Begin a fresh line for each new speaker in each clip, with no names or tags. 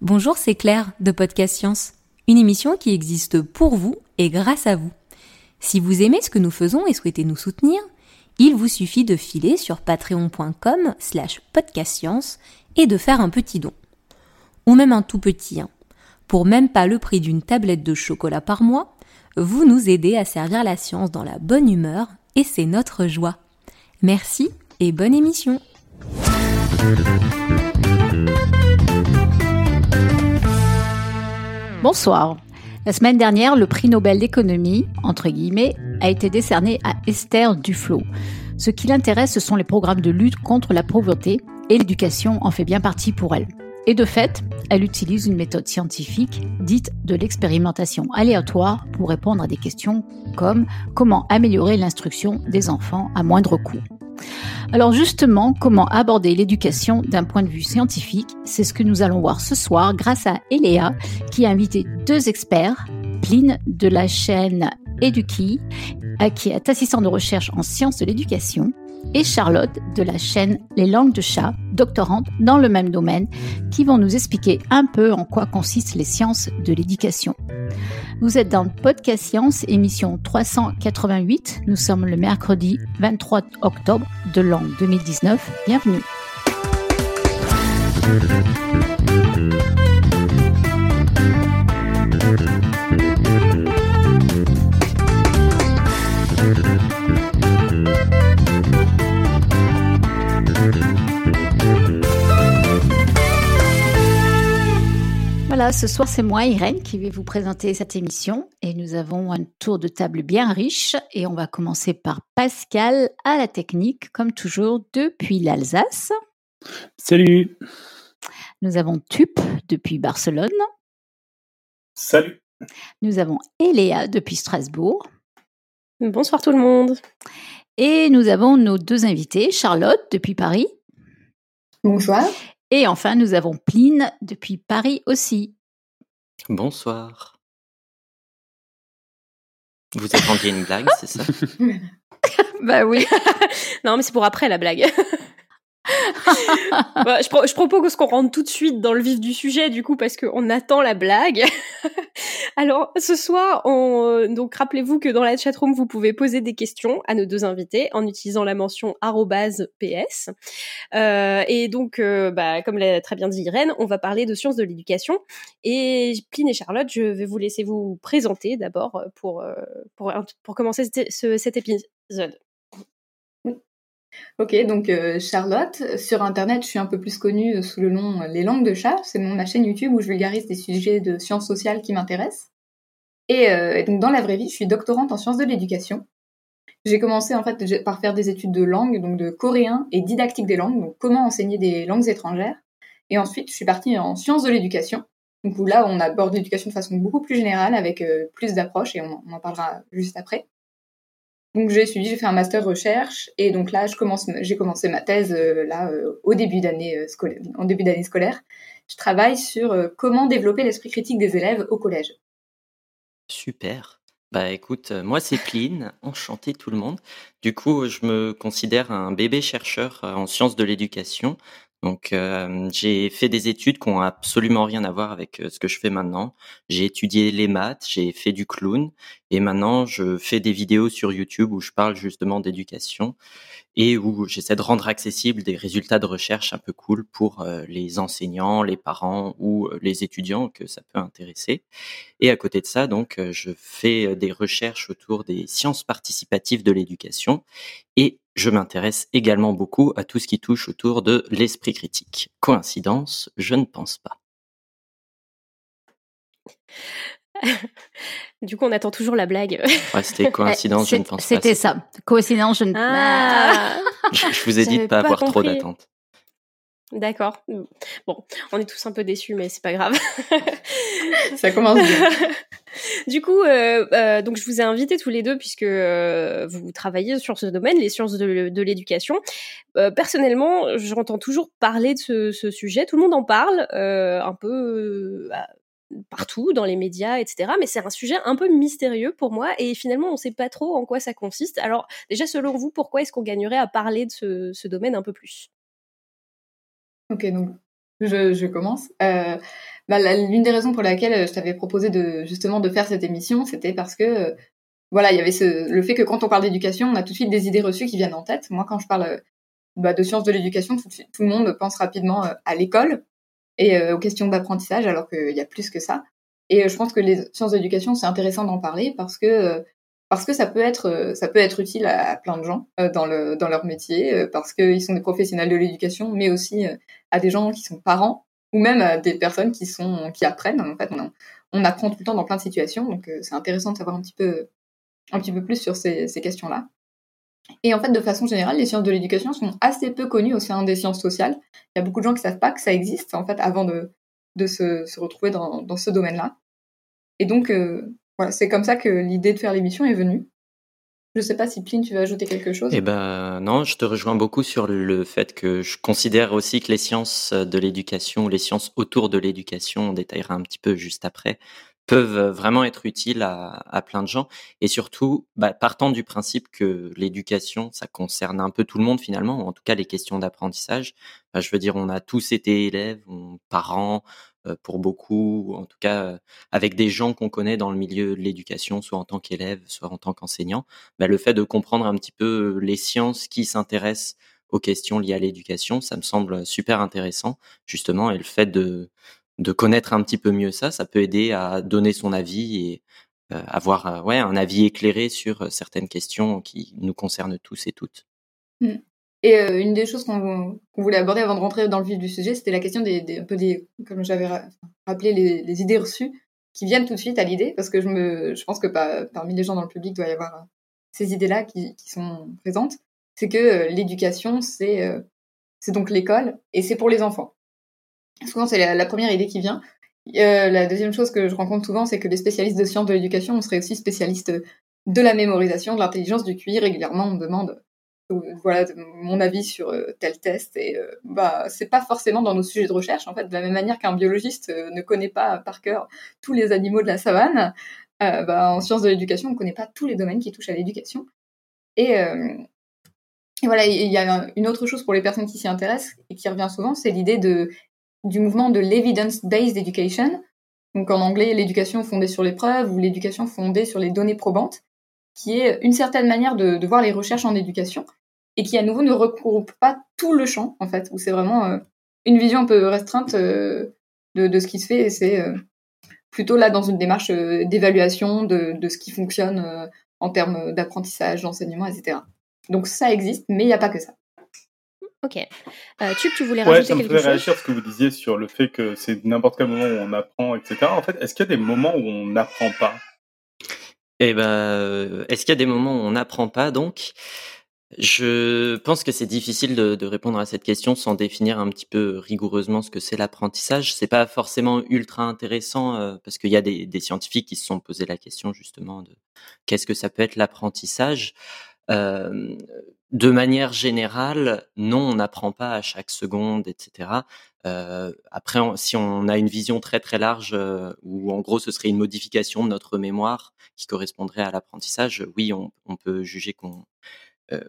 Bonjour, c'est Claire de Podcast Science, une émission qui existe pour vous et grâce à vous. Si vous aimez ce que nous faisons et souhaitez nous soutenir, il vous suffit de filer sur patreon.com slash podcastscience et de faire un petit don. Ou même un tout petit, hein. Pour même pas le prix d'une tablette de chocolat par mois, vous nous aidez à servir la science dans la bonne humeur et c'est notre joie. Merci et bonne émission.
Bonsoir. La semaine dernière, le prix Nobel d'économie, entre guillemets, a été décerné à Esther Duflo. Ce qui l'intéresse, ce sont les programmes de lutte contre la pauvreté et l'éducation en fait bien partie pour elle. Et de fait, elle utilise une méthode scientifique dite de l'expérimentation aléatoire pour répondre à des questions comme comment améliorer l'instruction des enfants à moindre coût. Alors justement, comment aborder l'éducation d'un point de vue scientifique C'est ce que nous allons voir ce soir grâce à Eléa qui a invité deux experts, Pline de la chaîne Eduki, qui est assistant de recherche en sciences de l'éducation, et Charlotte de la chaîne Les langues de chat, doctorante dans le même domaine, qui vont nous expliquer un peu en quoi consistent les sciences de l'éducation. Vous êtes dans le podcast Science, émission 388. Nous sommes le mercredi 23 octobre de l'an 2019. Bienvenue. Voilà, ce soir c'est moi Irène qui vais vous présenter cette émission et nous avons un tour de table bien riche et on va commencer par Pascal à la technique comme toujours depuis l'Alsace.
Salut.
Nous avons Tup depuis Barcelone.
Salut.
Nous avons Eléa depuis Strasbourg.
Bonsoir tout le monde.
Et nous avons nos deux invités, Charlotte depuis Paris.
Bonsoir.
Et enfin, nous avons Pline depuis Paris aussi.
Bonsoir. Vous attendiez une blague, c'est ça?
Bah oui.
non, mais c'est pour après la blague. bah, je, je, propose qu'on rentre tout de suite dans le vif du sujet, du coup, parce qu'on attend la blague. Alors, ce soir, on, euh, donc rappelez-vous que dans la chatroom, vous pouvez poser des questions à nos deux invités en utilisant la mention @ps. Euh, et donc, euh, bah, comme l'a très bien dit Irène, on va parler de sciences de l'éducation. Et Pline et Charlotte, je vais vous laisser vous présenter d'abord pour, pour, pour commencer cet épisode.
Ok, donc euh, Charlotte, sur Internet, je suis un peu plus connue euh, sous le nom euh, Les langues de chat. C'est ma chaîne YouTube où je vulgarise des sujets de sciences sociales qui m'intéressent. Et, donc dans la vraie vie, je suis doctorante en sciences de l'éducation. J'ai commencé en fait par faire des études de langue, donc de coréen et didactique des langues, donc comment enseigner des langues étrangères. Et ensuite, je suis partie en sciences de l'éducation, où là, on aborde l'éducation de façon beaucoup plus générale, avec plus d'approches, et on en parlera juste après. Donc j'ai suivi, j'ai fait un master recherche et donc là je j'ai commencé ma thèse euh, là euh, au début d'année euh, scolaire, en début d'année scolaire. Je travaille sur comment développer l'esprit critique des élèves au collège.
Super. Bah écoute, moi c'est Pline, enchanté tout le monde. Du coup, je me considère un bébé chercheur en sciences de l'éducation. Donc, j'ai fait des études qui ont absolument rien à voir avec ce que je fais maintenant. J'ai étudié les maths, j'ai fait du clown, et maintenant je fais des vidéos sur YouTube où je parle justement d'éducation et où j'essaie de rendre accessible des résultats de recherche un peu cool pour les enseignants, les parents ou les étudiants que ça peut intéresser. Et à côté de ça, donc, je fais des recherches autour des sciences participatives de l'éducation et je m'intéresse également beaucoup à tout ce qui touche autour de l'esprit critique. Coïncidence Je ne pense pas.
Du coup, on attend toujours la blague.
c'était coïncidence, je ne pense pas.
C'était ça. Coïncidence, je ne.
Ah.
je, je, vous ai dit de pas, pas avoir trop d'attente.
D'accord. Bon, on est tous un peu déçus, mais c'est pas grave.
Ça commence bien.
du coup, euh, euh, donc je vous ai invités tous les deux puisque euh, vous travaillez sur ce domaine, les sciences de, l'éducation. personnellement, j'entends toujours parler de ce, ce, sujet. Tout le monde en parle, un peu partout dans les médias, etc. Mais c'est un sujet un peu mystérieux pour moi et finalement on ne sait pas trop en quoi ça consiste. Alors déjà, selon vous, pourquoi est-ce qu'on gagnerait à parler de ce, ce domaine un peu plus?
Ok, donc je, je commence. Euh, bah, l'une des raisons pour laquelle je t'avais proposé de justement de faire cette émission, c'était parce que voilà, il y avait le fait que quand on parle d'éducation, on a tout de suite des idées reçues qui viennent en tête. Moi, quand je parle bah, de sciences de l'éducation, tout, tout, le monde pense rapidement à l'école et aux questions d'apprentissage, alors qu'il y a plus que ça. Et je pense que les sciences de l'éducation, c'est intéressant d'en parler parce que parce que ça peut être ça peut être utile à, plein de gens dans le dans leur métier parce qu'ils sont des professionnels de l'éducation mais aussi à des gens qui sont parents ou même à des personnes qui sont qui apprennent en fait. On, on apprend tout le temps dans plein de situations donc c'est intéressant de savoir un petit peu un petit peu plus sur ces, ces questions là et en fait de façon générale les sciences de l'éducation sont assez peu connues au sein des sciences sociales. Il y a beaucoup de gens qui savent pas que ça existe en fait avant de de se, se retrouver dans, dans ce domaine là et donc voilà, c'est comme ça que l'idée de faire l'émission est venue. Je ne sais pas si Pline, tu veux ajouter quelque chose.
Eh ben non, je te rejoins beaucoup sur le fait que je considère aussi que les sciences de l'éducation, les sciences autour de l'éducation, on détaillera un petit peu juste après, peuvent vraiment être utiles à, plein de gens. Et surtout, bah, partant du principe que l'éducation, ça concerne un peu tout le monde finalement, ou en tout cas les questions d'apprentissage. Bah, je veux dire, on a tous été élèves, parents, pour beaucoup, en tout cas euh, avec des gens qu'on connaît dans le milieu de l'éducation, soit en tant qu'élève, soit en tant qu'enseignant, bah, le fait de comprendre un petit peu euh, les sciences qui s'intéressent aux questions liées à l'éducation, ça me semble super intéressant, justement, et le fait de, de connaître un petit peu mieux ça, ça peut aider à donner son avis et avoir ouais, un avis éclairé sur certaines questions qui nous concernent tous et toutes.
Mmh. Et euh, une des choses qu'on voulait aborder avant de rentrer dans le vif du sujet, c'était la question des, un peu des, comme j'avais rappelé, les, idées reçues qui viennent tout de suite à l'idée, parce que je me, je pense que parmi les gens dans le public doit y avoir euh, ces idées-là qui, sont présentes. C'est que euh, l'éducation, c'est, c'est donc l'école et c'est pour les enfants. Souvent, c'est la, première idée qui vient. la deuxième chose que je rencontre souvent, c'est que les spécialistes de sciences de l'éducation, on serait aussi spécialistes de la mémorisation, de l'intelligence du QI. Régulièrement, on demande voilà mon avis sur euh, tel test et euh, bah c'est pas forcément dans nos sujets de recherche en fait de la même manière qu'un biologiste euh, ne connaît pas par cœur tous les animaux de la savane bah, en sciences de l'éducation on connaît pas tous les domaines qui touchent à l'éducation. Et, voilà il y a une autre chose pour les personnes qui s'y intéressent et qui revient souvent c'est l'idée du mouvement de l'evidence based education. Donc en anglais l'éducation fondée sur les preuves ou l'éducation fondée sur les données probantes qui est une certaine manière de, de voir les recherches en éducation et qui à nouveau ne regroupe pas tout le champ en fait, où c'est vraiment euh, une vision un peu restreinte euh, de, de, ce qui se fait et c'est euh, plutôt là dans une démarche d'évaluation de, de, ce qui fonctionne en termes d'apprentissage, d'enseignement, etc. Donc ça existe, mais il n'y a pas que ça.
Ok. Euh, tu, tu voulais
rajouter
ouais, ça
me fait réagir ce que vous disiez sur le fait que c'est n'importe quel moment où on apprend, etc. En fait, est-ce qu'il y a des moments où on n'apprend pas?
Eh ben, est-ce qu'il y a des moments où on n'apprend pas donc? Je pense que c'est difficile de, répondre à cette question sans définir un petit peu rigoureusement ce que c'est l'apprentissage. C'est pas forcément ultra intéressant euh, parce qu'il y a des, des, scientifiques qui se sont posé la question justement de qu'est-ce que ça peut être l'apprentissage. Euh, de manière générale, non, on n'apprend pas à chaque seconde, etc. Euh, après, si on a une vision très très large, euh, où en gros ce serait une modification de notre mémoire qui correspondrait à l'apprentissage, oui, on, peut juger qu'on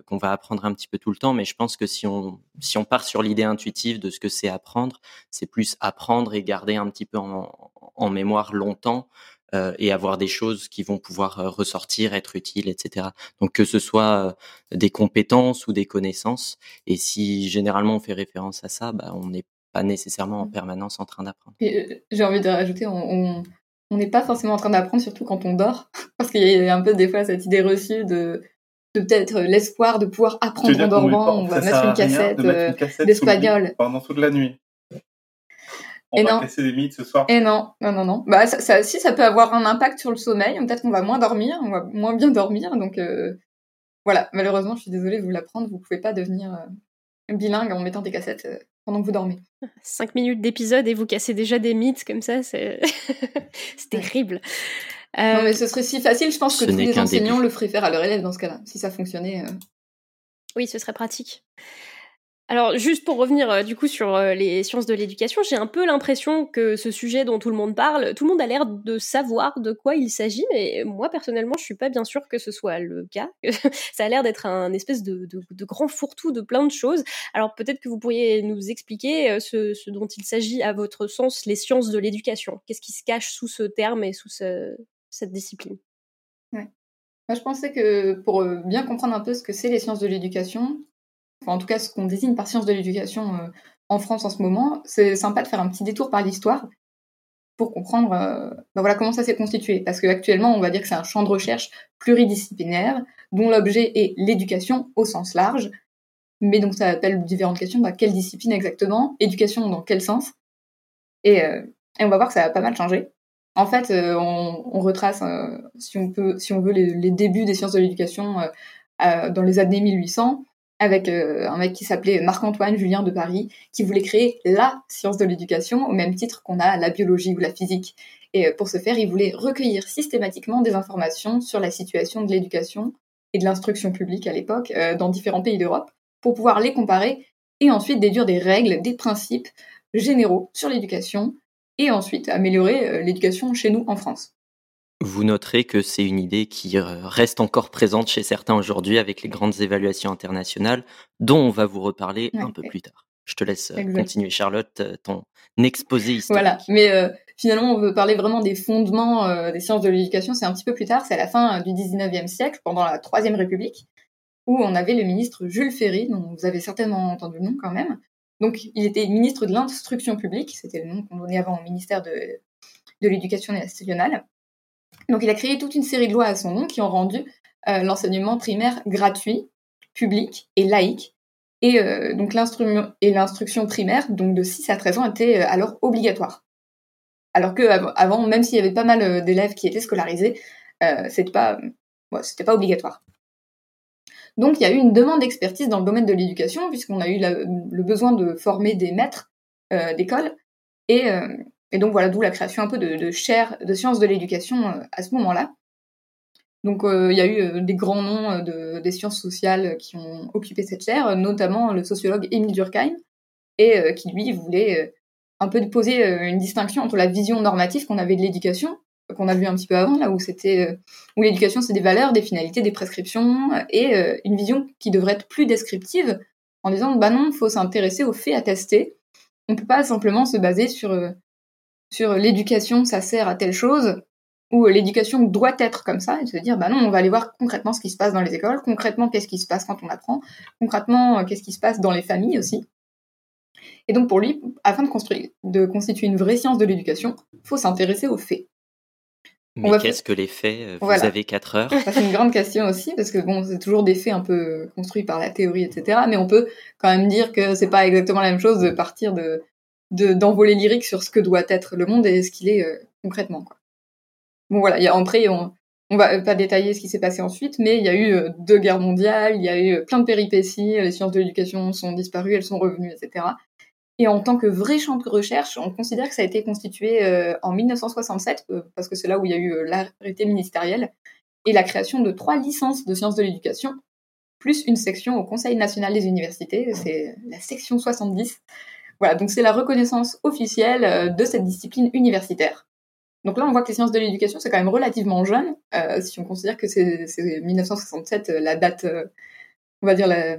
qu'on va apprendre un petit peu tout le temps, mais je pense que si on, si on part sur l'idée intuitive de ce que c'est apprendre, c'est plus apprendre et garder un petit peu en, mémoire longtemps euh, et avoir des choses qui vont pouvoir ressortir, être utiles, etc. Donc que ce soit des compétences ou des connaissances, et si généralement on fait référence à ça, bah, on n'est pas nécessairement en mmh. permanence en train d'apprendre.
J'ai envie de rajouter, on n'est pas forcément en train d'apprendre, surtout quand on dort, parce qu'il y a un peu des fois cette idée reçue de de peut-être l'espoir de pouvoir apprendre en dormant. on va mettre une cassette, euh, d'espagnol.
Pendant toute la nuit. On
et
va
non.
casser des mythes ce soir.
Et non, non, non, non. Bah, ça, ça, si, ça peut avoir un impact sur le sommeil. Peut-être qu'on va moins dormir, on va moins bien dormir. Donc, euh, voilà. Malheureusement, je suis désolée de vous l'apprendre. Vous pouvez pas devenir euh, bilingue en mettant des cassettes euh, pendant que vous dormez.
Cinq minutes d'épisode et vous cassez déjà des mythes comme ça, c'est terrible.
Euh, non, mais ce serait si facile, je pense que tous les enseignants le feraient faire à leurs élèves dans ce cas-là, si ça fonctionnait. Euh.
Oui, ce serait pratique. Alors juste pour revenir euh, du coup sur euh, les sciences de l'éducation, j'ai un peu l'impression que ce sujet dont tout le monde parle, tout le monde a l'air de savoir de quoi il s'agit, mais moi personnellement je suis pas bien sûre que ce soit le cas. Ça a l'air d'être un espèce de, grand fourre-tout de plein de choses. Alors peut-être que vous pourriez nous expliquer euh, ce, dont il s'agit à votre sens, les sciences de l'éducation. Qu'est-ce qui se cache sous ce terme et sous cette discipline?
Moi, je pensais que pour bien comprendre un peu ce que c'est les sciences de l'éducation, en tout cas ce qu'on désigne par sciences de l'éducation euh, en France en ce moment, c'est sympa de faire un petit détour par l'histoire pour comprendre euh, ben voilà, comment ça s'est constitué. Parce qu'actuellement, on va dire que c'est un champ de recherche pluridisciplinaire dont l'objet est l'éducation au sens large. Mais donc ça appelle différentes questions. Bah, quelle discipline exactement? Éducation dans quel sens? Et, euh, et, on va voir que ça a pas mal changé. En fait, on, retrace, si on veut, les débuts des sciences de l'éducation dans les années 1800 avec euh, un mec qui s'appelait Marc-Antoine Julien de Paris, qui voulait créer la science de l'éducation, au même titre qu'on a la biologie ou la physique. Et euh, pour ce faire, il voulait recueillir systématiquement des informations sur la situation de l'éducation et de l'instruction publique à l'époque euh, dans différents pays d'Europe, pour pouvoir les comparer et ensuite déduire des règles, des principes généraux sur l'éducation, et ensuite améliorer l'éducation chez nous en France.
Vous noterez que c'est une idée qui euh, reste encore présente chez certains aujourd'hui avec les grandes évaluations internationales, dont on va vous reparler un peu plus tard. Je te laisse euh, continuer, Charlotte, euh, ton exposé historique.
Voilà, mais finalement, on veut parler vraiment des fondements des sciences de l'éducation. C'est un petit peu plus tard, c'est à la fin du 19e siècle, pendant la Troisième République, où on avait le ministre Jules Ferry, dont vous avez certainement entendu le nom quand même. Donc, il était ministre de l'Instruction publique, c'était le nom qu'on donnait avant au ministère de, de l'Éducation nationale. Donc il a créé toute une série de lois à son nom qui ont rendu euh, l'enseignement primaire gratuit, public et laïque. Et euh, donc l'instruction primaire, donc de 6 à 13 ans, était euh, alors obligatoire. Alors que avant, même s'il y avait pas mal d'élèves qui étaient scolarisés, c'était pas, pas obligatoire. Donc il y a eu une demande d'expertise dans le domaine de l'éducation, puisqu'on a eu le besoin de former des maîtres d'école. Et, et donc voilà, d'où la création un peu de, chaires de sciences de l'éducation euh, à ce moment-là. Donc euh, il y a eu euh, des grands noms de, des sciences sociales qui ont occupé cette chaire, notamment le sociologue Émile Durkheim, et qui lui voulait un peu poser une distinction entre la vision normative qu'on avait de l'éducation, qu'on a vu un petit peu avant, là où c'était où l'éducation c'est des valeurs, des finalités, des prescriptions, et une vision qui devrait être plus descriptive, en disant bah non, faut s'intéresser aux faits attestés. On peut pas simplement se baser sur sur l'éducation, ça sert à telle chose, ou l'éducation doit être comme ça, et de se dire, bah non, on va aller voir concrètement ce qui se passe dans les écoles, concrètement qu'est-ce qui se passe quand on apprend, concrètement euh, qu'est-ce qui se passe dans les familles aussi. Et donc pour lui, afin de, construire, de constituer une vraie science de l'éducation, il faut s'intéresser aux faits.
Mais qu'est-ce que les faits euh, Vous avez quatre heures?
c'est une grande question aussi, parce que bon, c'est toujours des faits un peu construits par la théorie, etc. Mais on peut quand même dire que c'est pas exactement la même chose de partir de d'envoler lyrique sur ce que doit être le monde et ce qu'il est euh, concrètement. Quoi. Bon voilà, il y a après on on va pas détailler ce qui s'est passé ensuite, mais il y a eu euh, deux guerres mondiales, il y a eu euh, plein de péripéties, les sciences de l'éducation sont disparues, elles sont revenues, etc. Et en tant que vrai champ de recherche, on considère que ça a été constitué en 1967, parce que c'est là où il y a eu l'arrêté ministériel, et la création de trois licences de sciences de l'éducation, plus une section au Conseil national des universités, c'est la section 70, voilà, donc c'est la reconnaissance officielle euh, de cette discipline universitaire. Donc là, on voit que les sciences de l'éducation, c'est quand même relativement jeune, euh, si on considère que c'est 1967 euh, la date, on va dire la,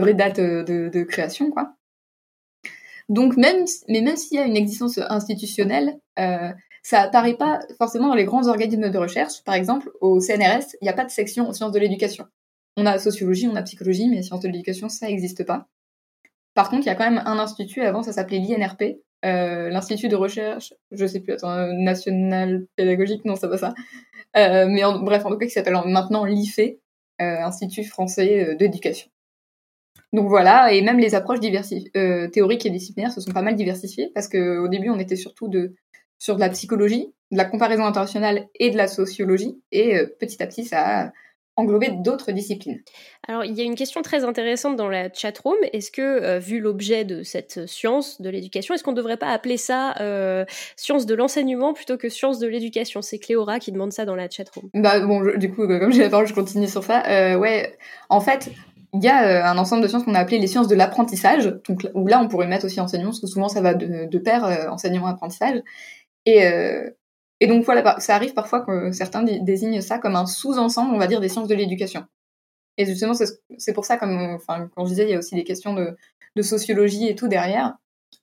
vraie date de, création. Donc même, mais même s'il y a une existence institutionnelle, ça apparaît pas forcément dans les grands organismes de recherche. Par exemple, au CNRS, il n'y a pas de section sciences de l'éducation. On a sociologie, on a psychologie, mais sciences de l'éducation, ça n'existe pas. Par contre, il y a quand même un institut, avant ça s'appelait l'INRP, euh, l'Institut de recherche, je sais plus, attends, euh, national pédagogique, non, c'est pas ça. Euh, mais bref, en tout cas, qui s'appelle maintenant l'IFE, Institut français d'éducation. Donc voilà, et même les approches théoriques et disciplinaires se sont pas mal diversifiées, parce qu'au début, on était surtout de, sur de la psychologie, de la comparaison internationale et de la sociologie, et petit à petit, ça a englober d'autres disciplines.
Alors, il y a une question très intéressante dans la chatroom. Est-ce que, euh, vu l'objet de cette science de l'éducation, est-ce qu'on ne devrait pas appeler ça euh, science de l'enseignement plutôt que science de l'éducation? C'est Cléora qui demande ça dans la chatroom.
Bah bon, du coup, comme j'ai la parole, je continue sur ça. Euh, ouais, en fait, il y a un ensemble de sciences qu'on a appelé les sciences de l'apprentissage, donc où là on pourrait mettre aussi enseignement, parce que souvent ça va de, de pair, enseignement-apprentissage. Et, et donc voilà, ça arrive parfois que certains désignent ça comme un sous-ensemble, on va dire, des sciences de l'éducation. Et justement, c'est pour ça, comme quand je disais, il y a aussi des questions de, de sociologie et tout derrière.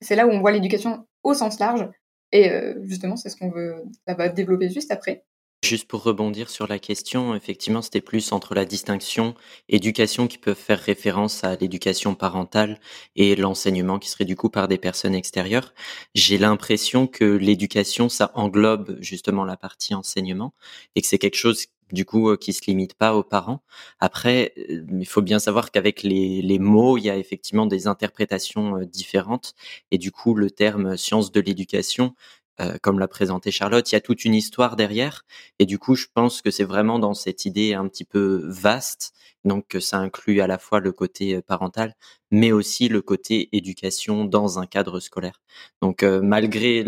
C'est là où on voit l'éducation au sens large. Et euh, justement, c'est ce qu'on veut va développer juste après.
Juste pour rebondir sur la question, effectivement, c'était plus entre la distinction éducation qui peut faire référence à l'éducation parentale et l'enseignement qui serait du coup par des personnes extérieures. J'ai l'impression que l'éducation, ça englobe justement la partie enseignement et que c'est quelque chose du coup euh, qui se limite pas aux parents. Après, euh, il faut bien savoir qu'avec les, les mots, il y a effectivement des interprétations euh, différentes et du coup le terme science de l'éducation euh, comme l'a présenté Charlotte, il y a toute une histoire derrière. Et du coup, je pense que c'est vraiment dans cette idée un petit peu vaste, donc que ça inclut à la fois le côté euh, parental, mais aussi le côté éducation dans un cadre scolaire. Donc, euh, malgré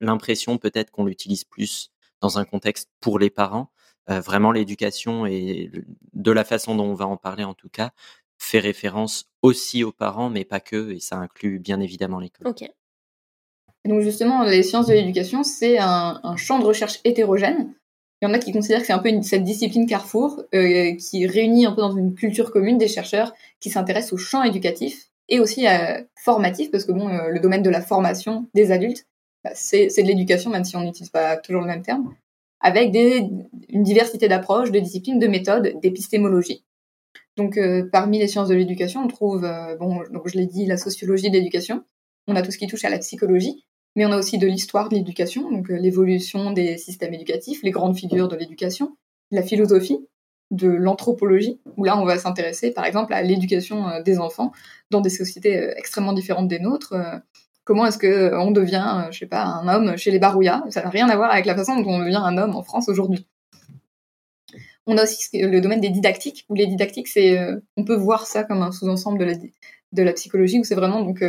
l'impression peut-être qu'on l'utilise plus dans un contexte pour les parents, vraiment l'éducation et de la façon dont on va en parler en tout cas, fait référence aussi aux parents, mais pas que, et ça inclut bien évidemment l'école.
Donc justement, les sciences de l'éducation, c'est un, champ de recherche hétérogène. Il y en a qui considèrent que c'est un peu cette discipline carrefour euh, qui réunit un peu dans une culture commune des chercheurs qui s'intéressent au champ éducatif et aussi à formatif, parce que bon, euh, le domaine de la formation des adultes, bah, c'est de l'éducation, même si on n'utilise pas toujours le même terme, avec des, une diversité d'approches, de disciplines, de méthodes, d'épistémologie. Donc euh, parmi les sciences de l'éducation, on trouve, bon, donc je l'ai dit, la sociologie de l'éducation, on a tout ce qui touche à la psychologie, mais on a aussi de l'histoire de l'éducation, donc euh, l'évolution des systèmes éducatifs, les grandes figures de l'éducation, la philosophie, de l'anthropologie, où là on va s'intéresser par exemple à l'éducation euh, des enfants dans des sociétés euh, extrêmement différentes des nôtres. Comment est-ce que on devient, je sais pas, un homme chez les Barouillas? Ça n'a rien à voir avec la façon dont on devient un homme en France aujourd'hui. On a aussi le domaine des didactiques, où les didactiques, c'est, on peut voir ça comme un sous-ensemble de la, de la psychologie, où c'est vraiment donc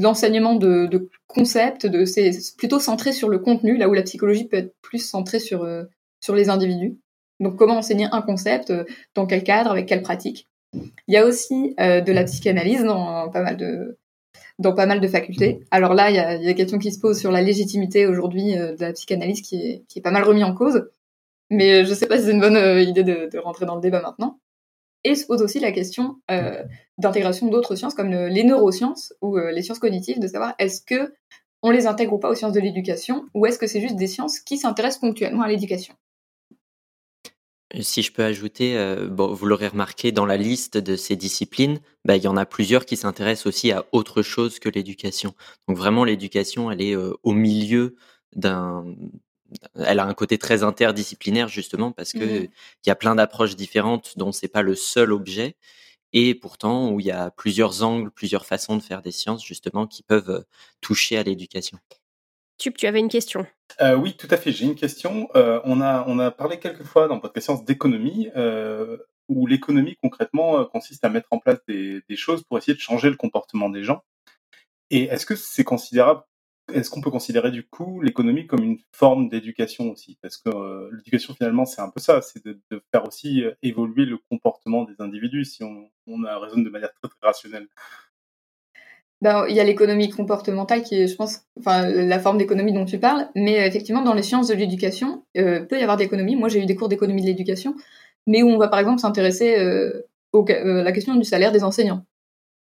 l'enseignement de, concepts, de, c'est plutôt centré sur le contenu, là où la psychologie peut être plus centrée sur, euh, sur les individus. Donc comment enseigner un concept, euh, dans quel cadre, avec quelle pratique? Il y a aussi euh, de la psychanalyse dans pas mal de dans pas mal de facultés. Alors là, il y a, il y a question qui se pose sur la légitimité aujourd'hui de la psychanalyse qui est, qui est pas mal remis en cause. Mais je sais pas si c'est une bonne idée de, de rentrer dans le débat maintenant. Et se pose aussi la question euh, d'intégration d'autres sciences comme les neurosciences ou euh, les sciences cognitives, de savoir est-ce que on les intègre ou pas aux sciences de l'éducation, ou est-ce que c'est juste des sciences qui s'intéressent ponctuellement à l'éducation?
Si je peux ajouter, euh, bon, vous l'aurez remarqué, dans la liste de ces disciplines, bah, il y en a plusieurs qui s'intéressent aussi à autre chose que l'éducation. Donc vraiment, l'éducation, elle est au milieu d'un elle a un côté très interdisciplinaire justement parce que mmh il y a plein d'approches différentes dont c'est pas le seul objet et pourtant où il y a plusieurs angles, plusieurs façons de faire des sciences justement qui peuvent euh, toucher à l'éducation.
Tup, tu avais une question.
Euh, oui, tout à fait. J'ai une question. Euh, on a on a parlé quelques fois dans podcast sciences d'économie où l'économie concrètement consiste à mettre en place des, des choses pour essayer de changer le comportement des gens. Et est-ce que c'est considérable est-ce qu'on peut considérer du coup l'économie comme une forme d'éducation aussi? Parce que euh, l'éducation finalement c'est un peu ça, c'est de, faire aussi euh, évoluer le comportement des individus si on, a raison de manière très, rationnelle.
Ben, il y a l'économie comportementale qui est, je pense, enfin la forme d'économie dont tu parles, mais euh, effectivement dans les sciences de l'éducation, peut y avoir d'économie. Moi j'ai eu des cours d'économie de l'éducation, mais où on va par exemple s'intéresser à la question du salaire des enseignants.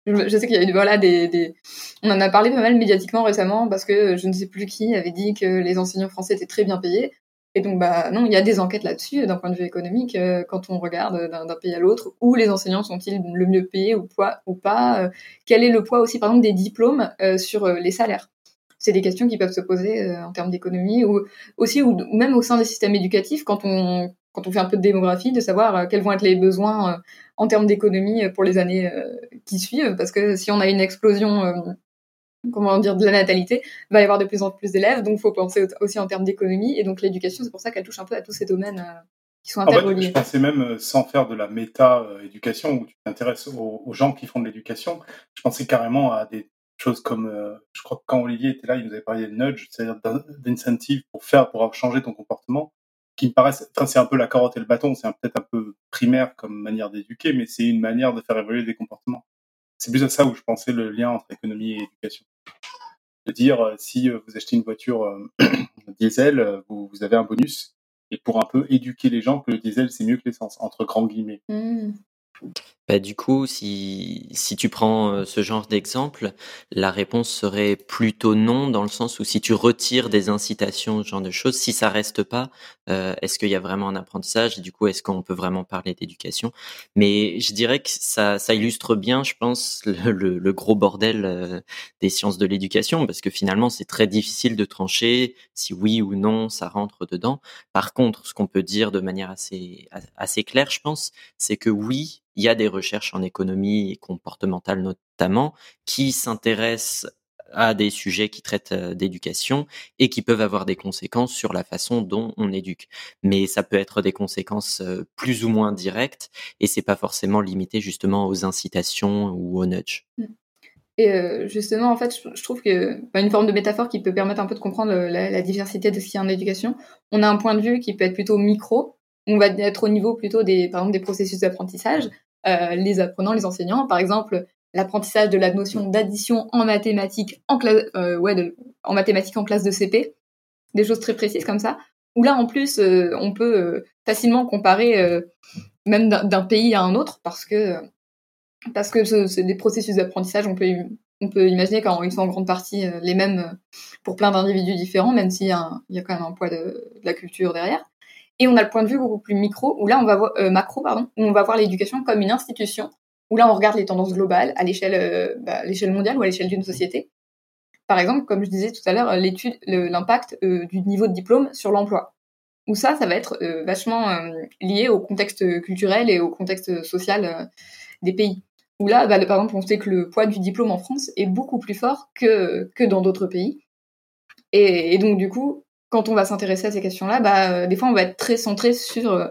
Je sais qu'il y a eu voilà des, on en a parlé pas mal médiatiquement récemment parce que je ne sais plus qui avait dit que les enseignants français étaient très bien payés. Et donc bah non, il y a des enquêtes là-dessus d'un point de vue économique euh, quand on regarde d'un pays à l'autre où les enseignants sont-ils le mieux payés ou, poids, ou pas euh, Quel est le poids aussi par exemple des diplômes euh, sur les salaires C'est des questions qui peuvent se poser en termes d'économie ou aussi ou, même au sein des systèmes éducatifs quand on quand on fait un peu de démographie, de savoir quels vont être les besoins en termes d'économie euh, pour les années euh, qui suivent, parce que si on a une explosion euh, comment dire, de la natalité, il va y avoir de plus en plus d'élèves, donc il faut penser aussi en termes d'économie, et donc l'éducation, c'est pour ça qu'elle touche un peu à tous ces domaines qui sont interreliés.
je pensais même, sans faire de la méta-éducation, où tu t'intéresses aux, gens qui font de l'éducation, je pensais carrément à des choses comme, je crois que quand Olivier était là, il nous avait parlé de nudge, c'est-à-dire d'incentive pour faire, pour changer ton comportement. qui me paraissent, enfin, c'est un peu la carotte et le bâton, c'est peut-être un peu primaire comme manière d'éduquer, mais c'est une manière de faire évoluer des comportements. C'est plus à ça où je pensais le lien entre économie et éducation. De dire, euh, si euh, vous achetez une voiture euh, diesel, vous, vous, avez un bonus, et pour un peu éduquer les gens que le diesel c'est mieux que l'essence, entre grands guillemets.
Mmh.
Bah, du coup, si, si tu prends ce genre d'exemple, la réponse serait plutôt non, dans le sens où si tu retires des incitations, ce genre de choses, si ça reste pas, est-ce qu'il y a vraiment un apprentissage du coup, est-ce qu'on peut vraiment parler d'éducation? Mais je dirais que ça, ça illustre bien, je pense, le, le, gros bordel des sciences de l'éducation, parce que finalement, c'est très difficile de trancher si oui ou non ça rentre dedans. Par contre, ce qu'on peut dire de manière assez, assez claire, je pense, c'est que oui, il y a des recherches en économie comportementale notamment qui s'intéressent à des sujets qui traitent d'éducation et qui peuvent avoir des conséquences sur la façon dont on éduque. Mais ça peut être des conséquences plus ou moins directes et c'est pas forcément limité justement aux incitations ou aux nudge. Mmh.
Et justement, en fait, je trouve que bah, une forme de métaphore qui peut permettre un peu de comprendre la, la diversité de ce qu'il y a en éducation. On a un point de vue qui peut être plutôt micro, on va être au niveau plutôt des, par exemple, des processus d'apprentissage, euh, les apprenants, les enseignants. Par exemple, l'apprentissage de la notion d'addition en mathématiques en classe, euh, ouais, en mathématiques en classe de CP, des choses très précises comme ça. Où là, en plus, euh, on peut facilement comparer même d'un pays à un autre parce que parce que processus d'apprentissage. On peut on peut imaginer qu'ils sont en grande partie les mêmes pour plein d'individus différents, même s'il y, a quand même un poids de la culture derrière. Et on a le point de vue beaucoup plus micro, où là on va voir euh, macro pardon, où on va voir l'éducation comme une institution, où là on regarde les tendances globales à l'échelle euh, bah, mondiale ou à l'échelle d'une société. Par exemple, comme je disais tout à l'heure, l'étude, l'impact euh, du niveau de diplôme sur l'emploi. Où ça, ça va être vachement lié au contexte culturel et au contexte social des pays. Où là, bah, par exemple, on sait que le poids du diplôme en France est beaucoup plus fort que, que dans d'autres pays. Et, donc, du coup, quand on va s'intéresser à ces questions-là, bah, euh, des fois, on va être très centré sur euh,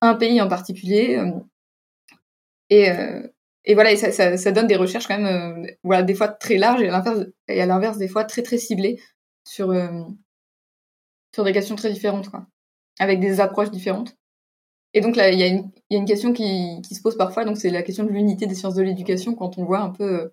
un pays en particulier. Euh, et, et voilà, et ça, ça, ça, donne des recherches quand même, voilà, des fois très larges et à l'inverse, des fois très très ciblées sur sur des questions très différentes, quoi, avec des approches différentes. Et donc là, il y, y, a une question qui, qui se pose parfois, donc c'est la question de l'unité des sciences de l'éducation quand on voit un peu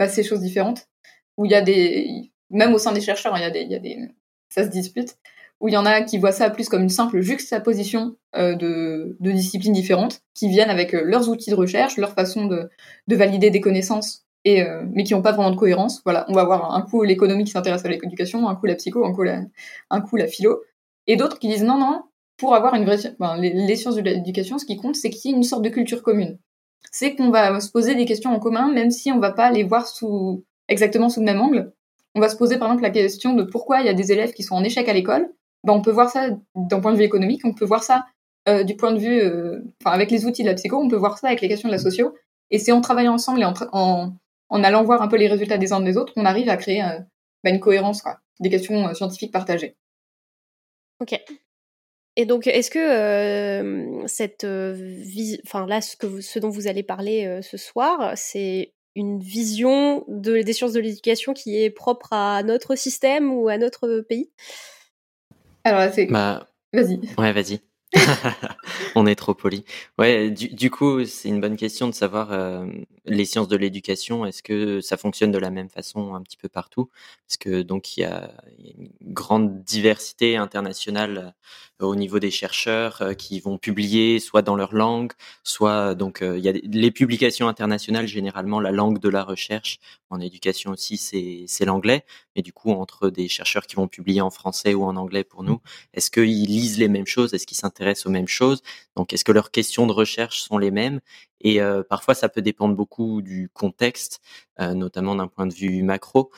euh, ces choses différentes, où il y a des, même au sein des chercheurs, il y y a des, ça se dispute, où il y en a qui voient ça plus comme une simple juxtaposition euh, de, disciplines différentes, qui viennent avec euh, leurs outils de recherche, leur façon de, de valider des connaissances, et, euh, mais qui n'ont pas vraiment de cohérence. Voilà, on va voir un coup l'économie qui s'intéresse à l'éducation, un coup la psycho, un coup la, un coup la philo, et d'autres qui disent non, non, pour avoir une vraie... les, sciences de l'éducation, ce qui compte, c'est qu'il y ait une sorte de culture commune. C'est qu'on va se poser des questions en commun, même si on va pas les voir sous exactement sous le même angle, on va se poser par exemple la question de pourquoi il y a des élèves qui sont en échec à l'école. Ben, on peut voir ça d'un point de vue économique, on peut voir ça euh, du point de vue, euh, enfin avec les outils de la psycho, on peut voir ça avec les questions de la socio. Et c'est en travaillant ensemble et en, en, allant voir un peu les résultats des uns des autres qu'on arrive à créer euh, ben, une cohérence, quoi, des questions scientifiques partagées.
Ok. Et donc, est-ce que cette enfin là, ce, que ce dont vous allez parler ce soir, c'est une vision de, des sciences de l'éducation qui est propre à notre système ou à notre pays?
Alors, c'est.
Bah,
vas-y.
Ouais, vas-y. On est trop poli. Ouais, du, du coup, c'est une bonne question de savoir euh, les sciences de l'éducation. Est-ce que ça fonctionne de la même façon un petit peu partout? Parce que donc il y a, une grande diversité internationale au niveau des chercheurs euh, qui vont publier soit dans leur langue, soit donc il y a les publications internationales généralement la langue de la recherche en éducation aussi c'est l'anglais. Mais du coup entre des chercheurs qui vont publier en français ou en anglais pour nous, est-ce qu'ils lisent les mêmes choses? Est-ce qu'ils s'intéressent aux mêmes choses? Donc est-ce que leurs questions de recherche sont les mêmes? Et parfois ça peut dépendre beaucoup du contexte, notamment d'un point de vue macro.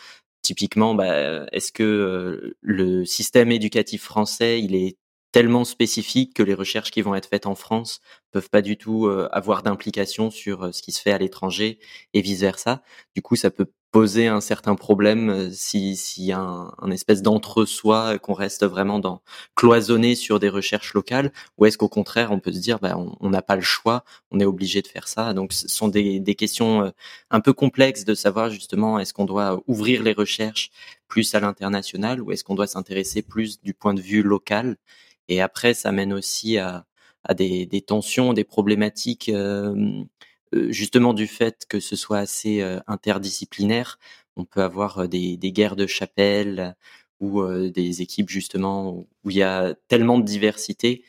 Typiquement, bah, est-ce que le système éducatif français, il est tellement spécifique que les recherches qui vont être faites en France peuvent pas du tout avoir d'implication sur ce qui se fait à l'étranger et vice versa. Du coup, ça peut poser un certain problème euh, si s'il y a un, espèce d'entre-soi qu'on reste vraiment dans cloisonné sur des recherches locales ou est-ce qu'au contraire on peut se dire bah, on n'a pas le choix on est obligé de faire ça? Donc ce sont des, des questions euh, un peu complexes de savoir justement est-ce qu'on doit ouvrir les recherches plus à l'international ou est-ce qu'on doit s'intéresser plus du point de vue local? Et après ça mène aussi à, à des, des tensions des problématiques euh, justement du fait que ce soit assez euh, interdisciplinaire, on peut avoir euh, des, guerres de chapelle ou des équipes justement où il y a tellement de diversité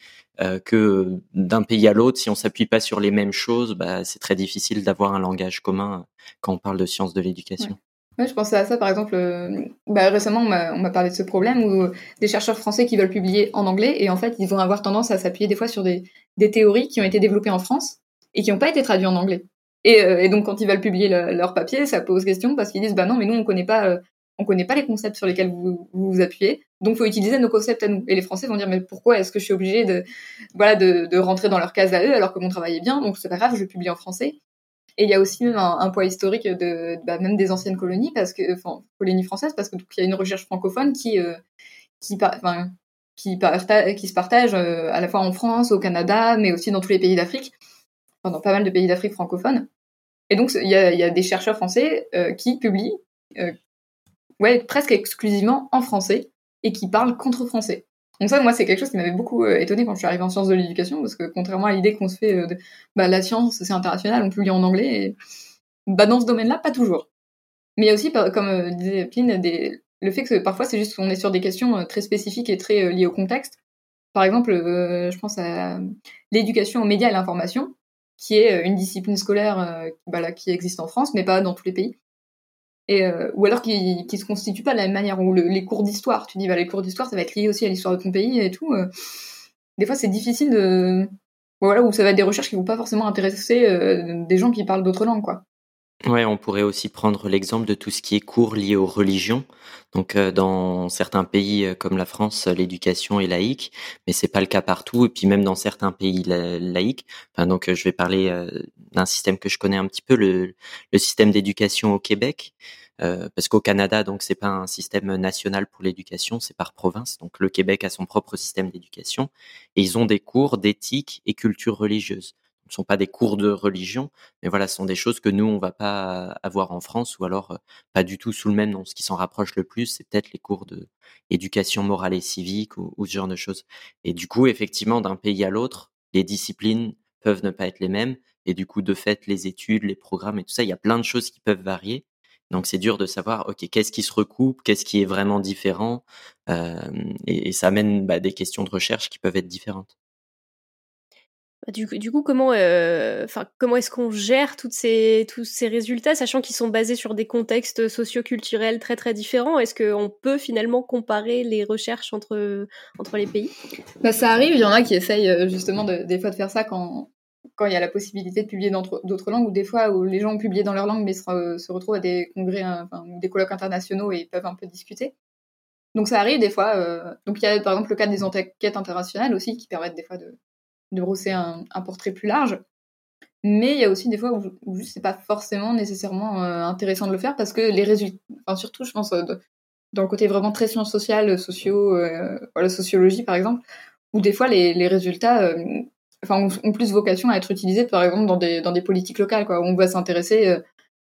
que d'un pays à l'autre, si on s'appuie pas sur les mêmes choses, bah, c'est très difficile d'avoir un langage commun quand on parle de sciences de l'éducation.
Ouais. je pensais à ça par exemple. bah, récemment, on m'a parlé de ce problème où des chercheurs français qui veulent publier en anglais et en fait, ils vont avoir tendance à s'appuyer des fois sur des, des théories qui ont été développées en France et qui n'ont pas été traduits en anglais. Et, euh, et, donc quand ils veulent publier leur papier, ça pose question parce qu'ils disent bah non mais nous on connaît pas euh, on connaît pas les concepts sur lesquels vous vous, appuyez, donc faut utiliser nos concepts à nous. Et les Français vont dire mais pourquoi est-ce que je suis obligé de voilà de, rentrer dans leur case à eux alors que mon travail est bien? Donc c'est pas grave je publie en français. Et il y a aussi un, un poids historique de bah, même des anciennes colonies parce que enfin colonies françaises parce que il y a une recherche francophone qui euh, qui enfin qui, qui se partage à la fois en France, au Canada, mais aussi dans tous les pays d'Afrique dans pas mal de pays d'Afrique francophone. Et donc, il y a, des chercheurs français euh, qui publient euh, ouais, presque exclusivement en français et qui parlent contre français. Donc ça, moi, c'est quelque chose qui m'avait beaucoup euh, étonné quand je suis arrivée en sciences de l'éducation, parce que contrairement à l'idée qu'on se fait de bah, la science, c'est international, on publie en anglais, bah, dans ce domaine-là, pas toujours. Mais il y a aussi, comme disait Pline, des... le fait que parfois, c'est juste qu'on est sur des questions très spécifiques et très liées au contexte. Par exemple, je pense à l'éducation aux médias et l'information qui est euh, une discipline scolaire euh, bah, qui existe en France, mais pas dans tous les pays. Et, euh, ou alors qui, qui se constitue pas de la même manière, ou les cours d'histoire, tu dis bah, les cours d'histoire ça va être lié aussi à l'histoire de ton pays et tout. des fois c'est difficile de. Voilà, ou ça va être des recherches qui vont pas forcément intéresser des gens qui parlent d'autres langues, quoi.
Ouais, on pourrait aussi prendre l'exemple de tout ce qui est cours liés aux religions. Donc, euh, dans certains pays euh, comme la France, l'éducation est laïque, mais c'est pas le cas partout. Et puis même dans certains pays laïques. Donc, je vais parler euh, d'un système que je connais un petit peu, le, le système d'éducation au Québec. parce qu'au Canada, donc c'est pas un système national pour l'éducation, c'est par province. Donc le Québec a son propre système d'éducation et ils ont des cours d'éthique et culture religieuse ne sont pas des cours de religion, mais voilà, ce sont des choses que nous, on va pas avoir en France, ou alors pas du tout sous le même nom. Ce qui s'en rapproche le plus, c'est peut-être les cours de éducation morale et civique ou, ce genre de choses. Et du coup, effectivement, d'un pays à l'autre, les disciplines peuvent ne pas être les mêmes, et du coup, de fait, les études, les programmes et tout ça, il y a plein de choses qui peuvent varier. Donc c'est dur de savoir, ok, qu'est-ce qui se recoupe, qu'est-ce qui est vraiment différent, et, ça amène bah, des questions de recherche qui peuvent être différentes.
Du, coup, comment, euh, comment est-ce qu'on gère toutes ces, tous ces résultats, sachant qu'ils sont basés sur des contextes socioculturels très très différents? Est-ce qu'on peut finalement comparer les recherches entre, entre les pays?
Bah, Ça arrive, il y en a qui essayent euh, justement de, des fois de faire ça quand, quand il y a la possibilité de publier dans d'autres langues, ou des fois où les gens ont publié dans leur langue mais se, retrouvent à des congrès enfin, ou des colloques internationaux et peuvent un peu discuter. Donc ça arrive des fois. Euh, donc il y a par exemple le cas des enquêtes internationales aussi qui permettent des fois de, de brosser un, portrait plus large. Mais il y a aussi des fois où, où c'est pas forcément nécessairement euh, intéressant de le faire parce que les résultats, surtout je pense euh, dans le côté vraiment très sciences sociales, sociaux, euh, la sociologie par exemple, où des fois les, résultats enfin, ont, plus vocation à être utilisés par exemple dans des, dans des politiques locales, quoi, où on va s'intéresser,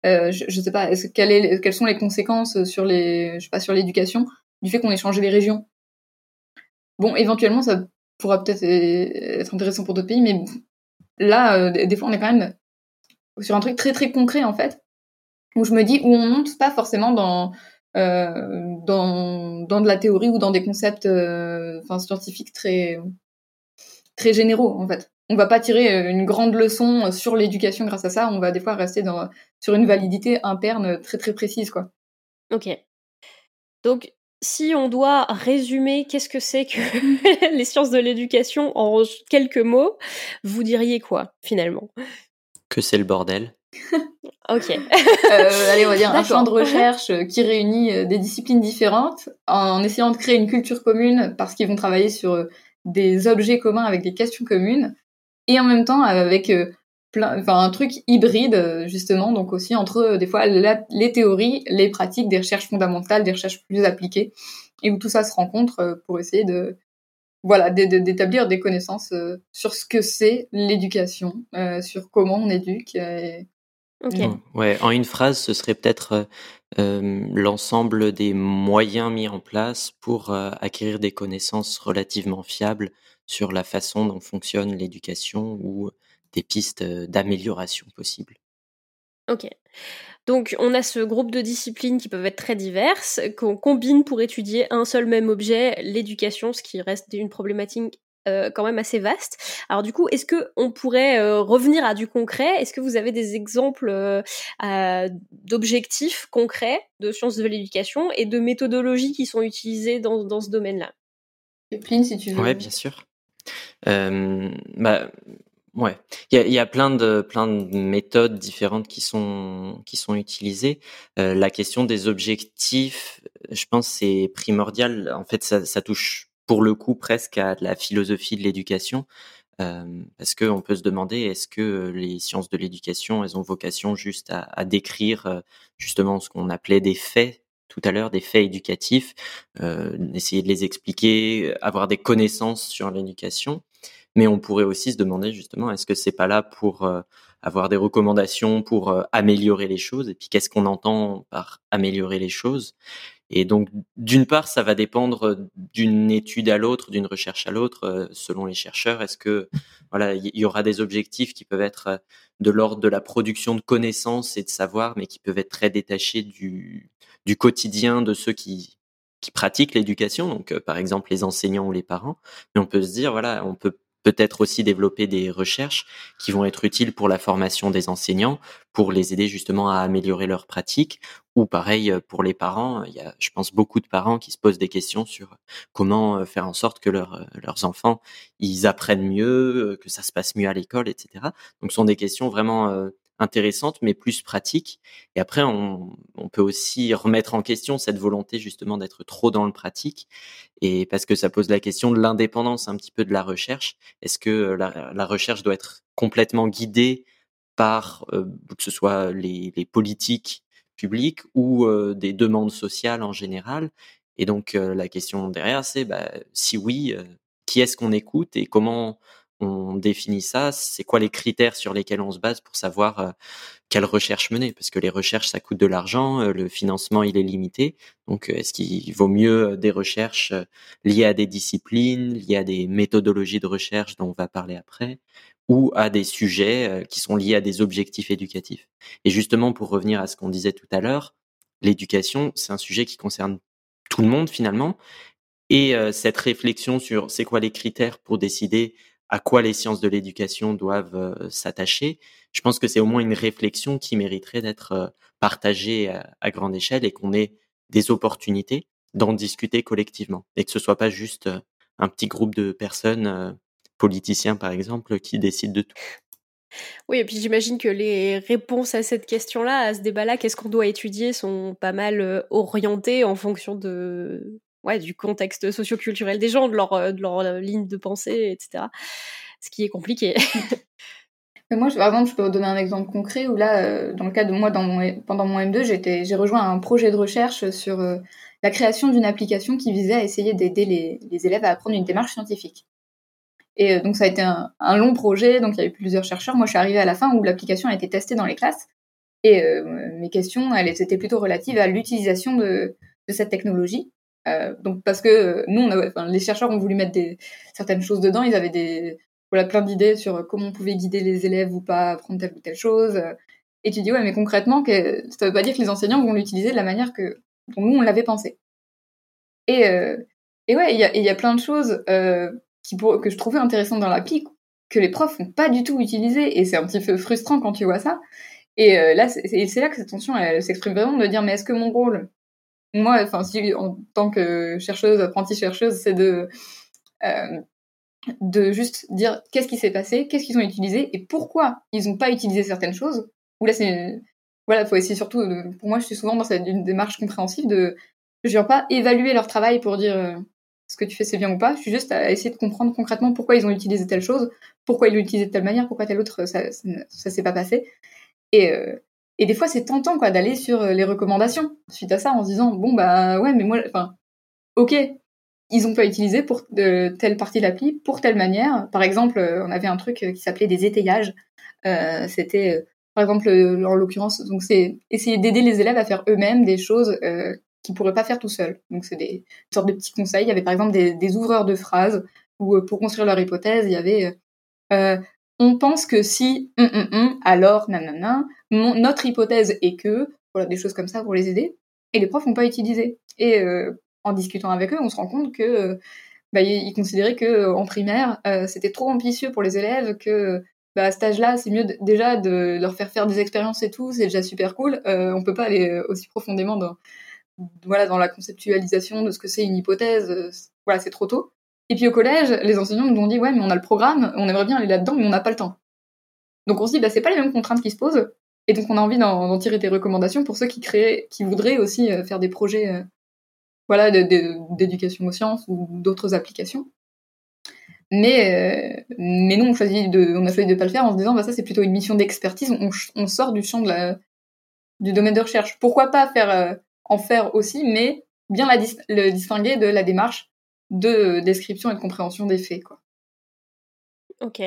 je, je, sais pas, est -ce, est, quelles sont les conséquences sur les, je pas, sur l'éducation du fait qu'on ait changé les régions? Bon, éventuellement, ça pourra peut-être être intéressant pour d'autres pays, mais là, euh, des fois, on est quand même sur un truc très très concret en fait, où je me dis où on monte pas forcément dans euh, dans, dans de la théorie ou dans des concepts euh, scientifiques très très généraux en fait. On va pas tirer une grande leçon sur l'éducation grâce à ça, on va des fois rester sur une validité interne très très précise quoi.
Ok. Donc si on doit résumer qu'est-ce que c'est que les sciences de l'éducation en quelques mots, vous diriez quoi finalement?
Que c'est le bordel.
ok.
Euh, allez, on va dire un champ de recherche qui réunit euh, des disciplines différentes en essayant de créer une culture commune parce qu'ils vont travailler sur euh, des objets communs avec des questions communes et en même temps avec plein, enfin un truc hybride justement, donc aussi entre des fois les théories, les pratiques, des recherches fondamentales, des recherches plus appliquées, et où tout ça se rencontre pour essayer de voilà, d'établir des connaissances sur ce que c'est l'éducation, sur comment on éduque.
Ouais, en une phrase, ce serait peut-être l'ensemble des moyens mis en place pour acquérir des connaissances relativement fiables sur la façon dont fonctionne l'éducation ou des pistes d'amélioration possibles.
Ok. Donc on a ce groupe de disciplines qui peuvent être très diverses, qu'on combine pour étudier un seul même objet, l'éducation, ce qui reste une problématique euh, quand même assez vaste. Alors du coup, est-ce que on pourrait euh, revenir à du concret? Est-ce que vous avez des exemples euh, d'objectifs concrets de sciences de l'éducation et de méthodologies qui sont utilisées dans, dans ce domaine-là?
Pline, si tu veux.
Oui, bien sûr. bah, Ouais, il y a, y a, plein de plein de méthodes différentes qui sont qui sont utilisées. Euh, la question des objectifs, je pense, c'est primordial. En fait, ça, ça, touche pour le coup presque à la philosophie de l'éducation, euh, parce que on peut se demander est-ce que les sciences de l'éducation, elles ont vocation juste à, à décrire euh, justement ce qu'on appelait des faits tout à l'heure, des faits éducatifs, euh, essayer de les expliquer, avoir des connaissances sur l'éducation? Mais on pourrait aussi se demander justement, est-ce que c'est pas là pour euh, avoir des recommandations pour euh, améliorer les choses Et puis qu'est-ce qu'on entend par améliorer les choses? Et donc, d'une part, ça va dépendre d'une étude à l'autre, d'une recherche à l'autre, euh, selon les chercheurs. Est-ce que voilà, il y aura des objectifs qui peuvent être de l'ordre de la production de connaissances et de savoir, mais qui peuvent être très détachés du, du quotidien de ceux qui qui pratiquent l'éducation, donc par exemple les enseignants ou les parents. Mais on peut se dire, voilà, on peut peut-être aussi développer des recherches qui vont être utiles pour la formation des enseignants, pour les aider justement à améliorer leurs pratiques, ou pareil euh, pour les parents. Il y a, je pense, beaucoup de parents qui se posent des questions sur comment euh, faire en sorte que euh, leurs enfants ils apprennent mieux, que ça se passe mieux à l'école, etc. Donc, ce sont des questions vraiment intéressante, mais plus pratique. Et après, on, peut aussi remettre en question cette volonté justement d'être trop dans le pratique, et parce que ça pose la question de l'indépendance un petit peu de la recherche. Est-ce que la, la, recherche doit être complètement guidée par euh, que ce soit les, politiques publiques ou euh, des demandes sociales en général? Et donc euh, la question derrière, c'est bah, si oui, qui est-ce qu'on écoute et comment on définit ça C'est quoi les critères sur lesquels on se base pour savoir euh, quelle recherche mener? Parce que les recherches, ça coûte de l'argent, euh, le financement, il est limité. Donc, euh, est-ce qu'il vaut mieux des recherches liées à des disciplines, liées à des méthodologies de recherche dont on va parler après, ou à des sujets qui sont liés à des objectifs éducatifs? Et justement, pour revenir à ce qu'on disait tout à l'heure, l'éducation, c'est un sujet qui concerne tout le monde finalement. Et cette réflexion sur c'est quoi les critères pour décider à quoi les sciences de l'éducation doivent euh, s'attacher, je pense que c'est au moins une réflexion qui mériterait d'être euh, partagée à, grande échelle et qu'on ait des opportunités d'en discuter collectivement et que ce soit pas juste euh, un petit groupe de personnes, politiciens par exemple, qui décident de tout.
Oui, et puis j'imagine que les réponses à cette question-là, à ce débat-là, qu'est-ce qu'on doit étudier, sont pas mal orientées en fonction de ouais, du contexte socioculturel des gens, de leur, euh, de leur euh, ligne de pensée, etc. Ce qui est compliqué.
moi, par exemple, je peux vous donner un exemple concret où là, euh, dans le cas de moi, dans mon, pendant mon M2, j'ai rejoint un projet de recherche sur la création d'une application qui visait à essayer d'aider les, les, élèves à apprendre une démarche scientifique. Et donc, ça a été un, long projet, donc il y avait plusieurs chercheurs. Moi, je suis arrivée à la fin où l'application a été testée dans les classes. Et mes questions, elles étaient plutôt relatives à l'utilisation de, de cette technologie. Euh, donc parce que nous, on enfin, les chercheurs ont voulu mettre certaines choses dedans, ils avaient voilà, plein d'idées sur comment on pouvait guider les élèves ou pas apprendre telle ou telle chose. Et tu dis ouais, mais concrètement, que, ça veut pas dire que les enseignants vont l'utiliser de la manière que dont nous on l'avait pensé. Et, euh, et ouais, il y a, y a plein de choses euh, qui pour, que je trouvais intéressantes dans l'appli que les profs n'ont pas du tout utilisé et c'est un petit peu frustrant quand tu vois ça. Et euh, là, c'est là que cette tension s'exprime vraiment de dire mais est-ce que mon rôle moi, enfin, en tant que chercheuse, apprentie chercheuse, c'est de euh, de juste dire qu'est-ce qui s'est passé, qu'est-ce qu'ils ont utilisé et pourquoi ils n'ont pas utilisé certaines choses. Ou là, c'est voilà, faut essayer surtout. pour moi, je suis souvent dans cette une démarche compréhensive de je viens pas évaluer leur travail pour dire euh, ce que tu fais c'est bien ou pas. Je suis juste à essayer de comprendre concrètement pourquoi ils ont utilisé telle chose, pourquoi ils l'ont utilisé de telle manière, pourquoi telle autre, ça, ça, s'est pas passé. Et, euh, et des fois, c'est tentant quoi d'aller sur les recommandations suite à ça en se disant bon bah ouais mais moi, enfin ok, ils ont pas utilisé pour telle partie de l'appli pour telle manière. Par exemple, on avait un truc qui s'appelait des étayages. Euh, C'était par exemple, en l'occurrence, donc c'est essayer d'aider les élèves à faire eux-mêmes des choses euh, qu'ils pourraient pas faire tout seuls. Donc c'est des sortes de petits conseils. Il y avait par exemple des, ouvreurs de phrases euh, pour construire leur hypothèse, il y avait euh, on pense que si alors notre hypothèse est que voilà des choses comme ça pour les aider. Et les profs n'ont pas utilisé. Et euh, en discutant avec eux, on se rend compte que euh, bah, ils considéraient que en primaire c'était trop ambitieux pour les élèves, que bah, à cet âge-là, c'est mieux déjà de leur faire faire des expériences et tout, c'est déjà super cool. Euh, on peut pas aller aussi profondément dans, dans la conceptualisation de ce que c'est une hypothèse. Euh, voilà, c'est trop tôt. Et puis au collège, les enseignants nous ont dit ouais, mais on a le programme, on aimerait bien aller là-dedans, mais on n'a pas le temps. Donc on se dit bah c'est pas les mêmes contraintes qui se posent, et donc on a envie d'en tirer des recommandations pour ceux qui créent, qui voudraient aussi euh, faire des projets, euh, voilà, d'éducation aux sciences ou d'autres applications. Mais, euh, mais non, on, a choisi de pas le faire en se disant, bah, ça c'est plutôt une mission d'expertise, on, sort du champ de la, du domaine de recherche. Pourquoi pas faire, en faire aussi, mais bien la le distinguer de la démarche de description et de compréhension des faits. Quoi.
Ok.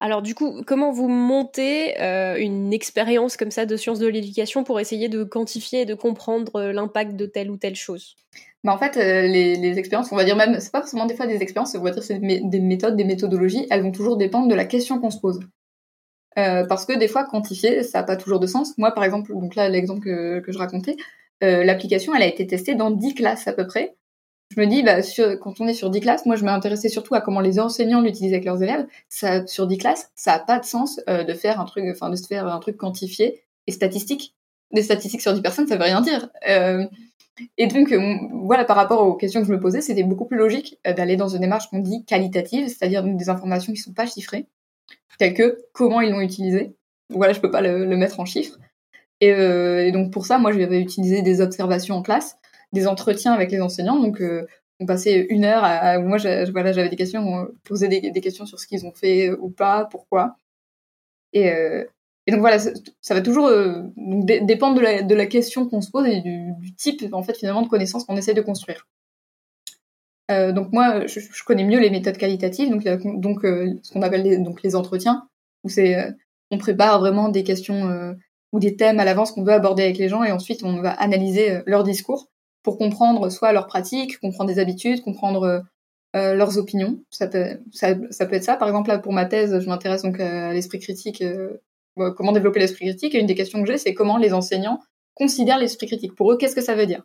Alors du coup, comment vous montez euh, une expérience comme ça de sciences de l'éducation pour essayer de quantifier et de comprendre l'impact de telle ou telle chose?
Bah en fait, euh, les, les, expériences, on va dire même, c'est pas forcément des fois des expériences, on va dire c'est des méthodes, des méthodologies, elles vont toujours dépendre de la question qu'on se pose. Euh, parce que des fois, quantifier, ça n'a pas toujours de sens. Moi, par exemple, donc là, l'exemple que, que je racontais, euh, l'application, elle a été testée dans 10 classes à peu près. Je me dis, bah, quand on est sur 10 classes, moi, je m'intéressais surtout à comment les enseignants l'utilisent avec leurs élèves. Sur 10 classes, ça n'a pas de sens euh, de faire un truc, enfin, de se faire un truc quantifié et statistique. Des statistiques sur 10 personnes, ça veut rien dire. Euh, et donc, euh, voilà, par rapport aux questions que je me posais, c'était beaucoup plus logique d'aller dans une démarche qu'on dit qualitative, c'est-à-dire des informations qui sont pas chiffrées, telles que comment ils l'ont utilisé. Voilà, je peux pas le, mettre en chiffres. Euh, et, donc pour ça, moi, j'avais utilisé des observations en classe, des entretiens avec les enseignants. Donc, on passait une heure à, moi, voilà, j'avais des questions, on posait des, questions sur ce qu'ils ont fait ou pas, pourquoi. Et, et donc voilà, ça va toujours euh, dépendre de la, question qu'on se pose et du, type en fait finalement de connaissances qu'on essaie de construire. Euh, donc moi, je, connais mieux les méthodes qualitatives, donc, donc euh, ce qu'on appelle les, donc les entretiens, où c'est euh, on prépare vraiment des questions euh, ou des thèmes à l'avance qu'on veut aborder avec les gens et ensuite on va analyser leur discours pour comprendre soit leurs pratiques, comprendre des habitudes, comprendre leurs opinions. Ça peut, ça, peut être ça. Par exemple, là, pour ma thèse, je m'intéresse donc à l'esprit critique comment développer l'esprit critique. Et une des questions que j'ai, c'est comment les enseignants considèrent l'esprit critique. Pour eux, qu'est-ce que ça veut dire?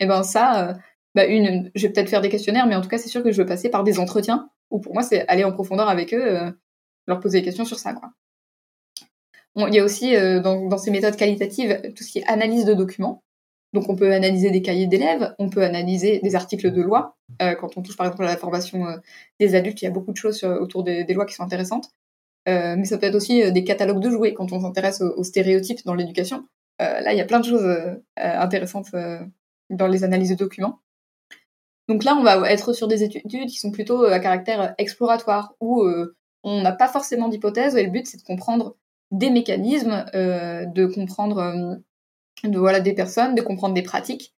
Et eh ben ça, euh, bah une, je vais peut-être faire des questionnaires, mais en tout cas, c'est sûr que je veux passer par des entretiens où pour moi, c'est aller en profondeur avec eux, euh, leur poser des questions sur ça. Quoi. il y a aussi euh, dans, dans, ces méthodes qualitatives tout ce qui est analyse de documents. Donc on peut analyser des cahiers d'élèves, on peut analyser des articles de loi. quand on touche par exemple à la formation des adultes, il y a beaucoup de choses autour des, lois qui sont intéressantes. Euh, mais ça peut être aussi euh, des catalogues de jouets quand on s'intéresse aux, stéréotypes dans l'éducation. Euh, là, il y a plein de choses intéressantes dans les analyses de documents. Donc là, on va être sur des études qui sont plutôt à caractère exploratoire, où on n'a pas forcément d'hypothèse, et le but, c'est de comprendre des mécanismes, de comprendre de, voilà, des personnes, de comprendre des pratiques.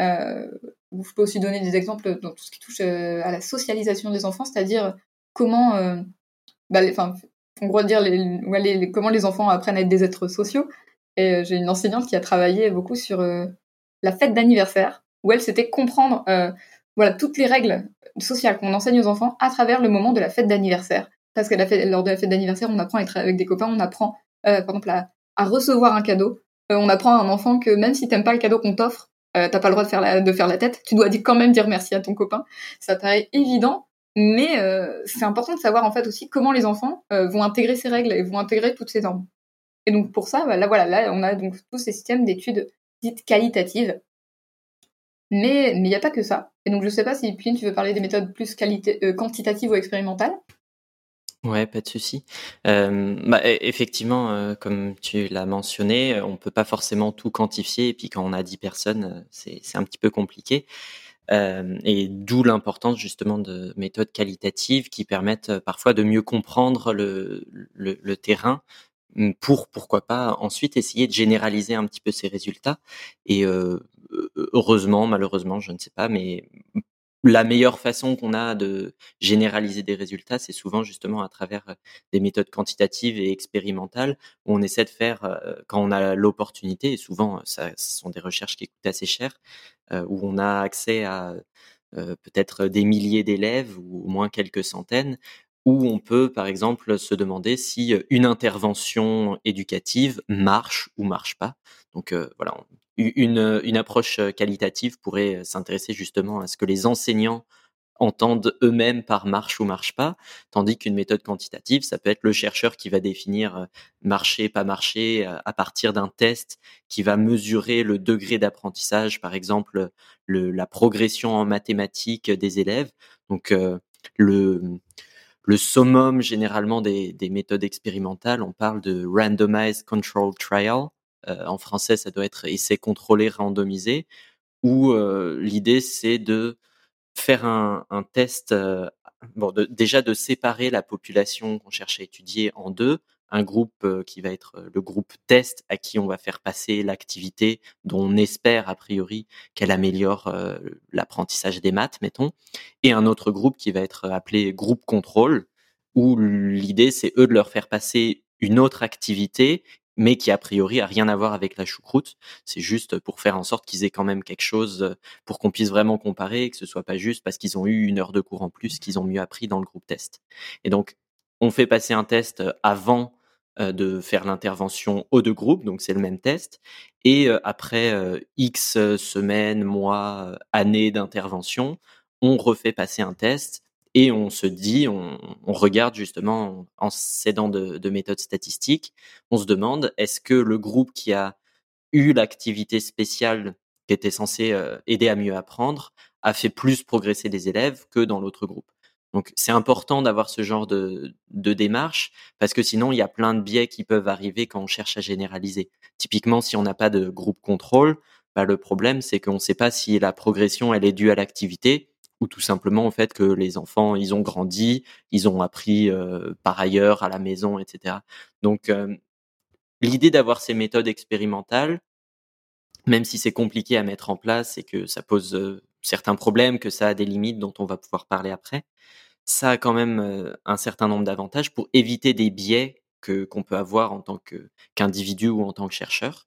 Euh, je peux aussi donner des exemples dans tout ce qui touche à la socialisation des enfants, c'est-à-dire comment bah, enfin, en gros dire les, comment les enfants apprennent à être des êtres sociaux. Et euh, j'ai une enseignante qui a travaillé beaucoup sur euh, la fête d'anniversaire, où elle s'était comprendre euh, voilà toutes les règles sociales qu'on enseigne aux enfants à travers le moment de la fête d'anniversaire. Parce que la fête, lors de la fête d'anniversaire, on apprend à être avec des copains, on apprend par exemple à, recevoir un cadeau. On apprend à un enfant que même si t'aimes pas le cadeau qu'on t'offre, t'as pas le droit de faire, la, tête, tu dois quand même dire merci à ton copain. Ça paraît évident, mais euh, c'est important de savoir en fait aussi comment les enfants euh, vont intégrer ces règles et vont intégrer toutes ces normes. Et donc pour ça, bah, là voilà, là on a donc tous ces systèmes d'études dites qualitatives. Mais mais il n'y a pas que ça. Et donc je sais pas si Pline, tu veux parler des méthodes plus euh, quantitatives ou expérimentales.
Ouais, pas de souci. Euh, bah, e, effectivement, comme tu l'as mentionné, on peut pas forcément tout quantifier. Et puis quand on a 10 personnes, c'est un petit peu compliqué. et d'où l'importance justement de méthodes qualitatives qui permettent parfois de mieux comprendre le, le, le terrain pour pourquoi pas ensuite essayer de généraliser un petit peu ces résultats. Et heureusement, malheureusement, je ne sais pas, mais la meilleure façon qu'on a de généraliser des résultats, c'est souvent justement à travers des méthodes quantitatives et expérimentales où on essaie de faire quand on a l'opportunité. Et souvent, ça, ce sont des recherches qui coûtent assez cher, où on a accès à peut-être des milliers d'élèves ou au moins quelques centaines, où on peut, par exemple, se demander si une intervention éducative marche ou marche pas. Donc voilà, une, une approche qualitative pourrait s'intéresser justement à ce que les enseignants entendent eux-mêmes par marche ou marche pas, tandis qu'une méthode quantitative, ça peut être le chercheur qui va définir marcher, pas marcher à partir d'un test qui va mesurer le degré d'apprentissage, par exemple le, la progression en mathématiques des élèves. Donc le le summum généralement des, des, méthodes expérimentales, on parle de randomized control trial. Euh, en français, ça doit être essai contrôlé randomisé, où euh, l'idée c'est de faire un, test, euh, bon, déjà de séparer la population qu'on cherche à étudier en deux, un groupe qui va être le groupe test à qui on va faire passer l'activité dont on espère a priori qu'elle améliore l'apprentissage des maths, mettons, et un autre groupe qui va être appelé groupe contrôle, où l'idée c'est eux de leur faire passer une autre activité mais qui a priori a rien à voir avec la choucroute. C'est juste pour faire en sorte qu'ils aient quand même quelque chose pour qu'on puisse vraiment comparer et que ce soit pas juste parce qu'ils ont eu une heure de cours en plus qu'ils ont mieux appris dans le groupe test. Et donc, on fait passer un test avant euh, de faire l'intervention aux deux groupes, donc c'est le même test. Et euh, après euh, X semaines, mois, années d'intervention, on refait passer un test et on se dit, on, regarde justement en s'aidant de, de, méthodes statistiques, on se demande est-ce que le groupe qui a eu l'activité spéciale qui était censée aider à mieux apprendre a fait plus progresser les élèves que dans l'autre groupe. Donc c'est important d'avoir ce genre de, de, démarche parce que sinon il y a plein de biais qui peuvent arriver quand on cherche à généraliser. Typiquement, si on n'a pas de groupe contrôle, bah, le problème c'est qu'on ne sait pas si la progression elle est due à l'activité ou tout simplement au fait que les enfants ils ont grandi, ils ont appris euh, par ailleurs à la maison, etc. Donc euh, l'idée d'avoir ces méthodes expérimentales, même si c'est compliqué à mettre en place et que ça pose euh, certains problèmes, que ça a des limites dont on va pouvoir parler après, ça a quand même un certain nombre d'avantages pour éviter des biais que qu'on peut avoir en tant qu'individu ou en tant que chercheur,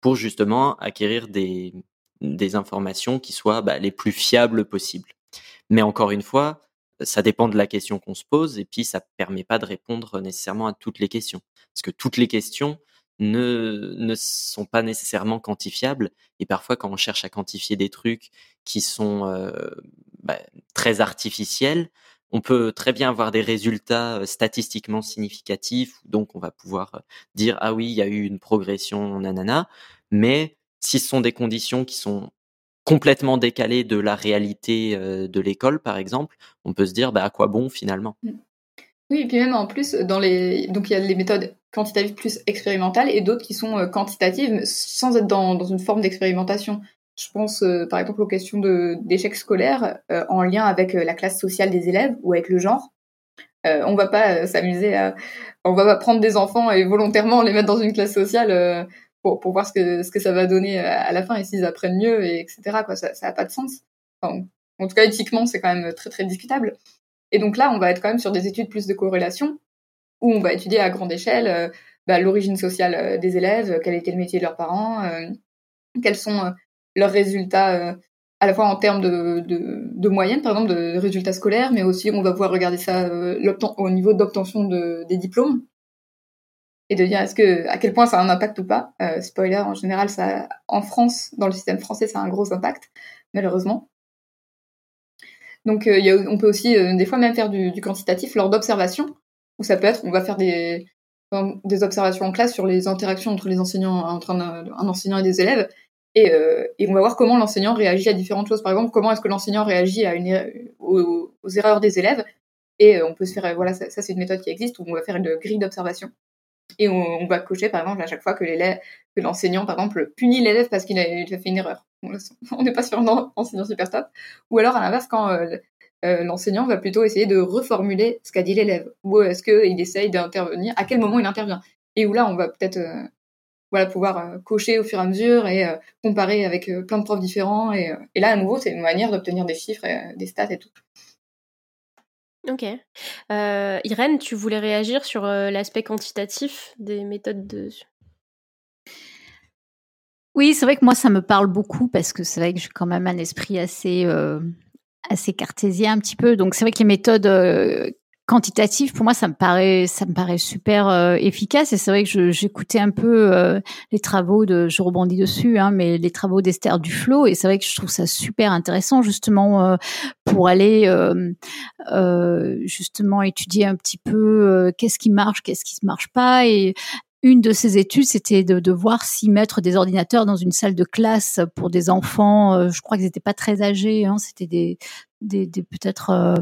pour justement acquérir des, des informations qui soient bah, les plus fiables possibles. Mais encore une fois, ça dépend de la question qu'on se pose et puis ça permet pas de répondre nécessairement à toutes les questions, parce que toutes les questions ne, ne sont pas nécessairement quantifiables. Et parfois, quand on cherche à quantifier des trucs qui sont euh, bah, très artificiels, on peut très bien avoir des résultats euh, statistiquement significatifs, donc on va pouvoir euh, dire ah oui, il y a eu une progression, nanana. Mais si ce sont des conditions qui sont complètement décalées de la réalité de l'école, par exemple, on peut se dire bah, à quoi bon finalement? Mmh.
Oui, et puis même en plus, donc il y a les méthodes quantitatives plus expérimentales et d'autres qui sont euh, quantitatives sans être dans, une forme d'expérimentation. Je pense euh, par exemple aux questions d'échecs scolaires euh, en lien avec la classe sociale des élèves ou avec le genre. on va pas s'amuser à, on va pas prendre des enfants et volontairement les mettre dans une classe sociale pour, voir ce que ça va donner à, la fin et s'ils apprennent mieux et etc. Ça, ça a pas de sens. en tout cas, éthiquement, c'est quand même très très discutable. Et donc là, on va être quand même sur des études plus de corrélation, où on va étudier à grande échelle euh, bah, l'origine sociale euh, des élèves, quel était le métier de leurs parents, euh, quels sont leurs résultats à la fois en termes de, de, moyenne, par exemple, de résultats scolaires, mais aussi on va pouvoir regarder ça au niveau d'obtention de, des diplômes et de dire est-ce que à quel point ça a un impact ou pas. spoiler, en général, ça, en France, dans le système français, ça a un gros impact, malheureusement. Donc euh, on peut aussi euh, des fois même faire du, quantitatif lors d'observations, où ça peut être, on va faire des, observations en classe sur les interactions entre les enseignants, entre un, enseignant et des élèves, et, euh, et on va voir comment l'enseignant réagit à différentes choses. Par exemple, comment est-ce que l'enseignant réagit à aux, erreurs des élèves, et on peut se faire, voilà, ça c'est une méthode qui existe où on va faire une grille d'observation. Et on, va cocher par exemple à chaque fois que l'élève, que l'enseignant par exemple punit l'élève parce qu'il a, fait une erreur. On n'est pas sur un enseignant superstat. Ou alors à l'inverse quand euh, euh, l'enseignant va plutôt essayer de reformuler ce qu'a dit l'élève. Ou est-ce qu'il essaye d'intervenir, à quel moment il intervient? Et où là on va peut-être voilà, pouvoir cocher au fur et à mesure et comparer avec plein de profs différents. Et, et là à nouveau c'est une manière d'obtenir des chiffres, et, des stats et tout.
Ok. Euh, Irène, tu voulais réagir sur euh, l'aspect quantitatif des méthodes de...
Oui, c'est vrai que moi, ça me parle beaucoup parce que c'est vrai que j'ai quand même un esprit assez, euh, assez cartésien un petit peu. Donc, c'est vrai que les méthodes quantitatif, pour moi, ça me paraît, ça me paraît super euh, efficace. Et c'est vrai que j'écoutais un peu euh, les travaux de, je rebondis dessus, hein, mais les travaux d'Esther Duflo. Et c'est vrai que je trouve ça super intéressant, justement, euh, pour aller justement étudier un petit peu qu'est-ce qui marche, qu'est-ce qui ne marche pas. Et une de ces études, c'était de, voir si mettre des ordinateurs dans une salle de classe pour des enfants, je crois qu'ils n'étaient pas très âgés, hein, c'était des, peut-être euh,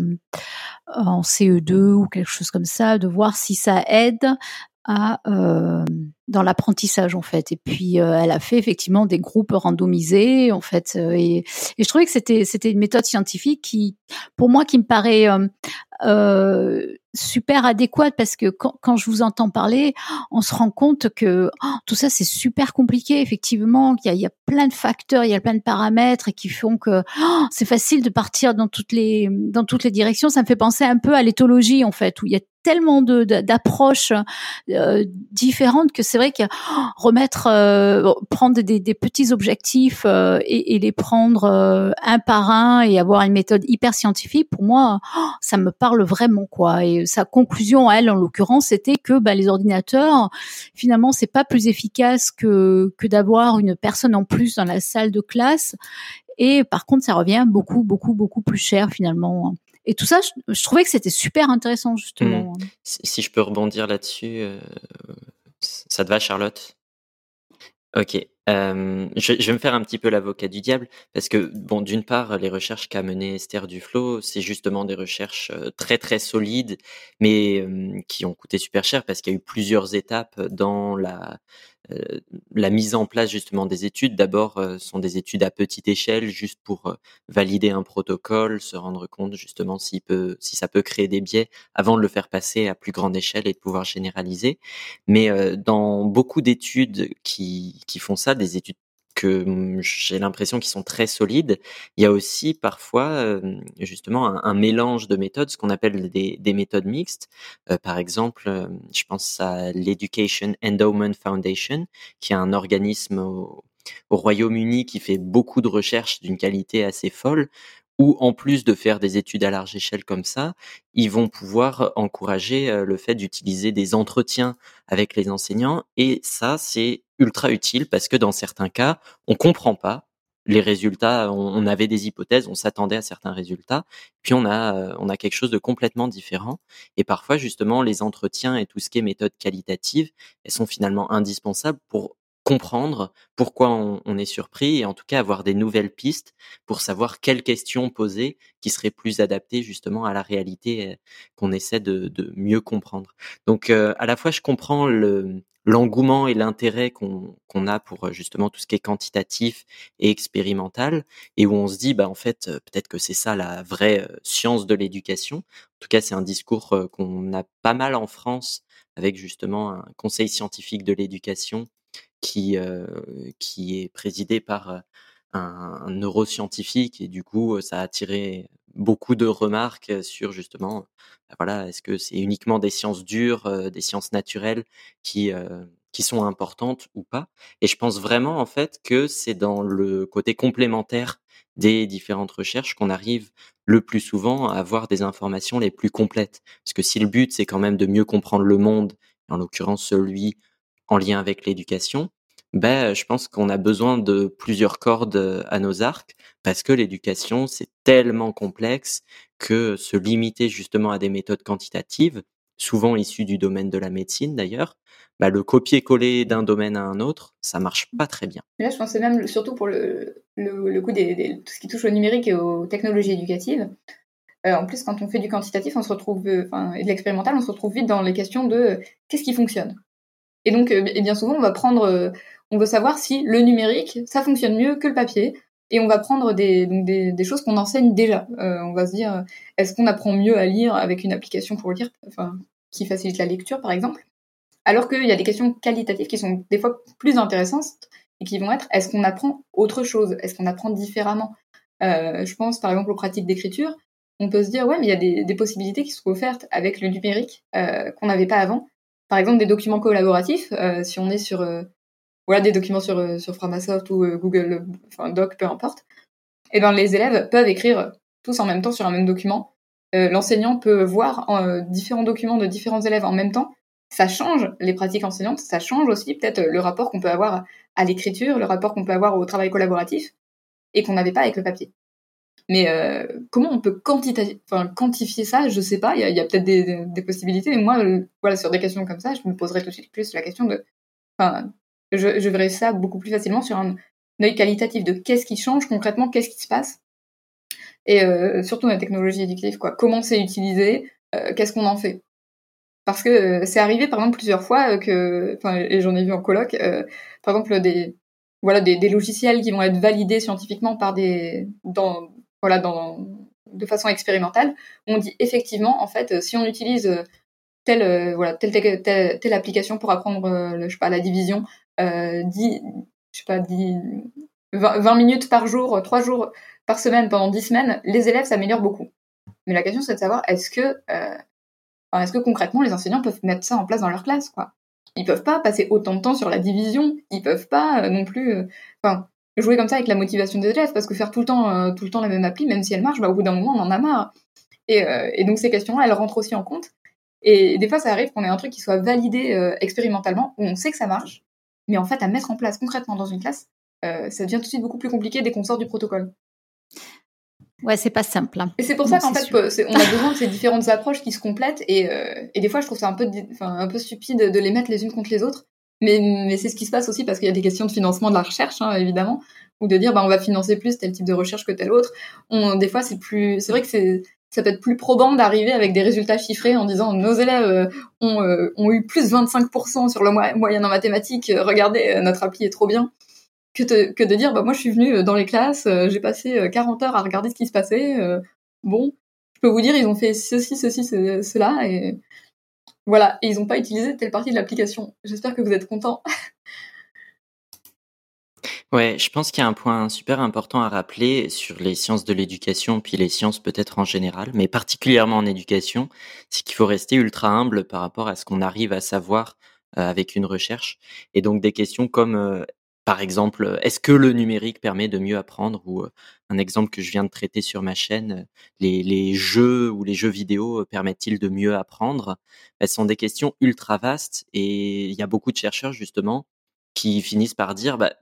en CE2 ou quelque chose comme ça, de voir si ça aide à euh, dans l'apprentissage en fait. Et puis euh, elle a fait effectivement des groupes randomisés en fait. Euh, et, je trouvais que c'était une méthode scientifique qui, pour moi, qui me paraît euh, super adéquate parce que quand, quand, je vous entends parler, on se rend compte que oh, tout ça c'est super compliqué effectivement. Qu'il y, y a plein de facteurs, il y a plein de paramètres qui font que oh, c'est facile de partir dans toutes les dans toutes les directions. Ça me fait penser un peu à l'éthologie en fait où il y a tellement de d'approches euh, différentes que c'est vrai que remettre euh, prendre des, petits objectifs euh, et, les prendre un par un et avoir une méthode hyper scientifique pour moi ça me parle vraiment quoi sa conclusion elle en l'occurrence c'était que bah, les ordinateurs finalement c'est pas plus efficace que d'avoir une personne en plus dans la salle de classe et par contre, ça revient beaucoup, beaucoup, beaucoup plus cher finalement. Et tout ça, je, trouvais que c'était super intéressant, justement.
Hmm. Si, je peux rebondir là-dessus, euh, ça te va, Charlotte? Ok. Euh, je, vais me faire un petit peu l'avocat du diable parce que bon, d'une part, les recherches qu'a menées Esther Duflo, c'est justement des recherches très très solides, mais qui ont coûté super cher parce qu'il y a eu plusieurs étapes dans la la mise en place justement des études. D'abord, sont des études à petite échelle, juste pour valider un protocole, se rendre compte justement s'il peut, si ça peut créer des biais, avant de le faire passer à plus grande échelle et de pouvoir généraliser. Mais dans beaucoup d'études qui, qui font ça, des études j'ai l'impression qu'ils sont très solides. Il y a aussi parfois justement un, mélange de méthodes, ce qu'on appelle des, des, méthodes mixtes. Euh, par exemple, je pense à l'Education Endowment Foundation, qui est un organisme au Royaume-Uni qui fait beaucoup de recherches d'une qualité assez folle, où en plus de faire des études à large échelle comme ça, ils vont pouvoir encourager euh, le fait d'utiliser des entretiens avec les enseignants. Et ça, c'est ultra utile parce que dans certains cas, on comprend pas les résultats. On, avait des hypothèses, on s'attendait à certains résultats, puis on a euh, on a quelque chose de complètement différent. Et parfois, justement, les entretiens et tout ce qui est méthode qualitative, elles sont finalement indispensables pour comprendre pourquoi on, est surpris et en tout cas avoir des nouvelles pistes pour savoir quelles questions poser qui seraient plus adaptées justement à la réalité euh, qu'on essaie de, mieux comprendre. Donc euh, à la fois je comprends le l'engouement et l'intérêt qu'on a pour euh, justement tout ce qui est quantitatif et expérimental et où on se dit bah en fait peut-être que c'est ça la vraie science de l'éducation. En tout cas c'est un discours qu'on a pas mal en France avec justement un conseil scientifique de l'éducation qui, euh, qui est présidé par euh, un, neuroscientifique et du coup ça a attiré beaucoup de remarques sur justement bah, voilà est-ce que c'est uniquement des sciences dures euh, des sciences naturelles qui qui sont importantes ou pas? Et je pense vraiment en fait que c'est dans le côté complémentaire des différentes recherches qu'on arrive le plus souvent à avoir des informations les plus complètes. Parce que si le but c'est quand même de mieux comprendre le monde en l'occurrence celui en lien avec l'éducation, ben, je pense qu'on a besoin de plusieurs cordes à nos arcs parce que l'éducation, c'est tellement complexe que se limiter justement à des méthodes quantitatives, souvent issues du domaine de la médecine d'ailleurs, bah, le copier-coller d'un domaine à un autre, ça marche pas très bien.
là, je pensais même, surtout pour le, le, coup des, tout ce qui touche au numérique et aux technologies éducatives, euh, en plus, quand on fait du quantitatif, on se retrouve, enfin, et de l'expérimental, on se retrouve vite dans les questions de qu'est-ce qui fonctionne? Et donc, et bien souvent, on va prendre, on veut savoir si le numérique, ça fonctionne mieux que le papier. Et on va prendre des, donc des, choses qu'on enseigne déjà. on va se dire, est-ce qu'on apprend mieux à lire avec une application pour lire, enfin, qui facilite la lecture, par exemple? Alors qu'il y a des questions qualitatives qui sont des fois plus intéressantes et qui vont être est-ce qu'on apprend autre chose? Est-ce qu'on apprend différemment? Euh, Je pense par exemple aux pratiques d'écriture. On peut se dire ouais, mais il y a des, possibilités qui sont offertes avec le numérique euh, qu'on n'avait pas avant. Par exemple, des documents collaboratifs. Euh, si on est sur voilà des documents sur sur Framasoft ou Google, Doc, peu importe. Et eh ben les élèves peuvent écrire tous en même temps sur un même document. L'enseignant peut voir différents documents de différents élèves en même temps ça change les pratiques enseignantes, ça change aussi peut-être le rapport qu'on peut avoir à l'écriture, le rapport qu'on peut avoir au travail collaboratif, et qu'on n'avait pas avec le papier. Mais euh, comment on peut quantifier ça? Je sais pas. Il y a, peut-être des, possibilités. Mais moi, euh, voilà, sur des questions comme ça, je me poserais tout de suite plus la question de. Enfin, je, je verrais ça beaucoup plus facilement sur un, œil qualitatif de qu'est-ce qui change concrètement, qu'est-ce qui se passe, et euh, surtout la technologie éducative, quoi. Comment c'est utilisé, qu'est-ce qu'on en fait? Parce que euh, c'est arrivé, par exemple, plusieurs fois euh, que, et j'en ai vu en colloque, euh, par exemple, des, voilà, des, logiciels qui vont être validés scientifiquement par des, dans, voilà, de façon expérimentale. On dit effectivement, en fait, si on utilise telle, voilà, telle, application pour apprendre, je sais pas, la division, euh, 10, je sais pas, 10, 20, 20 minutes par jour, 3 jours par semaine pendant 10 semaines, les élèves s'améliorent beaucoup. Mais la question, c'est de savoir, est-ce que euh, est-ce que concrètement les enseignants peuvent mettre ça en place dans leur classe, quoi? Ils peuvent pas passer autant de temps sur la division, ils peuvent pas euh, non plus, euh, jouer comme ça avec la motivation des élèves, parce que faire tout le temps, euh, tout le temps la même appli, même si elle marche, bah, au bout d'un moment on en a marre. Et, donc ces questions-là, elles rentrent aussi en compte. Et des fois, ça arrive qu'on ait un truc qui soit validé expérimentalement, où on sait que ça marche, mais en fait, à mettre en place concrètement dans une classe, ça devient tout de suite beaucoup plus compliqué dès qu'on sort du protocole.
Ouais, c'est pas simple. Hein.
Et c'est pour ça qu'en fait, on a besoin de ces différentes approches qui se complètent. Et, euh, et des fois, je trouve ça un peu, un peu stupide de les mettre les unes contre les autres. Mais, mais c'est ce qui se passe aussi parce qu'il y a des questions de financement de la recherche, hein, évidemment, ou de dire bah on va financer plus tel type de recherche que tel autre. On, des fois, c'est plus, c'est vrai que c'est ça peut être plus probant d'arriver avec des résultats chiffrés en disant nos élèves euh, ont, euh, ont eu plus 25% sur le moyen en mathématiques, regardez, notre appli est trop bien que, que de dire bah moi je suis venue euh, dans les classes, euh, j'ai passé 40 euh, heures à regarder ce qui se passait. bon, je peux vous dire ils ont fait ceci, ceci, cela voilà, et ils n'ont pas utilisé telle partie de l'application. J'espère que vous êtes contents.
Ouais, je pense qu'il y a un point super important à rappeler sur les sciences de l'éducation, puis les sciences peut-être en général, mais particulièrement en éducation, c'est qu'il faut rester ultra humble par rapport à ce qu'on arrive à savoir avec une recherche. Et donc des questions comme par exemple, est-ce que le numérique permet de mieux apprendre ou un exemple que je viens de traiter sur ma chaîne, les, jeux ou les jeux vidéo permettent-ils de mieux apprendre? Elles sont des questions ultra vastes et il y a beaucoup de chercheurs justement qui finissent par dire bah,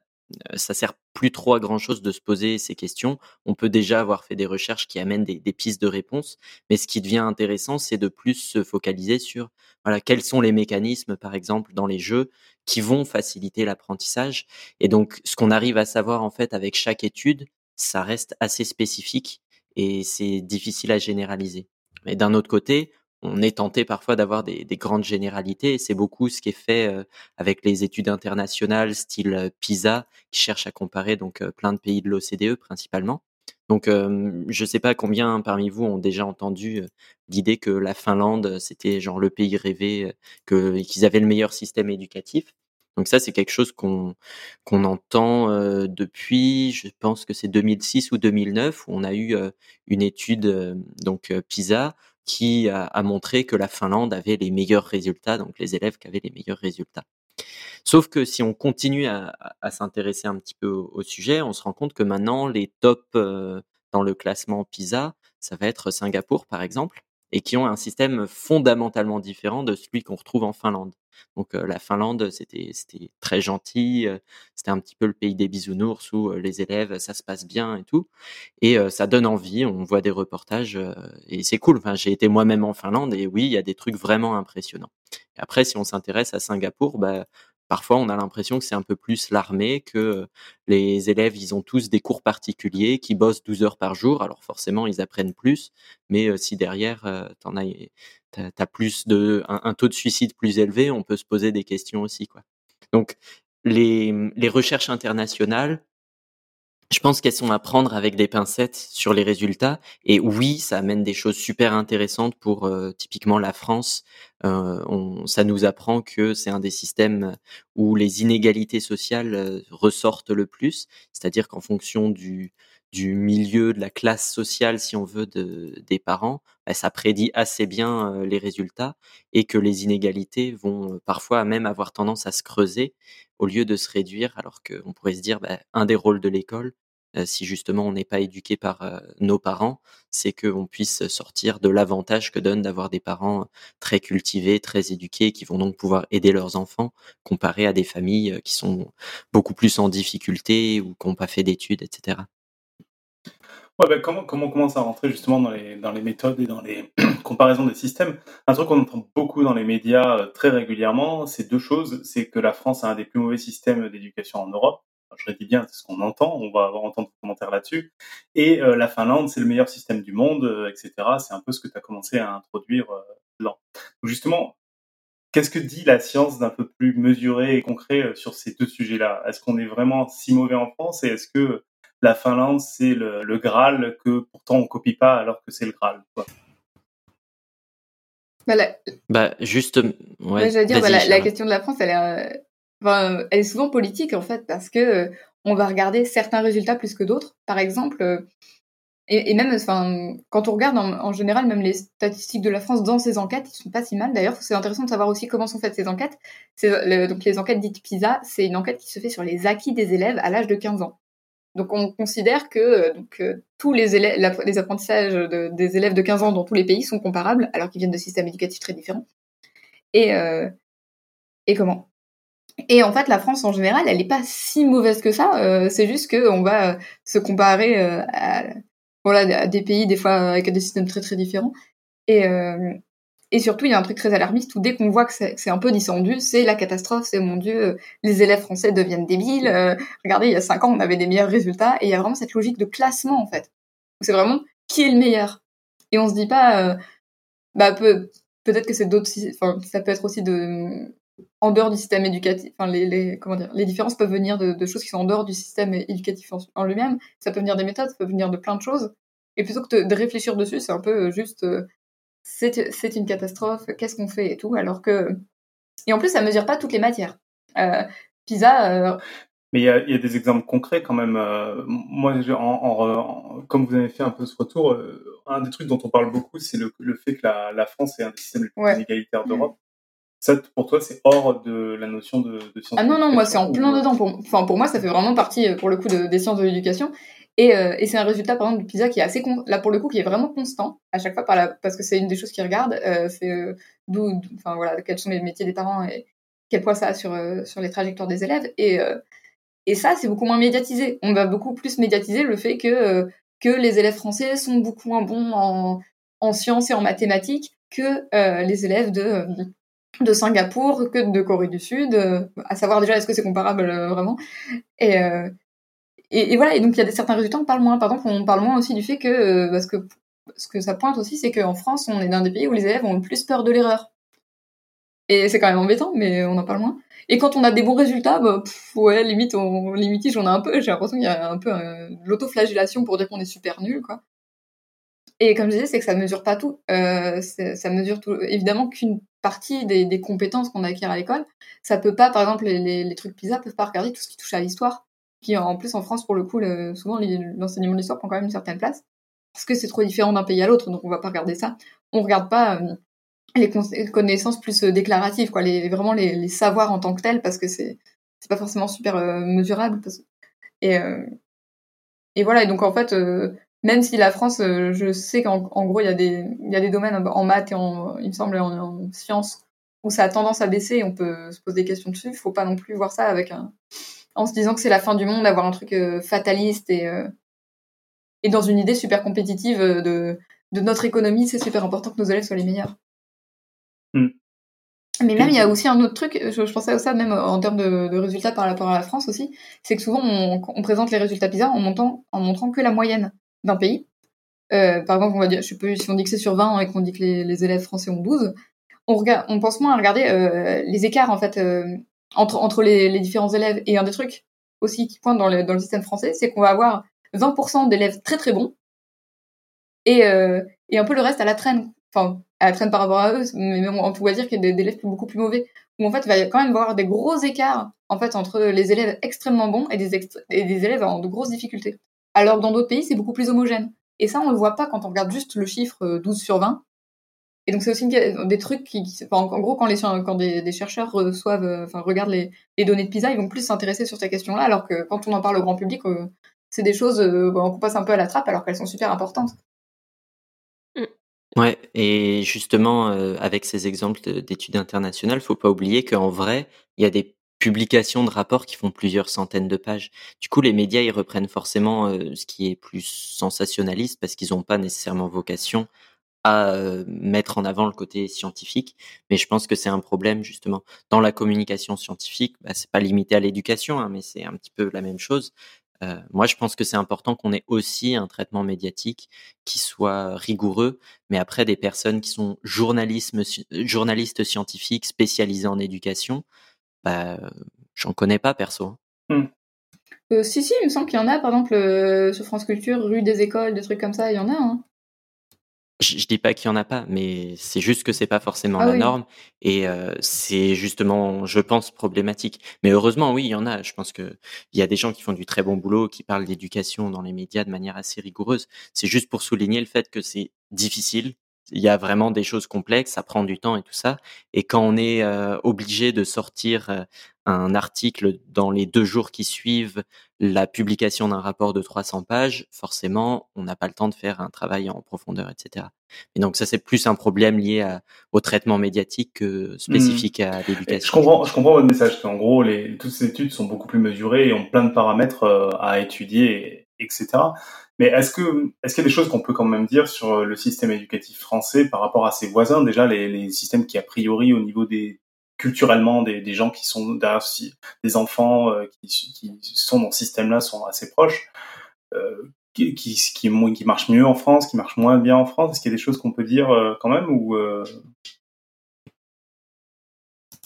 ça sert plus trop à grand chose de se poser ces questions. On peut déjà avoir fait des recherches qui amènent des, pistes de réponse, mais ce qui devient intéressant, c'est de plus se focaliser sur voilà quels sont les mécanismes, par exemple, dans les jeux qui vont faciliter l'apprentissage. Et donc, ce qu'on arrive à savoir en fait avec chaque étude, ça reste assez spécifique et c'est difficile à généraliser. Mais d'un autre côté, on est tenté parfois d'avoir des, grandes généralités. C'est beaucoup ce qui est fait euh, avec les études internationales, style euh, PISA, qui cherchent à comparer donc euh, plein de pays de l'OCDE principalement. Donc, je ne sais pas combien parmi vous ont déjà entendu l'idée que la Finlande, c'était genre le pays rêvé, qu'ils avaient le meilleur système éducatif. Donc ça, c'est quelque chose qu'on qu'on entend depuis, je pense que c'est 2006 ou 2009, où on a eu une étude donc PISA qui a, montré que la Finlande avait les meilleurs résultats, donc les élèves qui avaient les meilleurs résultats. Sauf que si on continue à, s'intéresser un petit peu au, sujet, on se rend compte que maintenant les tops euh, dans le classement PISA, ça va être Singapour par exemple, et qui ont un système fondamentalement différent de celui qu'on retrouve en Finlande. Donc la Finlande, c'était très gentil, c'était un petit peu le pays des bisounours où les élèves, ça se passe bien et tout, et ça donne envie. On voit des reportages et c'est cool. Enfin, j'ai été moi-même en Finlande et oui, il y a des trucs vraiment impressionnants. après, si on s'intéresse à Singapour, bah parfois on a l'impression que c'est un peu plus l'armée, que les élèves, ils ont tous des cours particuliers, qui bossent 12 heures par jour, alors forcément ils apprennent plus, mais si derrière tu en as, as, plus de, un, taux de suicide plus élevé, on peut se poser des questions aussi. Quoi. Donc les, les recherches internationales, je pense qu'elles sont à prendre avec des pincettes sur les résultats. Et oui, ça amène des choses super intéressantes pour euh, typiquement la France. Euh, on, ça nous apprend que c'est un des systèmes où les inégalités sociales euh, ressortent le plus. C'est-à-dire qu'en fonction du, du milieu, de la classe sociale, si on veut, de, des parents, bah, ça prédit assez bien euh, les résultats et que les inégalités vont parfois même avoir tendance à se creuser au lieu de se réduire, alors qu'on pourrait se dire, bah, un des rôles de l'école, euh, si justement on n'est pas éduqué par euh, nos parents, c'est qu'on puisse sortir de l'avantage que donne d'avoir des parents très cultivés, très éduqués, qui vont donc pouvoir aider leurs enfants, comparé à des familles euh, qui sont beaucoup plus en difficulté ou qui n'ont pas fait d'études, etc.
Ouais, ben comment, comment on commence à rentrer justement dans les, dans les méthodes et dans les comparaisons des systèmes? Un truc qu'on entend beaucoup dans les médias très régulièrement, c'est deux choses. C'est que la France a un des plus mauvais systèmes d'éducation en Europe je dis bien, c'est ce qu'on entend, on va avoir entendre des commentaires là-dessus. Et euh, la Finlande, c'est le meilleur système du monde, euh, etc. C'est un peu ce que tu as commencé à introduire euh, là. justement, qu'est-ce que dit la science d'un peu plus mesuré et concret sur ces deux sujets-là? Est-ce qu'on est vraiment si mauvais en France? Et est-ce que la Finlande, c'est le, Graal que pourtant on copie pas alors que c'est le Graal quoi?
Bah, bah juste, ouais,
dire, bah, la, question de la France, elle est, elle est souvent politique en fait parce que euh, on va regarder certains résultats plus que d'autres. Par exemple, euh, et, même, enfin, quand on regarde en, général même les statistiques de la France dans ces enquêtes, ils sont pas si mal. D'ailleurs, c'est intéressant de savoir aussi comment sont faites ces enquêtes. donc les enquêtes dites PISA, c'est une enquête qui se fait sur les acquis des élèves à l'âge de 15 ans. Donc on considère que euh, donc, tous les, élèves, les apprentissages des élèves de 15 ans dans tous les pays sont comparables, alors qu'ils viennent de systèmes éducatifs très différents. Et, et comment? Et en fait, la France en général, elle n'est pas si mauvaise que ça. Euh, c'est juste qu'on va euh, se comparer euh, à, voilà, des pays des fois avec des systèmes très très différents. Et, surtout, il y a un truc très alarmiste où dès qu'on voit que c'est un peu descendu, c'est la catastrophe, c'est mon Dieu, les élèves français deviennent débiles. regardez, il y a cinq ans, on avait des meilleurs résultats. Et il y a vraiment cette logique de classement en fait. C'est vraiment qui est le meilleur? Et on se dit pas, bah peut, peut-être que c'est d'autres, enfin ça peut être aussi de en dehors du système éducatif. Enfin, les, les, comment dire, les différences peuvent venir de, de, choses qui sont en dehors du système éducatif en, lui-même. Ça peut venir des méthodes, ça peut venir de plein de choses. Et plutôt que de, réfléchir dessus, c'est un peu juste, euh, c'est une catastrophe, qu'est-ce qu'on fait et tout. Alors que. Et en plus, ça mesure pas toutes les matières. Euh, PISA. Euh,
mais il y, a, y a, des exemples concrets quand même. Euh, moi, en, en, comme vous avez fait un peu ce retour, un des trucs dont on parle beaucoup, c'est le, le, fait que la, la, France est un des systèmes les plus inégalitaires d'Europe. Ça, pour toi, c'est hors de la notion de, de sciences.
Ah non, non, moi, c'est en plein dedans. Pour, enfin, pour moi, ça fait vraiment partie, euh, pour le coup, de, des sciences de l'éducation. Et, euh, et c'est un résultat, par exemple, de PISA qui est assez, con... là, pour le coup, qui est vraiment constant à chaque fois, par la... parce que c'est une des choses qu'ils regardent. Euh, c'est euh, d'où, enfin, voilà, quels sont les métiers des parents et quel poids ça a sur, euh, sur les trajectoires des élèves. Et, et ça, c'est beaucoup moins médiatisé. On va beaucoup plus médiatiser le fait que, que les élèves français sont beaucoup moins bons en, en sciences et en mathématiques que les élèves de de Singapour que de Corée du Sud, euh, à savoir déjà est-ce que c'est comparable euh, vraiment? Euh, et, et, voilà, et donc il y a des, certains résultats, on parle moins. Par exemple, on parle moins aussi du fait que, parce que ce que ça pointe aussi, c'est qu'en France, on est dans des pays où les élèves ont le plus peur de l'erreur. Et c'est quand même embêtant, mais on en parle moins. Et quand on a des bons résultats, bah, ouais, limite, on limite, j'en ai un peu, j'ai l'impression qu'il y a un peu l'autoflagellation pour dire qu'on est super nul, quoi. Et comme je disais, c'est que ça mesure pas tout. Euh, ça mesure évidemment qu'une partie des, compétences qu'on acquiert à l'école. Ça peut pas, par exemple, les, les, les, trucs PISA peuvent pas regarder tout ce qui touche à l'histoire. Qui en plus en France, pour le coup, souvent l'enseignement de l'histoire prend quand même une certaine place parce que c'est trop différent d'un pays à l'autre, donc on va pas regarder ça. On regarde pas euh, les connaissances plus euh, déclaratives, quoi, les, vraiment les, savoirs en tant que tels, parce que c'est c'est pas forcément super mesurable. Et voilà, et donc en fait, même si la France, euh, je sais qu'en gros, il y, a des, y a des domaines en maths et en, il me semble, en, sciences où ça a tendance à baisser et on peut se poser des questions dessus. Il faut pas non plus voir ça avec un, en se disant que c'est la fin du monde, d'avoir un truc euh, fataliste et, euh, et dans une idée super compétitive de, de notre économie, c'est super important que nos élèves soient les meilleurs.
Hmm.
Mais même, il y a aussi un autre truc, je, pensais à ça même en termes de, résultats par rapport à la France aussi, c'est que souvent on, présente les résultats PISA en, montant, en montrant que la moyenne d'un pays. Euh, par exemple, on va dire, je sais plus, si on dit que c'est sur 20 et qu'on dit que les, élèves français ont 12, on, regarde, on pense moins à regarder euh, les écarts en fait euh, entre, entre les, différents élèves. Et un des trucs aussi qui pointe dans le, dans le système français, c'est qu'on va avoir 20% d'élèves très très bons et, et un peu le reste à la traîne. Enfin, à la traîne par rapport à eux, mais on pourrait dire qu'il y a des, élèves beaucoup plus mauvais. Où en fait, il va quand même avoir des gros écarts en fait entre les élèves extrêmement bons et des, et des élèves en de grosses difficultés. Alors que dans d'autres pays, c'est beaucoup plus homogène. Et ça, on le voit pas quand on regarde juste le chiffre 12 sur 20. Et donc c'est aussi des trucs qui, en gros, quand, les, quand des, chercheurs reçoivent, euh, enfin regardent les, données de PISA, ils vont plus s'intéresser sur ces questions-là, alors que quand on en parle au grand public, euh, c'est des choses euh, qu'on passe un peu à la trappe, alors qu'elles sont super importantes.
Ouais, et justement, avec ces exemples d'études internationales, faut pas oublier qu'en vrai, il y a des publications de rapports qui font plusieurs centaines de pages. Du coup, les médias, ils reprennent forcément ce qui est plus sensationnaliste parce qu'ils n'ont pas nécessairement vocation à mettre en avant le côté scientifique. Mais je pense que c'est un problème justement dans la communication scientifique. Bah, c'est pas limité à l'éducation, hein, mais c'est un petit peu la même chose. Euh, moi, je pense que c'est important qu'on ait aussi un traitement médiatique qui soit rigoureux, mais après des personnes qui sont journalistes, scientifiques spécialisés en éducation, bah, j'en connais pas perso.
Hein. Mmh. Euh, si, si, il me semble qu'il y en a, par exemple, euh, sur France Culture, rue des écoles, des trucs comme ça, il y en a. Hein.
Je, dis pas qu'il y en a pas, mais c'est juste que c'est pas forcément ah la norme et c'est justement, je pense, problématique. Mais heureusement, oui, il y en a. Je pense que il y a des gens qui font du très bon boulot, qui parlent d'éducation dans les médias de manière assez rigoureuse. C'est juste pour souligner le fait que c'est difficile. Il y a vraiment des choses complexes, ça prend du temps et tout ça. Et quand on est obligé de sortir un article dans les deux jours qui suivent la publication d'un rapport de 300 pages, forcément, on n'a pas le temps de faire un travail en profondeur, etc. Et donc ça, c'est plus un problème lié au traitement médiatique que spécifique à mmh. l'éducation.
Je comprends, je comprends votre message. En gros, les, toutes ces études sont beaucoup plus mesurées et ont plein de paramètres euh, à étudier, etc. Mais est-ce que est-ce qu'il y a des choses qu'on peut quand même dire sur le système éducatif français par rapport à ses voisins? Déjà, les, les systèmes qui a priori au niveau des culturellement des, des gens qui sont derrière des enfants euh, qui, qui, sont dans ce système-là sont assez proches. Euh, qui, qui, qui, marche mieux en France, qui marche moins bien en France? Est-ce qu'il y a des choses qu'on peut dire euh, quand même euh,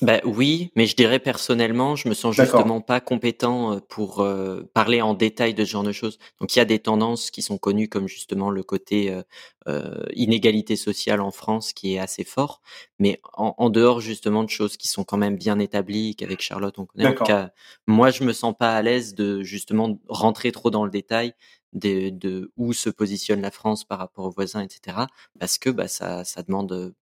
bah oui, mais je dirais personnellement, je me sens justement pas compétent euh, pour euh, parler en détail de ce genre de choses. Donc il y a des tendances qui sont connues comme justement le côté euh, inégalité sociale en France qui est assez fort, mais en, en, dehors justement de choses qui sont quand même bien établies, qu'avec Charlotte on connaît. En tout cas, moi je me sens pas à l'aise de justement rentrer trop dans le détail de, de, où se positionne la France par rapport aux voisins, etc. Parce que bah, ça, ça demande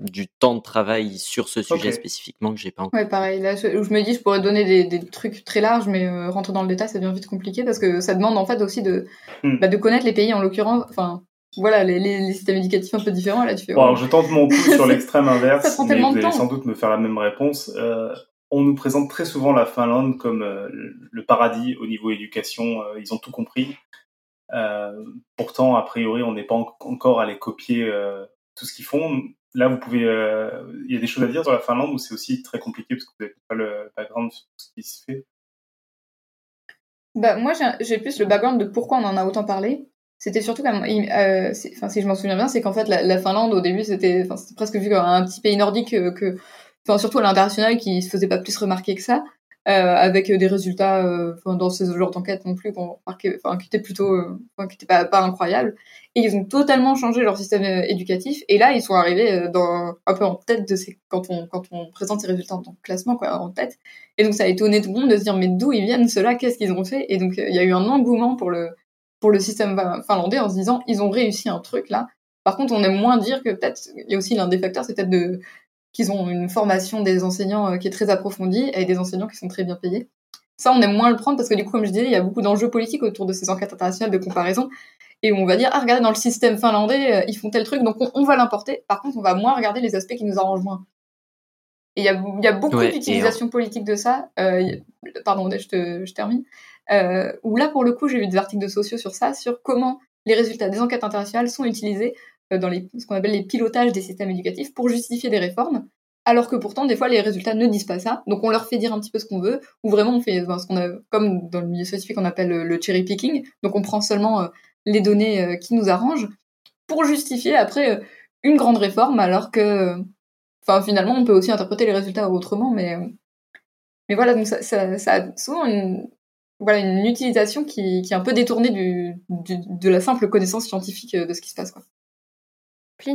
du temps de travail sur ce sujet spécifiquement que j'ai pas encore.
Ouais, pareil. Là, je, me dis, je pourrais donner des, trucs très larges, mais euh, rentrer dans le détail, ça devient vite compliqué parce que ça demande en fait aussi de, hmm. bah, de connaître les pays en l'occurrence. Enfin, voilà, les, les, systèmes éducatifs un peu différents. Là, tu fais.
Bon, alors je tente mon coup sur l'extrême inverse. ça prend mais vous allez sans doute me faire la même réponse. Euh, on nous présente très souvent la Finlande comme euh, le paradis au niveau éducation. ils ont tout compris. pourtant, a priori, on n'est pas encore à les copier tout ce qu'ils font là, vous pouvez, euh, il y a des choses à dire sur la Finlande où c'est aussi très compliqué parce que vous n'avez pas le background sur ce qui se fait?
Bah, moi, j'ai plus le background de pourquoi on en a autant parlé. C'était surtout comme, euh, enfin, si je m'en souviens bien, c'est qu'en fait, la, Finlande, au début, c'était presque vu comme un petit pays nordique euh, enfin, surtout à l'international, qui se faisait pas plus remarquer que ça. Euh, avec des résultats dans ces genres d'enquête non plus qui étaient plutôt qui étaient pas incroyables et ils ont totalement changé leur système éducatif. Et là ils sont arrivés dans un peu en tête de ces quand on quand on présente ces résultats en classement quoi en tête. Et donc ça a étonné tout le monde de se dire mais d'où ils viennent ceux-là? Qu'est-ce qu'ils ont fait? Et donc il y a eu un engouement pour le pour le système finlandais en se disant ils ont réussi un truc là. Par contre on aime moins dire que peut-être il y a aussi l'un des facteurs c'est peut-être de qu'ils ont une formation des enseignants euh, qui est très approfondie et des enseignants qui sont très bien payés. Ça, on aime moins le prendre parce que du coup, comme je disais, il y a beaucoup d'enjeux politiques autour de ces enquêtes internationales de comparaison. Et on va dire, ah, regardez, dans le système finlandais, euh, ils font tel truc, donc on, va l'importer. Par contre, on va moins regarder les aspects qui nous arrangent moins. Et il y a, y a, beaucoup d'utilisation politique de ça. Euh, pardon, je, te, je termine. Euh, où là, pour le coup, j'ai vu des articles de sociaux sur ça, sur comment les résultats des enquêtes internationales sont utilisés euh, dans les, ce qu'on appelle les pilotages des systèmes éducatifs pour justifier des réformes. Alors que pourtant des fois les résultats ne disent pas ça. Donc on leur fait dire un petit peu ce qu'on veut, ou vraiment on fait ce qu'on a, comme dans le milieu scientifique on appelle le, cherry picking. Donc on prend seulement euh, les données euh, qui nous arrangent pour justifier après euh, une grande réforme, alors que, enfin finalement on peut aussi interpréter les résultats autrement, mais voilà donc ça, ça, a souvent une voilà une utilisation qui, est un peu détournée de la simple connaissance scientifique de ce qui se passe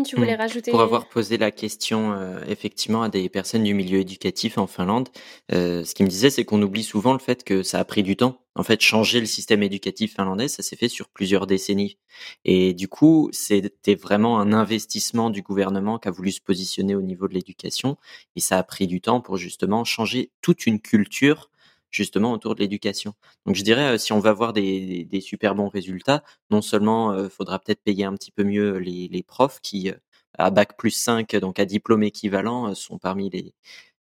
tu voulais rajouter
Pour avoir posé la question euh, effectivement à des personnes du milieu éducatif en Finlande, euh, ce qu'ils me disaient, c'est qu'on oublie souvent le fait que ça a pris du temps. En fait, changer le système éducatif finlandais, ça s'est fait sur plusieurs décennies. Et du coup, c'était vraiment un investissement du gouvernement qui a voulu se positionner au niveau de l'éducation. Et ça a pris du temps pour justement changer toute une culture justement autour de l'éducation. Donc je dirais, euh, si on va avoir des, super bons résultats, non seulement euh, faudra peut-être payer un petit peu mieux les, profs qui, euh, à bac plus 5, donc à diplôme équivalent, sont parmi les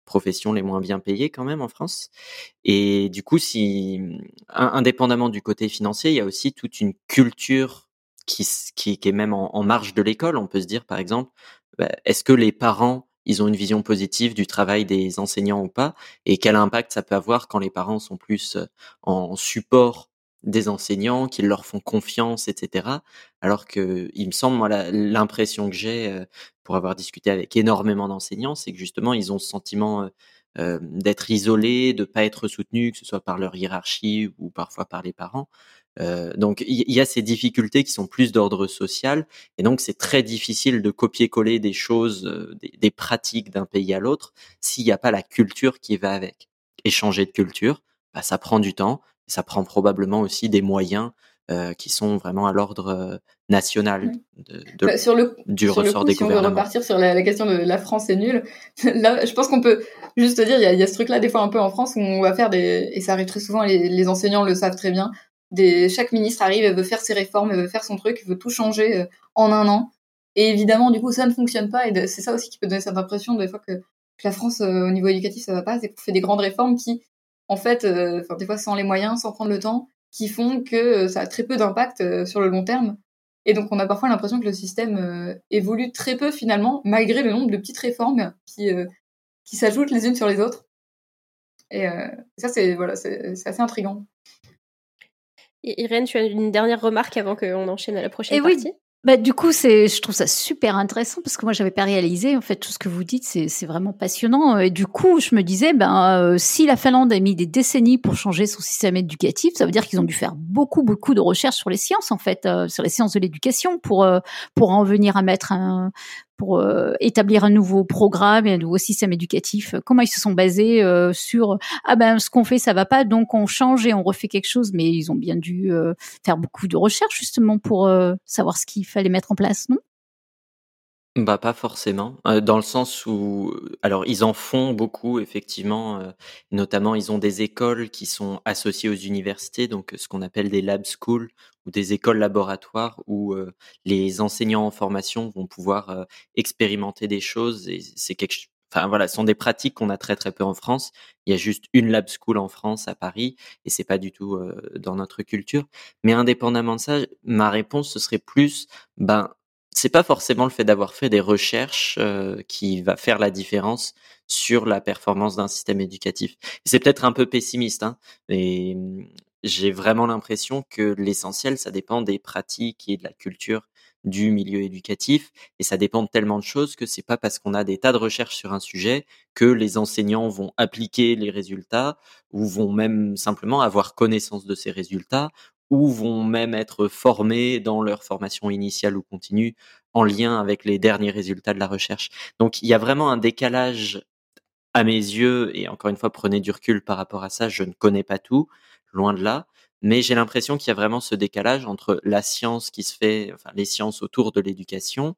professions les moins bien payées quand même en France. Et du coup, si indépendamment du côté financier, il y a aussi toute une culture qui, qui, qui est même en, marge de l'école. On peut se dire, par exemple, bah, est-ce que les parents ils ont une vision positive du travail des enseignants ou pas, et quel impact ça peut avoir quand les parents sont plus euh, en support des enseignants, qu'ils leur font confiance, etc. Alors que, il me semble, moi, l'impression que j'ai, euh, pour avoir discuté avec énormément d'enseignants, c'est que justement, ils ont ce sentiment euh, d'être isolés, de pas être soutenus, que ce soit par leur hiérarchie ou parfois par les parents. Euh, donc il y, a ces difficultés qui sont plus d'ordre social et donc c'est très difficile de copier-coller des choses, euh, des, pratiques d'un pays à l'autre s'il n'y a pas la culture qui va avec. Et changer de culture, bah, ça prend du temps, ça prend probablement aussi des moyens euh, qui sont vraiment à l'ordre euh, national de, de,
bah, sur le,
du ressort des
si on veut repartir sur la, question de la France est nulle, là, je pense qu'on peut juste dire, il y a, y a, ce truc-là des fois un peu en France où on va faire des, et ça arrive très souvent, les, les enseignants le savent très bien, chaque ministre arrive, elle veut faire ses réformes, elle veut faire son truc, veut tout changer euh, en un an. Et évidemment, du coup, ça ne fonctionne pas. Et c'est ça aussi qui peut donner cette impression des fois que, la France, euh, au niveau éducatif, ça va pas. C'est qu'on fait des grandes réformes qui, en fait, euh, des fois sans les moyens, sans prendre le temps, qui font que ça a très peu d'impact sur le long terme. Et donc, on a parfois l'impression que le système évolue très peu finalement, malgré le nombre de petites réformes qui, qui s'ajoutent les unes sur les autres. Et ça, c'est voilà, c'est assez intrigant.
Irène, tu as une dernière remarque avant qu'on enchaîne à la prochaine partie oui.
Bah, du coup, c'est, je trouve ça super intéressant parce que moi, j'avais pas réalisé. En fait, tout ce que vous dites, c'est, c'est vraiment passionnant. Et du coup, je me disais, ben, euh, si la Finlande a mis des décennies pour changer son système éducatif, ça veut dire qu'ils ont dû faire beaucoup, beaucoup de recherches sur les sciences, en fait, euh, sur les sciences de l'éducation, pour euh, pour en venir à mettre un, pour euh, établir un nouveau programme et un nouveau système éducatif. Comment ils se sont basés euh, sur ah ben ce qu'on fait ça va pas donc on change et on refait quelque chose mais ils ont bien dû euh, faire beaucoup de recherches justement pour savoir ce qu'il fallait mettre en place non?
Bah pas forcément, dans le sens où alors ils en font beaucoup effectivement, notamment ils ont des écoles qui sont associées aux universités, donc ce qu'on appelle des lab schools ou des écoles laboratoires où les enseignants en formation vont pouvoir expérimenter des choses et c'est quelque enfin voilà, ce sont des pratiques qu'on a très très peu en France. Il y a juste une lab school en France à Paris et c'est pas du tout dans notre culture. Mais indépendamment de ça, ma réponse ce serait plus ben c'est pas forcément le fait d'avoir fait des recherches euh, qui va faire la différence sur la performance d'un système éducatif. C'est peut-être un peu pessimiste, hein, mais mmh, j'ai vraiment l'impression que l'essentiel, ça dépend des pratiques et de la culture du milieu éducatif, et ça dépend de tellement de choses que c'est pas parce qu'on a des tas de recherches sur un sujet que les enseignants vont appliquer les résultats ou vont même simplement avoir connaissance de ces résultats ou vont même être formés dans leur formation initiale ou continue en lien avec les derniers résultats de la recherche. Donc il y a vraiment un décalage à mes yeux, et encore une fois, prenez du recul par rapport à ça, je ne connais pas tout, loin de là, mais j'ai l'impression qu'il y a vraiment ce décalage entre la science qui se fait, enfin les sciences autour de l'éducation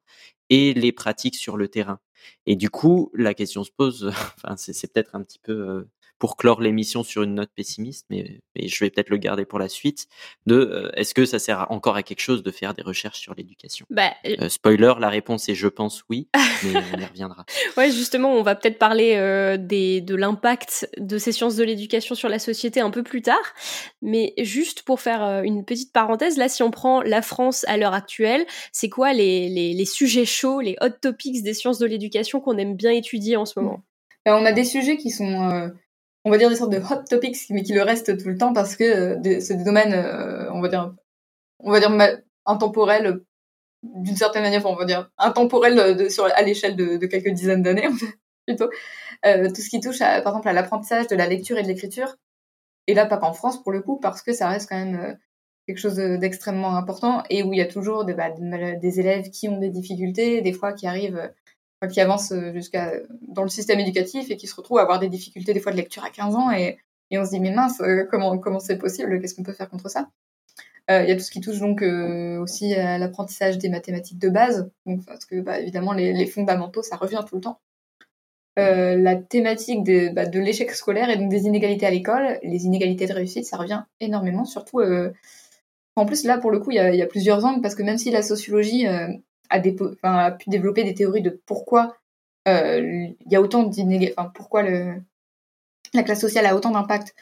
et les pratiques sur le terrain. Et du coup, la question se pose, enfin c'est peut-être un petit peu euh, pour clore l'émission sur une note pessimiste, mais, je vais peut-être le garder pour la suite, de euh, est-ce que ça sert encore à quelque chose de faire des recherches sur l'éducation?
Bah,
Spoiler, la réponse est je pense oui, mais on y reviendra.
Ouais, justement, on va peut-être parler des, de l'impact de ces sciences de l'éducation sur la société un peu plus tard, mais juste pour faire une petite parenthèse, là, si on prend la France à l'heure actuelle, c'est quoi les, les, les sujets chauds, les hot topics des sciences de l'éducation qu'on aime bien étudier en ce moment?
Ben, On a des sujets qui sont, euh, on va dire, des sortes de hot topics, mais qui le restent tout le temps parce que euh, c'est des domaines, euh, on va dire, on va dire intemporels d'une certaine manière, on va dire intemporels de, à l'échelle de, quelques dizaines d'années plutôt. tout ce qui touche, par exemple, à l'apprentissage de la lecture et de l'écriture. Et là, pas en France pour le coup, parce que ça reste quand même quelque chose d'extrêmement important et où il y a toujours des, bah, des élèves qui ont des difficultés, des fois qui arrivent, qui avancent jusqu'à dans le système éducatif et qui se retrouvent à avoir des difficultés des fois de lecture à 15 ans et, et on se dit mais mince, euh, comment comment c'est possible? Qu'est-ce qu'on peut faire contre ça? Euh, Il y a tout ce qui touche donc euh, aussi à l'apprentissage des mathématiques de base, donc, parce que bah, évidemment les, les, fondamentaux ça revient tout le temps. la thématique de, bah, de l'échec scolaire et donc des inégalités à l'école, les inégalités de réussite, ça revient énormément, surtout en plus, là, pour le coup, il y a, plusieurs angles, parce que même si la sociologie euh, a, pu développer des théories de pourquoi euh, il y a autant pourquoi la classe sociale a autant d'impact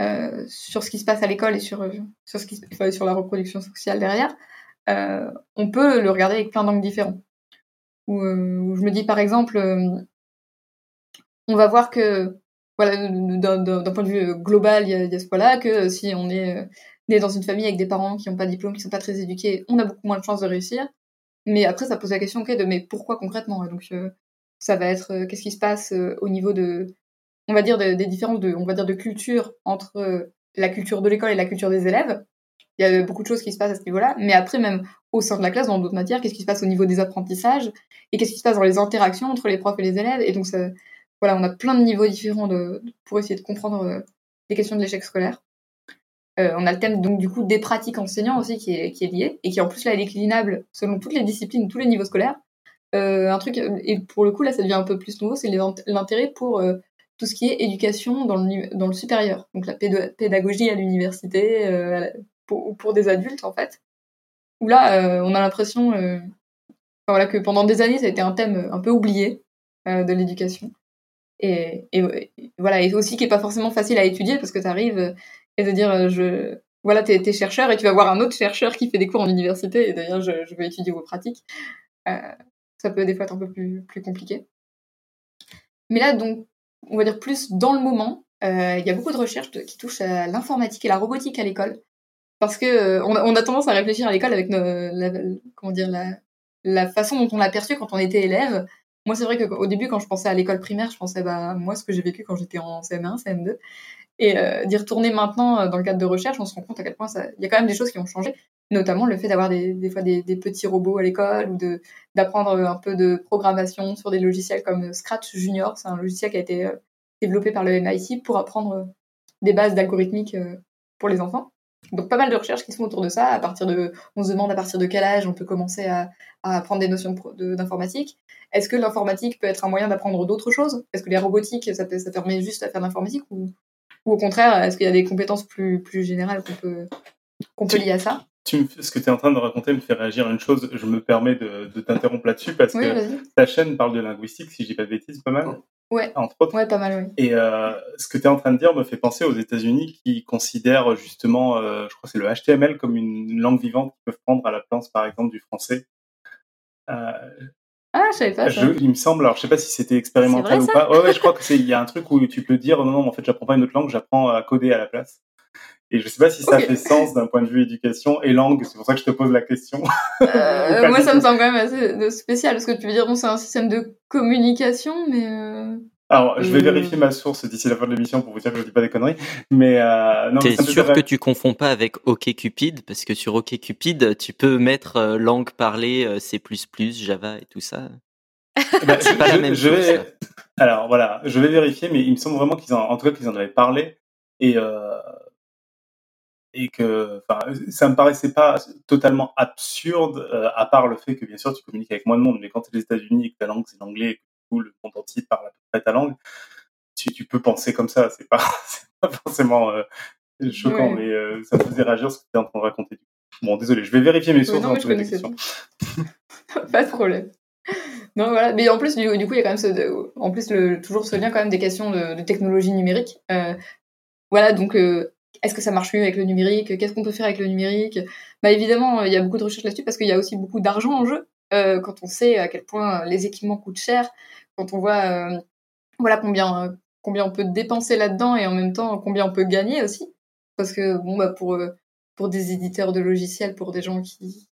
euh, sur ce qui se passe à l'école et sur, sur, ce qui, sur la reproduction sociale derrière, on peut le regarder avec plein d'angles différents. Où, je me dis, par exemple, on va voir que, voilà, d'un point de vue global, il y a, y a ce point-là, que si on est né dans une famille avec des parents qui n'ont pas de diplôme, qui sont pas très éduqués, on a beaucoup moins de chances de réussir. Mais après, ça pose la question de mais pourquoi concrètement? Donc, euh, ça va être euh, qu'est-ce qui se passe euh, au niveau de, on va dire, des différences de, on va dire, de culture entre la culture de l'école et la culture des élèves. Il y a beaucoup de choses qui se passent à ce niveau-là. Mais après, même au sein de la classe, dans d'autres matières, qu'est-ce qui se passe au niveau des apprentissages? Et qu'est-ce qui se passe dans les interactions entre les profs et les élèves? Et donc, voilà, on a plein de niveaux différents pour essayer de comprendre les questions de l'échec scolaire. Euh, on a le thème donc du coup des pratiques enseignants aussi qui est, qui est lié et qui en plus là est déclinable selon toutes les disciplines, tous les niveaux scolaires. Euh, un truc et pour le coup là ça devient un peu plus nouveau, c'est l'intérêt pour euh, tout ce qui est éducation dans le dans le supérieur, donc la pédagogie à l'université pour, pour des adultes en fait. Où là on a l'impression voilà que pendant des années ça a été un thème un peu oublié de l'éducation. Et, et, voilà et aussi qui est pas forcément facile à étudier parce que tu arrives et de dire euh, voilà t'es es chercheur et tu vas voir un autre chercheur qui fait des cours en université et d'ailleurs je, je veux étudier vos pratiques. Euh, ça peut des fois être un peu plus compliqué. Mais là donc on va dire plus dans le moment euh, il y a beaucoup de recherches qui touchent à l'informatique et la robotique à l'école. Parce que on, a, tendance à réfléchir à l'école avec la, comment dire la façon dont on l'a perçu quand on était élève. Moi, c'est vrai qu'au début, quand je pensais à l'école primaire, je pensais bah moi ce que j'ai vécu quand j'étais en CM1, CM2. Et euh, d'y retourner maintenant euh, dans le cadre de recherche, on se rend compte à quel point il y a quand même des choses qui ont changé, notamment le fait d'avoir des, fois des, petits robots à l'école ou d'apprendre un peu de programmation sur des logiciels comme Scratch Junior. C'est un logiciel qui a été euh, développé par le MIT pour apprendre des bases d'algorithmique pour les enfants. Donc pas mal de recherches qui sont autour de ça. À partir de, on se demande à partir de quel âge on peut commencer à, apprendre des notions d'informatique. Est-ce que l'informatique peut être un moyen d'apprendre d'autres choses? Est-ce que les robotiques, ça, ça permet juste à faire de l'informatique ou ou au contraire, est-ce qu'il y a des compétences plus, plus générales qu'on peut, qu'on peut lier à ça?
tu ce que tu es en train de raconter me fait réagir à une chose. Je me permets de, de t'interrompre là-dessus parce que ta chaîne parle de linguistique, si je dis pas de bêtises, pas mal.
Ouais.
Entre autres.
Ouais, pas mal, oui.
Et euh, ce que tu es en train de dire me fait penser aux États-Unis qui considèrent justement, euh, je crois que c'est le HTML comme une langue vivante qu'ils peuvent prendre à la place, par exemple, du français.
Euh, ah, je savais pas. Ça.
il me semble, alors je sais pas si c'était expérimental ou pas. Ouais, ouais, je crois que c'est, il y a un truc où tu peux dire non, non, en fait, j'apprends pas une autre langue, j'apprends à coder à la place. Et je sais pas si ça fait sens d'un point de vue éducation et langue. C'est pour ça que je te pose la question.
Euh, moi, ça me semble quand même assez spécial parce que tu veux dire bon, c'est un système de communication, mais. Euh...
Alors, je vais vérifier ma source d'ici la fin de l'émission pour vous dire que je dis pas des conneries. Mais euh,
non. T'es sûr que tu confonds pas avec OkCupid parce que sur OkCupid, tu peux mettre euh, langue parlée, euh, C++, Java et tout ça.
Eh ben, c'est pas la même je chose. Vais... Alors voilà, je vais vérifier, mais il me semble vraiment qu'ils en, en tout cas qu'ils en avaient parlé et euh, et que, enfin, ça me paraissait pas totalement absurde, euh, à part le fait que bien sûr tu communiques avec moins de monde, mais quand tu es aux États-Unis et que ta langue c'est l'anglais tout le monde entier parle à peu près ta langue, si tu peux penser comme ça, c'est pas, pas forcément choquant, mais ça me faisait réagir ce que tu es en train de raconter. Bon, désolé, je vais vérifier mes sources
avant de questions. pas de problème. Non, voilà. Mais en plus, du, coup, il y a quand même ce, en plus le, toujours ce lien quand même des questions de, technologie numérique. Euh, voilà, donc euh, est-ce que ça marche mieux avec le numérique? Qu'est-ce qu'on peut faire avec le numérique? Bah évidemment, il y a beaucoup de recherches là-dessus parce qu'il y a aussi beaucoup d'argent en jeu. Euh, quand on sait à quel point les équipements coûtent cher, quand on voit voilà combien combien on peut dépenser là-dedans et en même temps combien on peut gagner aussi. Parce que bon bah pour pour des éditeurs de logiciels, pour des gens qui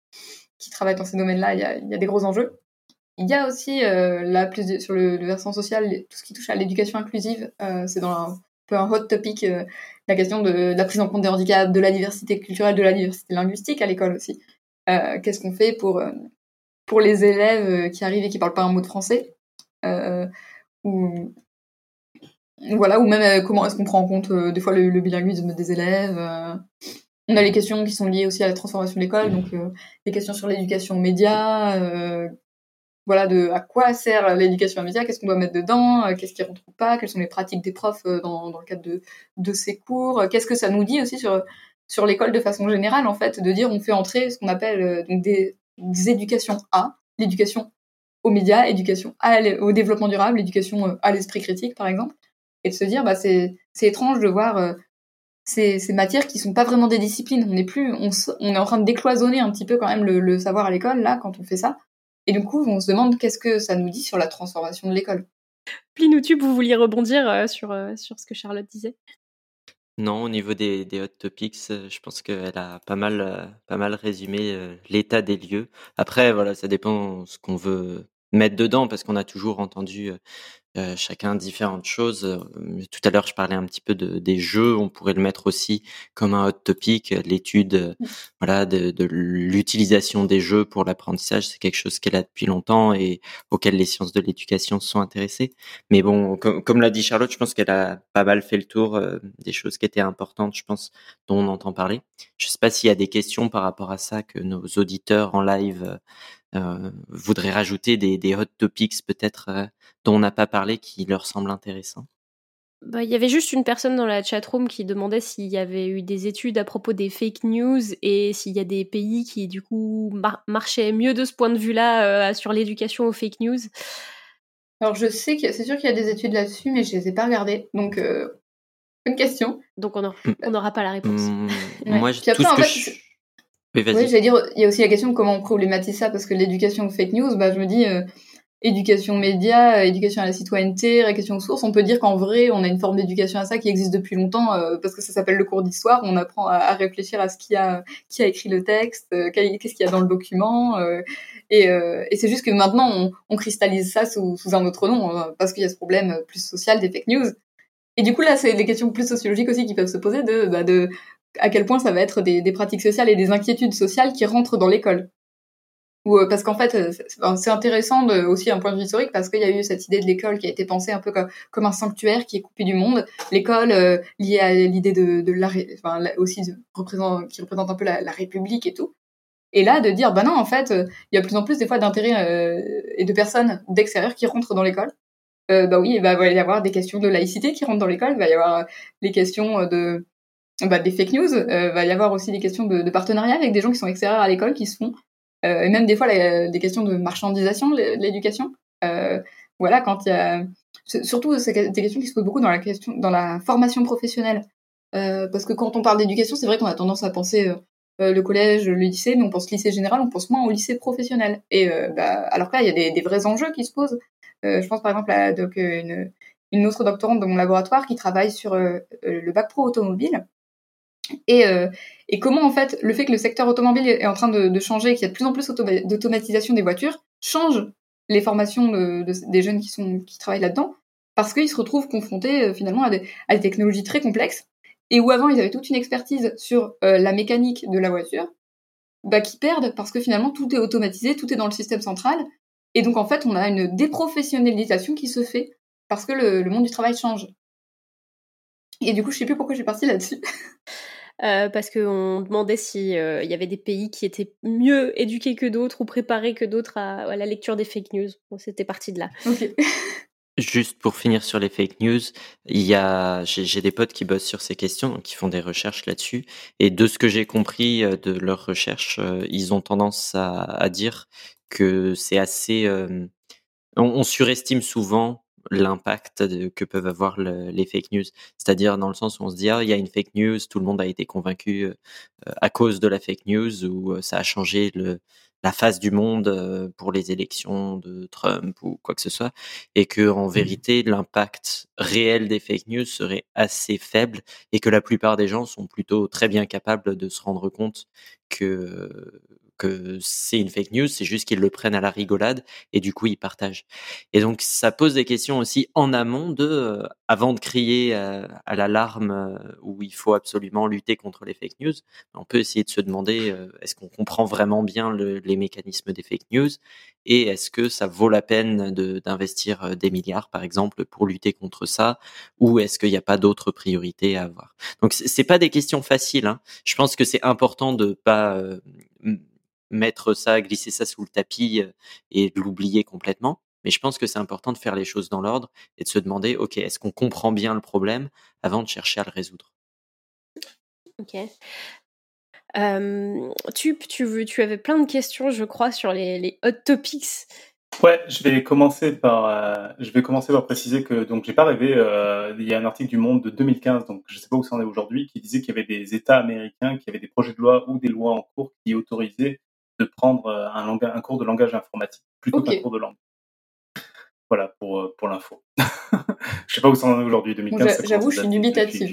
qui travaillent dans ces domaines-là, il y a, y a des gros enjeux. Il y a aussi euh, là plus sur le, versant social tout ce qui touche à l'éducation inclusive. Euh, c'est dans un, peu un hot topic euh, la question de, la prise en compte des handicaps, de la diversité culturelle, de la diversité linguistique à l'école aussi. Qu'est-ce qu'on fait pour pour les élèves qui arrivent et qui parlent pas un mot de français ou voilà ou même comment est-ce qu'on prend en compte des fois le, bilinguisme des élèves on a les questions qui sont liées aussi à la transformation de l'école, donc les questions sur l'éducation aux médias, voilà de à quoi sert l'éducation média, qu'est-ce qu'on doit mettre dedans, euh, qu'est-ce qui rentre ou pas, quelles sont les pratiques des profs euh, dans, le cadre de, de ces cours, euh, qu'est-ce que ça nous dit aussi sur sur l'école de façon générale en fait, de dire on fait entrer ce qu'on appelle donc des, des, à l'éducation aux médias, éducation au développement durable, éducation à l'esprit critique par exemple, et de se dire bah c'est étrange de voir ces, ces, matières qui sont pas vraiment des disciplines. On est plus, on, on, est en train de décloisonner un petit peu quand même le, savoir à l'école là quand on fait ça. Et du coup, on se demande qu'est-ce que ça nous dit sur la transformation de l'école.
Plinutube, vous vouliez rebondir euh, euh, sur ce que Charlotte disait?
Non, au niveau des, des hot topics, euh, je pense qu'elle a pas mal, pas mal résumé l'état des lieux. Après, voilà, ça dépend ce qu'on veut mettre dedans, parce qu'on a toujours entendu euh, chacun différentes choses. Euh, tout à l'heure, je parlais un petit peu de, des jeux. On pourrait le mettre aussi comme un hot topic. L'étude, euh, mmh. voilà, de, de l'utilisation des jeux pour l'apprentissage, c'est quelque chose qu'elle a depuis longtemps et auquel les sciences de l'éducation sont intéressées. Mais bon, comme, comme l'a dit Charlotte, je pense qu'elle a pas mal fait le tour des choses qui étaient importantes, je pense, dont on entend parler. Je sais pas s'il y a des questions par rapport à ça que nos auditeurs en live euh, voudraient rajouter des, des hot topics peut-être euh, dont on n'a pas parlé qui leur semblent intéressants
bah, il y avait juste une personne dans la chatroom qui demandait s'il y avait eu des études à propos des fake news et s'il y a des pays qui du coup marchaient mieux de ce point de vue-là euh, sur l'éducation aux fake news.
Alors je sais que c'est sûr qu'il y a des études là-dessus, mais je les ai pas regardées. Donc euh, une question.
Donc on n'aura pas la réponse.
Mmh, moi, je, tout ce
oui, j'allais dire, il y a aussi la question de comment on problématise ça, parce que l'éducation aux fake news, bah, je me dis, euh, éducation média, euh, éducation à la citoyenneté, rééducation aux sources, on peut dire qu'en vrai, on a une forme d'éducation à ça qui existe depuis longtemps, euh, parce que ça s'appelle le cours d'histoire, on apprend à, réfléchir à ce qui a, qui a écrit le texte, qu'est-ce qu'il y a dans le document, et, et c'est juste que maintenant, on, on cristallise ça sous, sous, un autre nom, parce qu'il y a ce problème plus social des fake news. Et du coup, là, c'est des questions plus sociologiques aussi qui peuvent se poser de, bah, de à quel point ça va être des, des, pratiques sociales et des inquiétudes sociales qui rentrent dans l'école. Ou euh, parce qu'en fait, euh, c'est intéressant aussi un point de vue historique parce qu'il y a eu cette idée de l'école qui a été pensée un peu comme, comme un sanctuaire qui est coupé du monde. L'école euh, liée à l'idée de, de la, aussi représente, qui représente un peu la, la, République et tout. Et là, de dire, bah non, en fait, il y a de plus en plus des fois d'intérêts et de personnes d'extérieur qui rentrent dans l'école. bah oui, il va y avoir des questions de laïcité qui rentrent dans l'école, il va y avoir les questions de bah, des fake news. Euh, va y avoir aussi des questions de, partenariat avec des gens qui sont extérieurs à l'école, qui se font, euh, et même des fois des questions de marchandisation de l'éducation. Euh, voilà, quand il y a surtout des questions qui se posent beaucoup dans la question dans la formation professionnelle, euh, parce que quand on parle d'éducation, c'est vrai qu'on a tendance à penser le collège, le lycée, mais on pense lycée général, on pense moins au lycée professionnel. Et bah, alors que là, il y a des, vrais enjeux qui se posent. je pense par exemple à une, une autre doctorante de mon laboratoire qui travaille sur le bac pro automobile et, euh, et, comment en fait le fait que le secteur automobile est en train de, changer, qu'il y a de plus en plus d'automatisation des voitures, change les formations de, des jeunes qui, travaillent là-dedans, parce qu'ils se retrouvent confrontés euh, finalement à des, technologies très complexes, et où avant ils avaient toute une expertise sur euh, la mécanique de la voiture, bah, qui perdent parce que finalement tout est automatisé, tout est dans le système central, et donc en fait on a une déprofessionnalisation qui se fait parce que le, le monde du travail change. Et du coup, je sais plus pourquoi j'ai parti là-dessus.
Euh, parce qu'on demandait s'il euh, y avait des pays qui étaient mieux éduqués que d'autres ou préparés que d'autres à, la lecture des fake news. Bon, C'était parti de là.
Juste pour finir sur les fake news, il y a, j'ai des potes qui bossent sur ces questions, donc qui font des recherches là-dessus. Et de ce que j'ai compris euh, de leurs recherches, euh, ils ont tendance à, à dire que c'est assez, euh, on, on, surestime souvent l'impact que peuvent avoir le, les fake news. C'est-à-dire dans le sens où on se dit, ah, il y a une fake news, tout le monde a été convaincu à cause de la fake news, ou ça a changé le, la face du monde pour les élections de Trump ou quoi que ce soit, et que en mmh. vérité l'impact réel des fake news serait assez faible et que la plupart des gens sont plutôt très bien capables de se rendre compte que que c'est une fake news, c'est juste qu'ils le prennent à la rigolade et du coup ils partagent. Et donc ça pose des questions aussi en amont de, euh, avant de crier à, à l'alarme euh, où il faut absolument lutter contre les fake news, on peut essayer de se demander euh, est-ce qu'on comprend vraiment bien le, les mécanismes des fake news et est-ce que ça vaut la peine d'investir des milliards par exemple pour lutter contre ça ou est-ce qu'il n'y a pas d'autres priorités à avoir? Donc c'est pas des questions faciles. Hein. Je pense que c'est important de pas mettre ça, glisser ça sous le tapis et de l'oublier complètement. Mais je pense que c'est important de faire les choses dans l'ordre et de se demander, OK, est-ce qu'on comprend bien le problème avant de chercher à le résoudre?
Ok. tu, tu, tu avais plein de questions, je crois, sur les, les hot topics.
Ouais, je vais commencer par, je vais commencer par préciser que donc j'ai pas rêvé. Euh, il y a un article du Monde de 2015, donc je sais pas où ça en est aujourd'hui, qui disait qu'il y avait des États américains qui avaient des projets de loi ou des lois en cours qui autorisaient de prendre euh, un, langage, un cours de langage informatique plutôt qu'un cours de langue. Voilà pour, euh, pour l'info. je sais pas où ça en est aujourd'hui, 2015.
J'avoue, je suis dubitatif.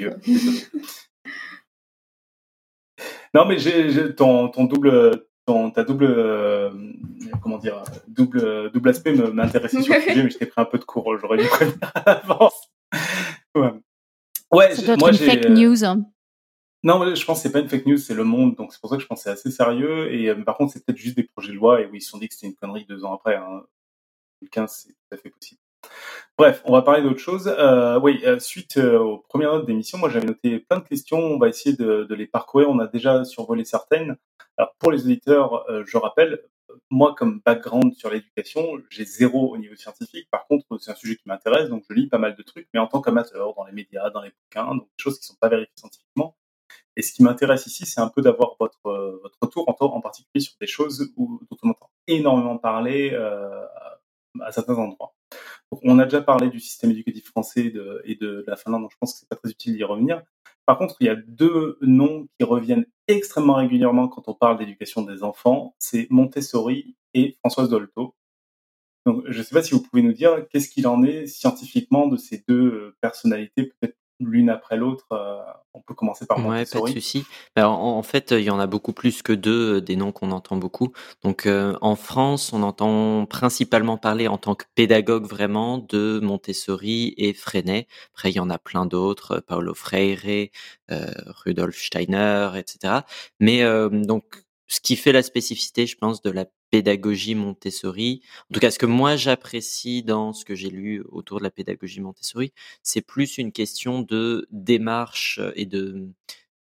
non, mais j'ai ton, ton double, ton, ta double, euh, comment dire, double, double aspect m'intéressait sur le sujet, mais je t'ai pris un peu de cours. J'aurais dû prévenir à l'avance.
Ouais, ouais moi j'ai. fake news. Hein.
Non, je pense que c'est pas une fake news, c'est le monde, donc c'est pour ça que je pense que c'est assez sérieux. Et euh, par contre, c'est peut-être juste des projets de loi et où ils se sont dit que c'était une connerie deux ans après. Hein. 2015, c'est tout à fait possible. Bref, on va parler d'autre chose. Euh, oui, euh, suite euh, aux premières notes d'émission, moi j'avais noté plein de questions. On va essayer de, les parcourir. On a déjà survolé certaines. Alors pour les auditeurs, je rappelle, moi comme background sur l'éducation, j'ai zéro au niveau scientifique. Par contre, c'est un sujet qui m'intéresse, donc je lis pas mal de trucs, mais en tant qu'amateur, dans les médias, dans les bouquins, donc des choses qui sont pas vérifiées scientifiquement. Et ce qui m'intéresse ici, c'est un peu d'avoir votre, euh, votre retour en, particulier sur des choses où, dont on entend énormément parler euh, à certains endroits. Donc, on a déjà parlé du système éducatif français et de, la Finlande, donc je pense que c'est pas très utile d'y revenir. Par contre, il y a deux noms qui reviennent extrêmement régulièrement quand on parle d'éducation des enfants, c'est Montessori et Françoise Dolto. Donc, je ne sais pas si vous pouvez nous dire qu'est-ce qu'il en est scientifiquement de ces deux personnalités peut-être l'une après l'autre. Euh, on peut commencer par Montessori.
Ouais, pas de souci. Ben, en, fait, il y en a beaucoup plus que deux euh, des noms qu'on entend beaucoup. Donc, euh, en France, on entend principalement parler en tant que pédagogue vraiment de Montessori et Freinet. Après, il y en a plein d'autres, Paulo Freire, Rudolf Steiner, etc. Mais donc, ce qui fait la spécificité, je pense, de la pédagogie Montessori, en tout cas ce que moi j'apprécie dans ce que j'ai lu autour de la pédagogie Montessori, c'est plus une question de démarche et de,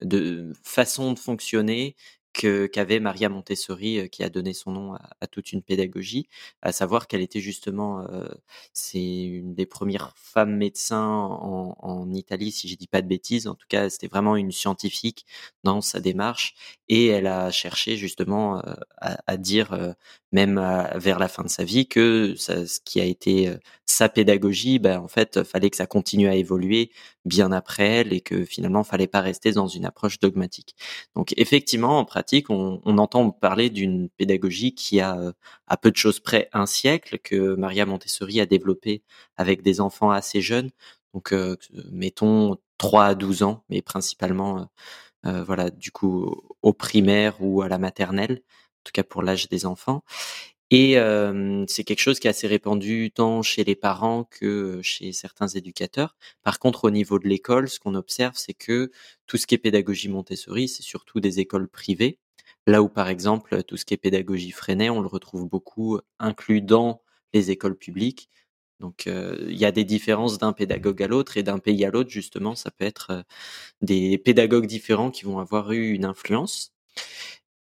de façon de fonctionner qu'avait Maria Montessori, euh, qui a donné son nom à, toute une pédagogie, à savoir qu'elle était justement, euh, c'est une des premières femmes médecins en, en Italie, si je dis pas de bêtises. En tout cas, c'était vraiment une scientifique dans sa démarche, et elle a cherché justement euh, à, à, dire, même vers la fin de sa vie, que ça, ce qui a été sa pédagogie, ben, en fait, fallait que ça continue à évoluer bien après elle, et que finalement, fallait pas rester dans une approche dogmatique. Donc, effectivement, en pratique on, entend parler d'une pédagogie qui a euh, à peu de choses près un siècle que Maria Montessori a développé avec des enfants assez jeunes, donc euh, mettons 3 à 12 ans, mais principalement euh, voilà du coup au primaire ou à la maternelle, en tout cas pour l'âge des enfants. Et c'est quelque chose qui est assez répandu tant chez les parents que chez certains éducateurs. Par contre, au niveau de l'école, ce qu'on observe, c'est que tout ce qui est pédagogie Montessori, c'est surtout des écoles privées. Là où, par exemple, tout ce qui est pédagogie Freinet, on le retrouve beaucoup inclus dans les écoles publiques. Donc, il y a des différences d'un pédagogue à l'autre et d'un pays à l'autre, justement, ça peut être des pédagogues différents qui vont avoir eu une influence.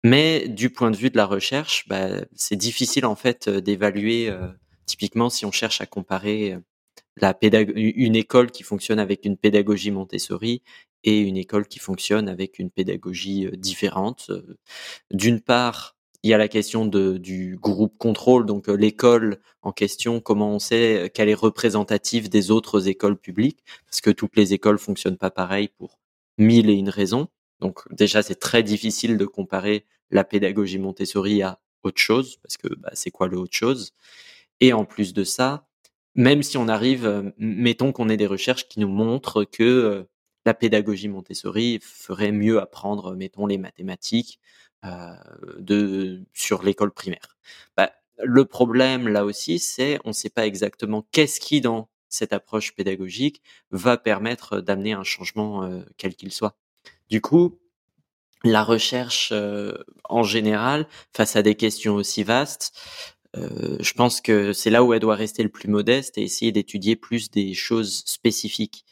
Mais du point de vue de la recherche, bah, c'est difficile en fait d'évaluer. typiquement, si on cherche à comparer la une école qui fonctionne avec une pédagogie Montessori et une école qui fonctionne avec une pédagogie différente. D'une part, il y a la question du groupe contrôle, donc l'école en question, comment on sait qu'elle est représentative des autres écoles publiques, parce que toutes les écoles fonctionnent pas pareil pour mille et une raisons. Donc déjà, c'est très difficile de comparer la pédagogie Montessori à autre chose, parce que bah, c'est quoi le autre chose? Et en plus de ça, même si on arrive, mettons qu'on ait des recherches qui nous montrent que la pédagogie Montessori ferait mieux apprendre, mettons, les mathématiques euh, de, sur l'école primaire. Bah, le problème là aussi, c'est on ne sait pas exactement qu'est-ce qui dans cette approche pédagogique va permettre d'amener un changement euh, quel qu'il soit. Du coup, la recherche euh, en général, face à des questions aussi vastes, euh, je pense que c'est là où elle doit rester le plus modeste et essayer d'étudier plus des choses spécifiques.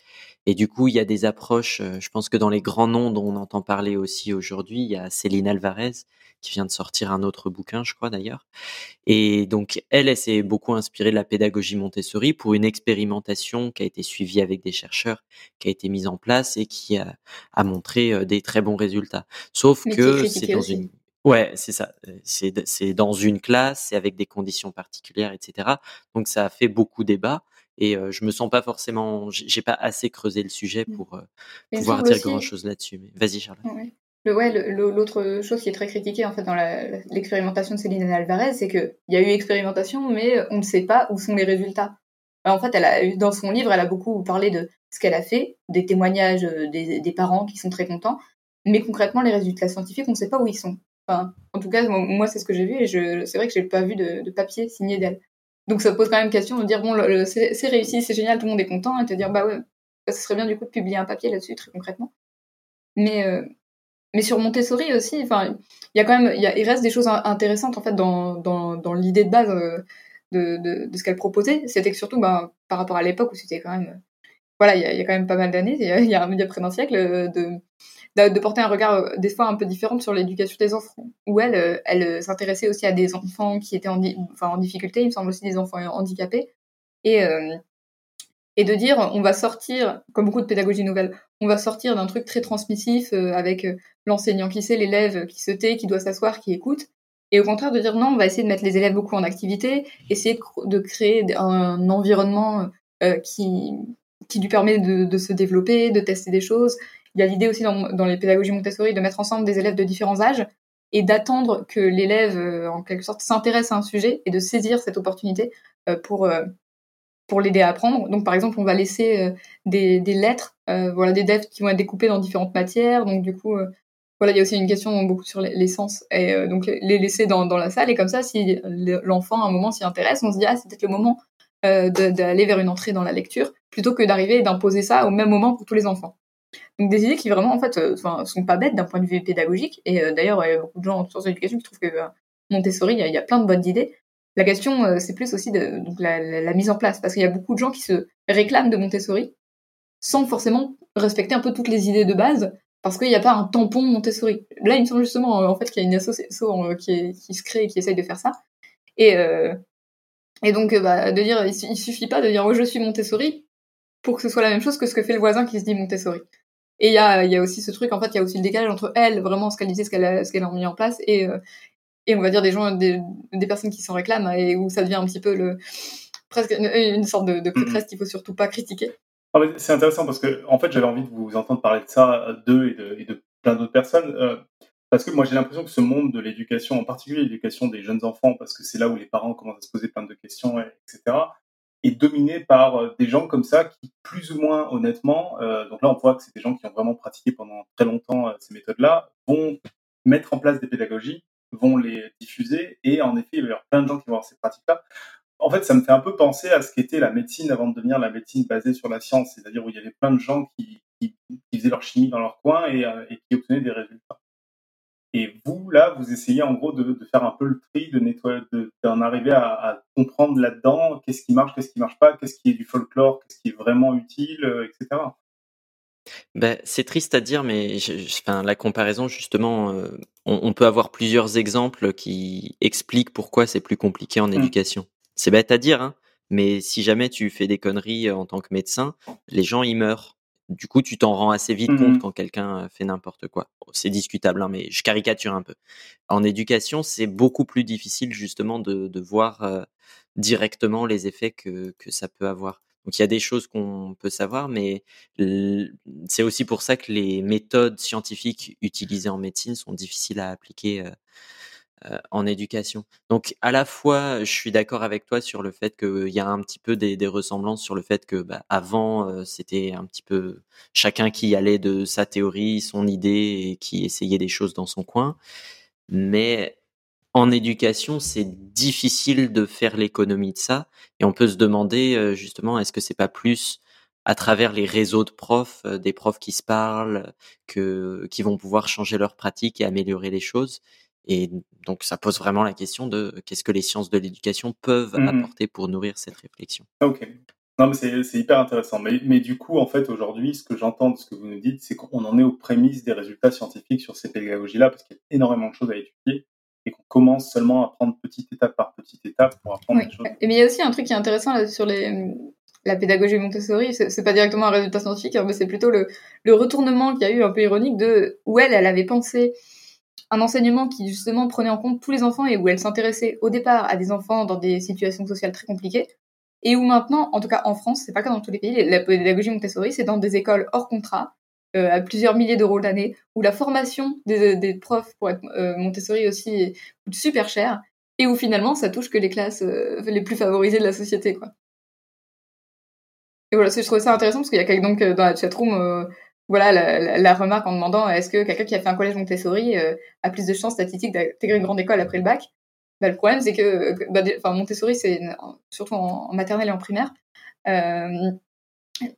Et du coup, il y a des approches, euh, je pense que dans les grands noms dont on entend parler aussi aujourd'hui, il y a Céline Alvarez qui vient de sortir un autre bouquin, je crois d'ailleurs. Et donc, elle, elle s'est beaucoup inspirée de la pédagogie Montessori pour une expérimentation qui a été suivie avec des chercheurs, qui a été mise en place et qui a, a montré euh, des très bons résultats. Sauf que c'est dans une... Ouais, c'est ça. C'est, c'est dans une classe, c'est avec des conditions particulières, etc. Donc ça a fait beaucoup débat et je me sens pas forcément, j'ai pas assez creusé le sujet mmh. pour pouvoir dire grand chose là-dessus. Mais vas-y, Charlotte.
Ouais. l'autre chose qui est très critiquée en fait dans l'expérimentation de Céline Alvarez, c'est qu'il y a eu expérimentation, mais on ne sait pas où sont les résultats. en fait, elle a, dans son livre, elle a beaucoup parlé de ce qu'elle a fait, des témoignages des, des, parents qui sont très contents, mais concrètement, les résultats scientifiques, on ne sait pas où ils sont. Enfin, en tout cas, moi, c'est ce que j'ai vu, et c'est vrai que j'ai pas vu de, de papier signé d'elle. Donc ça pose quand même question de dire bon, c'est réussi, c'est génial, tout le monde est content, et te dire bah ouais, ça serait bien du coup de publier un papier là-dessus très concrètement. Mais euh, mais sur Montessori aussi, enfin, il y a quand même, il reste des choses intéressantes en fait dans, dans, dans l'idée de base euh, de, de, de, ce qu'elle proposait. C'était que surtout bah, par rapport à l'époque où c'était quand même, voilà, il y, y, a quand même pas mal d'années, il y a, y a près d'un siècle, euh, de porter un regard euh, des fois un peu différent sur l'éducation des enfants, où elle, euh, elle euh, s'intéressait aussi à des enfants qui étaient en, en difficulté, il me semble aussi des enfants handicapés, et, et de dire on va sortir, comme beaucoup de pédagogie nouvelle, on va sortir d'un truc très transmissif avec l'enseignant qui sait, l'élève qui se tait, qui doit s'asseoir, qui écoute, et au contraire de dire non, on va essayer de mettre les élèves beaucoup en activité, essayer de, créer un environnement qui, qui lui permet de, se développer, de tester des choses, il y a l'idée aussi dans, les pédagogies Montessori de mettre ensemble des élèves de différents âges et d'attendre que l'élève, euh, en quelque sorte, s'intéresse à un sujet et de saisir cette opportunité euh, pour, euh, pour l'aider à apprendre. Donc, par exemple, on va laisser des, lettres, voilà, des devs qui vont être découpées dans différentes matières. Donc, du coup, voilà, il y a aussi une question beaucoup sur les, sens. Et donc, les laisser dans, la salle. Et comme ça, si l'enfant, à un moment, s'y intéresse, on se dit, ah, c'est peut-être le moment d'aller vers une entrée dans la lecture, plutôt que d'arriver et d'imposer ça au même moment pour tous les enfants. Donc des idées qui vraiment en fait euh, sont pas bêtes d'un point de vue pédagogique et euh, d'ailleurs il y a beaucoup de gens en sciences de qui trouvent que euh, Montessori il y, a, plein de bonnes idées. La question c'est plus aussi la, mise en place parce qu'il y a beaucoup de gens qui se réclament de Montessori sans forcément respecter un peu toutes les idées de base parce qu'il n'y a pas un tampon Montessori. Là il me semble justement en fait qu'il y a une association qui, se crée et qui essaye de faire ça et et donc bah, de dire il, suffit pas de dire oh je suis Montessori pour que ce soit la même chose que ce que fait le voisin qui se dit Montessori. Et il y a, y a aussi ce truc, en fait, il y a aussi le décalage entre elle, vraiment ce qu'elle disait, ce qu'elle a, ce qu'elle a mis en place, et, euh, et on va dire des gens, des, des personnes qui s'en réclament, et où ça devient un petit peu le, presque une, sorte de, de prêtresse qu'il faut surtout pas critiquer.
Ah, c'est intéressant parce que, en fait, j'avais envie de vous entendre parler de ça, d'eux et de, et de plein d'autres personnes. Euh, parce que moi, j'ai l'impression que ce monde de l'éducation, en particulier l'éducation des jeunes enfants, parce que c'est là où les parents commencent à se poser plein de questions, etc., est dominé par euh, des gens comme ça qui, plus ou moins honnêtement, euh, donc là on voit que c'est des gens qui ont vraiment pratiqué pendant très longtemps euh, ces méthodes-là, vont mettre en place des pédagogies, vont les diffuser, et en effet il va y avoir plein de gens qui vont avoir ces pratiques-là. En fait, ça me fait un peu penser à ce qu'était la médecine avant de devenir la médecine basée sur la science, c'est-à-dire où il y avait plein de gens qui, qui, faisaient leur chimie dans leur coin et, et qui obtenaient des résultats. Et vous, là, vous essayez en gros de, de faire un peu le tri, de nettoyer, d'en arriver à, à comprendre là-dedans qu'est-ce qui marche, qu'est-ce qui marche pas, qu'est-ce qui est du folklore, qu'est-ce qui est vraiment utile, euh, etc.
Ben, c'est triste à dire, mais je, enfin, la comparaison, justement, euh, on, on, peut avoir plusieurs exemples qui expliquent pourquoi c'est plus compliqué en mmh. éducation. C'est bête à dire, hein, Mais si jamais tu fais des conneries en tant que médecin, les gens y meurent. Du coup, tu t'en rends assez vite compte
Mmh
quand quelqu'un fait n'importe quoi. C'est discutable, hein, mais je caricature un peu. En éducation, c'est beaucoup plus difficile justement de, de voir directement les effets que, que ça peut avoir. Donc il y a des choses qu'on peut savoir, mais c'est aussi pour ça que les méthodes scientifiques utilisées en médecine sont difficiles à appliquer en éducation. Donc à la fois, je suis d'accord avec toi sur le fait qu'il y a un petit peu des, ressemblances sur le fait que bah, avant c'était un petit peu chacun qui allait de sa théorie, son idée et qui essayait des choses dans son coin. Mais en éducation, c'est difficile de faire l'économie de ça. Et on peut se demander justement, est-ce que c'est pas plus à travers les réseaux de profs, des profs qui se parlent, que, qui vont pouvoir changer leurs pratiques et améliorer les choses. Et donc, ça pose vraiment la question de qu'est-ce que les sciences de l'éducation peuvent
Mmh
apporter pour nourrir cette réflexion.
Ok. Non, mais c'est hyper intéressant. Mais, mais du coup, en fait, aujourd'hui, ce que j'entends de ce que vous nous dites, c'est qu'on en est aux prémices des résultats scientifiques sur ces pédagogies-là, parce qu'il y a énormément de choses à étudier et qu'on commence seulement à prendre petite étape par petite étape pour apprendre
Oui.
des choses.
Et mais il y a aussi un truc qui est intéressant là, sur les, la pédagogie Montessori, c'est c'est pas directement un résultat scientifique, hein, mais c'est plutôt le, le retournement qu'il y a eu un peu ironique de où elle, elle avait pensé un enseignement qui justement prenait en compte tous les enfants et où elle s'intéressait au départ à des enfants dans des situations sociales très compliquées et où maintenant, en tout cas en France, c'est pas le cas dans tous les pays, la pédagogie Montessori, c'est dans des écoles hors contrat euh, à plusieurs milliers d'euros l'année, où la formation des, des profs pour être euh, Montessori aussi coûte super cher, et où finalement ça touche que les classes euh, les plus favorisées de la société, quoi. Et voilà, je trouvais ça intéressant parce qu'il y a quelqu'un dans la chatroom, euh, voilà la, remarque en demandant est-ce que quelqu'un qui a fait un collège Montessori euh, a plus de chances statistiques d'intégrer une grande école après le bac? Bah, Le problème, c'est que bah, enfin, Montessori, c'est surtout en, maternelle et en primaire, euh,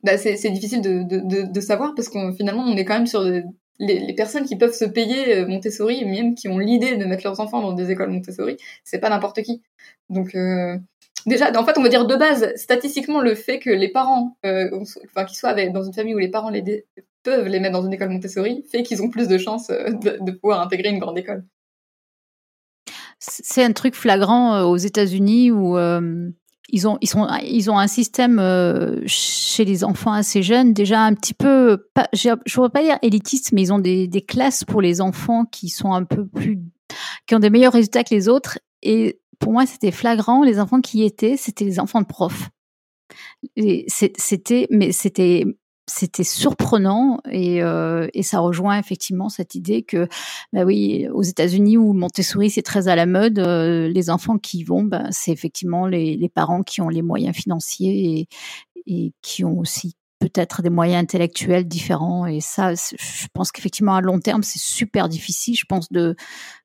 bah, c'est difficile de, de, de, savoir parce qu'on finalement on est quand même sur les, les, personnes qui peuvent se payer Montessori, même qui ont l'idée de mettre leurs enfants dans des écoles Montessori, c'est pas n'importe qui. Donc euh, déjà, en fait, on va dire de base, statistiquement, le fait que les parents, euh, enfin qu'ils soient dans une famille où les parents les peuvent les mettre dans une école Montessori, fait qu'ils ont plus de chances de, de, pouvoir intégrer une grande école.
C'est un truc flagrant aux États-Unis où euh, ils ont, ils, ils ont un système euh, chez les enfants assez jeunes, déjà un petit peu, je ne voudrais pas dire élitiste, mais ils ont des, des, classes pour les enfants qui sont un peu plus, qui ont des meilleurs résultats que les autres. Et pour moi, c'était flagrant. Les enfants qui y étaient, c'était les enfants de profs. C'était, mais c'était c'était surprenant et, euh, et, ça rejoint effectivement cette idée que, bah oui, aux États-Unis où Montessori c'est très à la mode, euh, les enfants qui y vont, bah, c'est effectivement les, les, parents qui ont les moyens financiers et, et qui ont aussi peut-être des moyens intellectuels différents. Et ça, je pense qu'effectivement à long terme c'est super difficile, je pense, de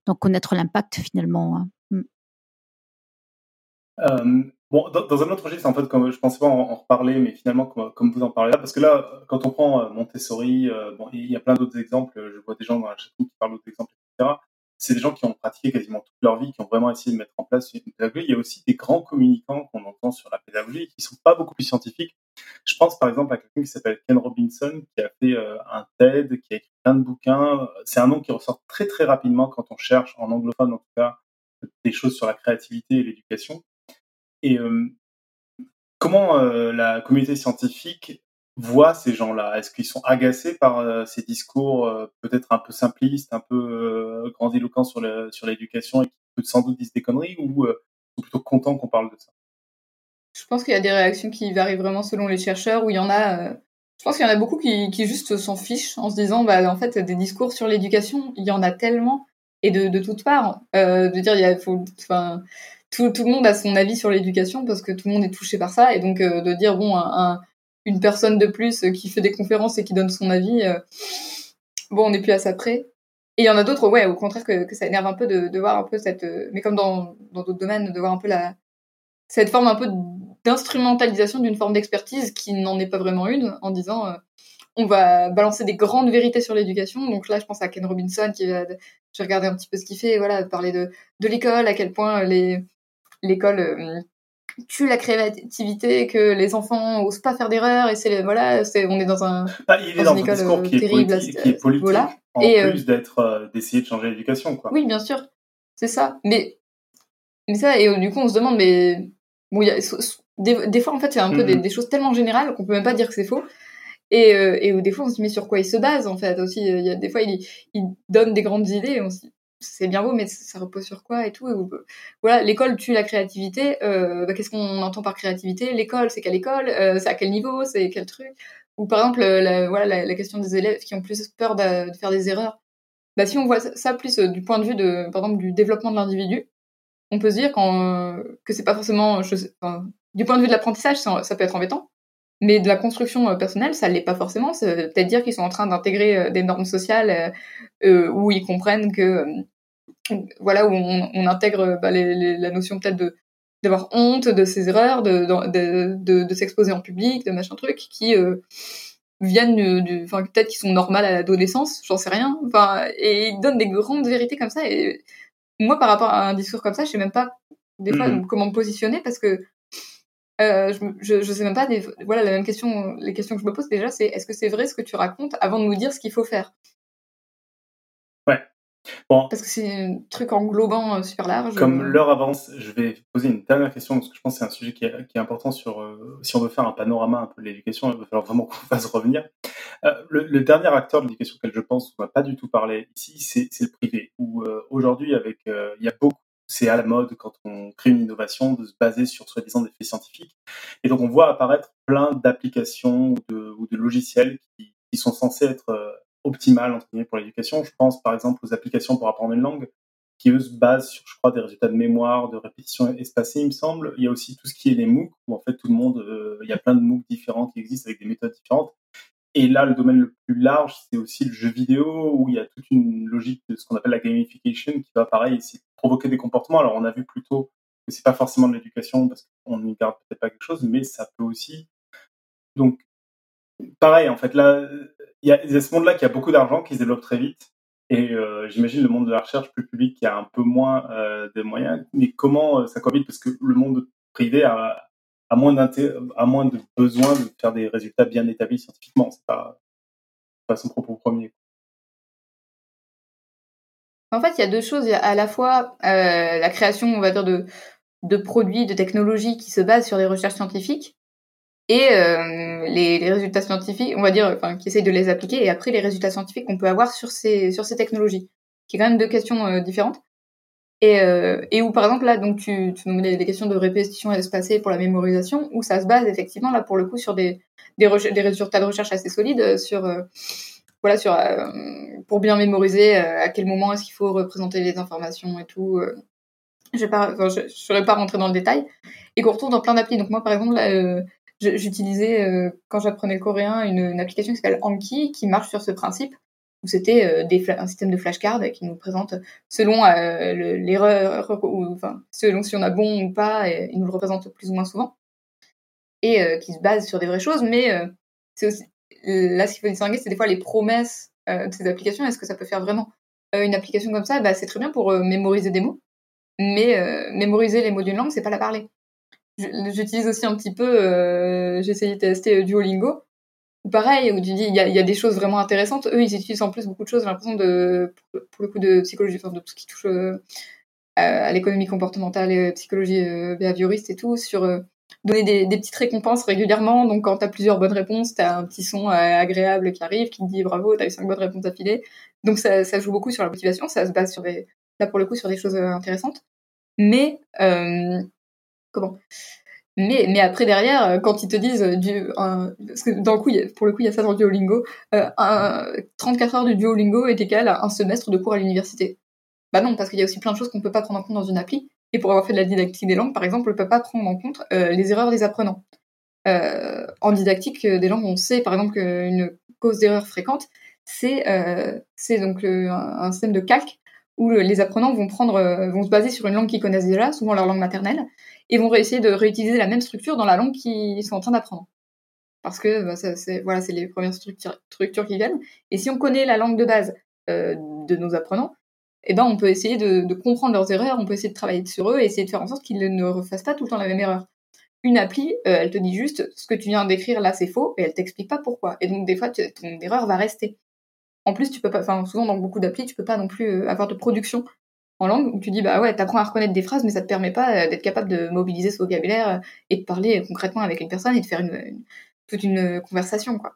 d'en connaître l'impact finalement. Hein.
Euh, Bon, dans, dans, un autre registre, en fait, comme je pensais pas en, reparler, mais finalement, comme, vous en parlez là, parce que là, quand on prend euh, Montessori, euh, bon, il y a plein d'autres exemples. Je vois des gens dans la chatroom qui parlent d'autres exemples, etc. C'est des gens qui ont pratiqué quasiment toute leur vie, qui ont vraiment essayé de mettre en place une pédagogie. Il y a aussi des grands communicants qu'on entend sur la pédagogie qui sont pas beaucoup plus scientifiques. Je pense par exemple à quelqu'un qui s'appelle Ken Robinson, qui a fait un TED, qui a écrit plein de bouquins. C'est un nom qui ressort très très rapidement quand on cherche, en anglophone en tout cas, des choses sur la créativité et l'éducation. Et comment la communauté scientifique voit ces gens-là? Est-ce qu'ils sont agacés par ces discours peut-être un peu simplistes, un peu grandiloquents sur l'éducation et qui sans doute disent des conneries ou sont plutôt contents qu'on parle de ça?
Je pense qu'il y a des réactions qui varient vraiment selon les chercheurs, où il y en a... je pense qu'il y en a beaucoup qui, juste s'en fichent en se disant, bah, en fait, des discours sur l'éducation, il y en a tellement, et de, toutes parts. de dire, il faut, tout, tout, le monde a son avis sur l'éducation parce que tout le monde est touché par ça. Et donc euh, de dire bon un, un, une personne de plus qui fait des conférences et qui donne son avis euh, bon on n'est plus à ça près. Et il y en a d'autres ouais au contraire que, ça énerve un peu de, de voir un peu cette euh, mais comme dans dans d'autres domaines de voir un peu la cette forme un peu d'instrumentalisation d'une forme d'expertise qui n'en est pas vraiment une en disant on va balancer des grandes vérités sur l'éducation. Donc là je pense à Ken Robinson qui va j'ai regardé un petit peu ce qu'il fait voilà parler de de l'école à quel point les l'école euh, tue la créativité, que les enfants osent pas faire d'erreurs, et c'est voilà, c'est on est dans un
bah, il est dans, dans une école discours qui est terrible, politique, qui est politique voilà. en et plus euh, d'être euh, d'essayer de changer l'éducation, quoi.
Oui, bien sûr, c'est ça. Mais mais ça et du coup on se demande mais bon, y a, des, fois, en fait, c'est un peu des,
Mhm.
choses tellement générales qu'on peut même pas dire que c'est faux. Et, euh, et des fois, on se dit, mais sur quoi il se base, en fait, aussi. Il y a, des fois, il, il donne des grandes idées et on se dit, c'est bien beau, mais ça repose sur quoi et tout. voilà, l'école tue la créativité. Euh, bah, Qu'est-ce qu'on entend par créativité? L'école, c'est quelle école? Euh, C'est à quel niveau? C'est quel truc? Ou par exemple, la, voilà, la, question des élèves qui ont plus peur de, faire des erreurs. Bah, si on voit ça, plus euh, du point de vue de, par exemple, du développement de l'individu, on peut se dire euh, que c'est pas forcément, je sais- du point de vue de l'apprentissage, ça peut être embêtant, mais de la construction euh, personnelle, ça l'est pas forcément. Ça veut peut-être dire qu'ils sont en train d'intégrer euh, des normes sociales euh, où ils comprennent que, voilà, où on, on intègre bah, les- les- la notion peut-être de d'avoir honte de ses erreurs, de, de, de, de s'exposer en public, de machin truc, qui euh, viennent du, enfin peut-être qu'ils sont normales à l'adolescence, j'en sais rien. Enfin, et ils donnent des grandes vérités comme ça. Et moi, par rapport à un discours comme ça, je sais même pas des fois
Mhm.
comment me positionner parce que euh, je, je sais même pas. Des, voilà, la même question, les questions que je me pose déjà, c'est est-ce que c'est vrai ce que tu racontes avant de nous dire ce qu'il faut faire?
Bon,
Parce que c'est un truc englobant euh, super large.
Comme
euh,
l'heure avance, je vais poser une dernière question parce que je pense que c'est un sujet qui est, qui est important sur euh, si on veut faire un panorama un peu de l'éducation, il va falloir vraiment qu'on fasse revenir. Le, le dernier acteur de l'éducation auquel je pense qu'on va pas du tout parler ici, c'est le privé. Où aujourd'hui, avec il y a beaucoup, c'est à la mode quand on crée une innovation de se baser sur soi-disant des faits scientifiques. Et donc on voit apparaître plein d'applications ou de, logiciels qui, qui sont censés être euh, optimales entre guillemets pour l'éducation. Je pense par exemple aux applications pour apprendre une langue qui eux se basent sur, je crois, des résultats de mémoire, de répétition espacée, il me semble. Il y a aussi tout ce qui est les MOOC, où en fait tout le monde, euh, il y a plein de MOOC différents qui existent avec des méthodes différentes. Et là, le domaine le plus large, c'est aussi le jeu vidéo, où il y a toute une logique de ce qu'on appelle la gamification, qui va pareil essayer provoquer des comportements. Alors on a vu plutôt que c'est pas forcément de l'éducation, parce qu'on n'y garde peut-être pas quelque chose, mais ça peut aussi. Donc, pareil, en fait, là, il y a, ce monde-là qui a beaucoup d'argent, qui se développe très vite. Et euh, j'imagine le monde de la recherche plus public qui a un peu moins euh, de moyens. Mais comment euh, ça cohabite? Parce que le monde privé a, a, moins a moins de besoin de faire des résultats bien établis scientifiquement. C'est pas, pas son propos premier.
En fait, il y a deux choses. Il y a à la fois euh, la création, on va dire, de, de produits, de technologies qui se basent sur des recherches scientifiques et euh, les, les, résultats scientifiques, on va dire, enfin, qui essayent de les appliquer, et après les résultats scientifiques qu'on peut avoir sur ces, sur ces technologies, qui est quand même deux questions euh, différentes. Et, euh, et où, par exemple, là, donc tu, tu nous des questions de répétition espacée pour la mémorisation, où ça se base effectivement, là, pour le coup, sur des, des, des résultats de recherche assez solides, sur, euh, voilà, sur, euh, pour bien mémoriser, euh, à quel moment est-ce qu'il faut représenter les informations et tout. euh. je ne enfin, je, je serais pas rentrer dans le détail. Et qu'on retrouve dans plein d'applis. Donc moi, par exemple, là, euh, j'utilisais euh, quand j'apprenais le coréen une, application qui s'appelle Anki qui marche sur ce principe où c'était euh, un système de flashcards qui nous présente selon euh, l'erreur enfin selon si on a bon ou pas et il nous le représente plus ou moins souvent et euh, qui se base sur des vraies choses mais là ce qu'il faut distinguer c'est des fois les promesses de ces applications est-ce que ça peut faire vraiment une application comme ça? Bah, c'est très bien pour mémoriser des mots mais mémoriser les mots d'une langue c'est pas la parler J'utilise aussi un petit peu, j'ai essayé de tester Duolingo. Pareil, où tu dis, il y a, des choses vraiment intéressantes. Eux, ils utilisent en plus beaucoup de choses, j'ai l'impression, de, pour le coup, de psychologie, enfin, de tout ce qui touche euh, à l'économie comportementale, et psychologie euh, behavioriste et tout, sur euh, donner des, petites récompenses régulièrement. Donc, quand tu as plusieurs bonnes réponses, tu as un petit son agréable qui arrive, qui te dit bravo, tu as eu cinq bonnes réponses affilées. Donc, ça, ça joue beaucoup sur la motivation, ça se base sur des, là, pour le coup, sur des choses intéressantes. Mais, comment? Mais, après derrière, quand ils te disent un, parce que dans le coup, pour le coup, il y a ça dans Duolingo, euh, un, 34 heures de Duolingo est égal à un semestre de cours à l'université. Bah non, parce qu'il y a aussi plein de choses qu'on peut pas prendre en compte dans une appli. Et pour avoir fait de la didactique des langues, par exemple, on peut pas prendre en compte euh, les erreurs des apprenants. Euh, en didactique des langues, on sait par exemple qu'une cause d'erreur fréquente, c'est euh, donc un, système de calque où les apprenants vont prendre, euh, vont se baser sur une langue qu'ils connaissent déjà, souvent leur langue maternelle, et vont essayer de réutiliser la même structure dans la langue qu'ils sont en train d'apprendre. Parce que bah, c'est les premières structures, qui viennent. Et si on connaît la langue de base euh, de nos apprenants, eh ben on peut essayer de, comprendre leurs erreurs, on peut essayer de travailler sur eux et essayer de faire en sorte qu'ils ne refassent pas tout le temps la même erreur. Une appli, euh, elle te dit juste ce que tu viens d'écrire là c'est faux et elle t'explique pas pourquoi. Et donc des fois ton erreur va rester. En plus tu peux pas, enfin souvent dans beaucoup d'applis tu peux pas non plus euh, avoir de production en langue où tu dis bah ouais, t'apprends à reconnaître des phrases, mais ça te permet pas d'être capable de mobiliser ce vocabulaire et de parler concrètement avec une personne et de faire une, toute une conversation quoi.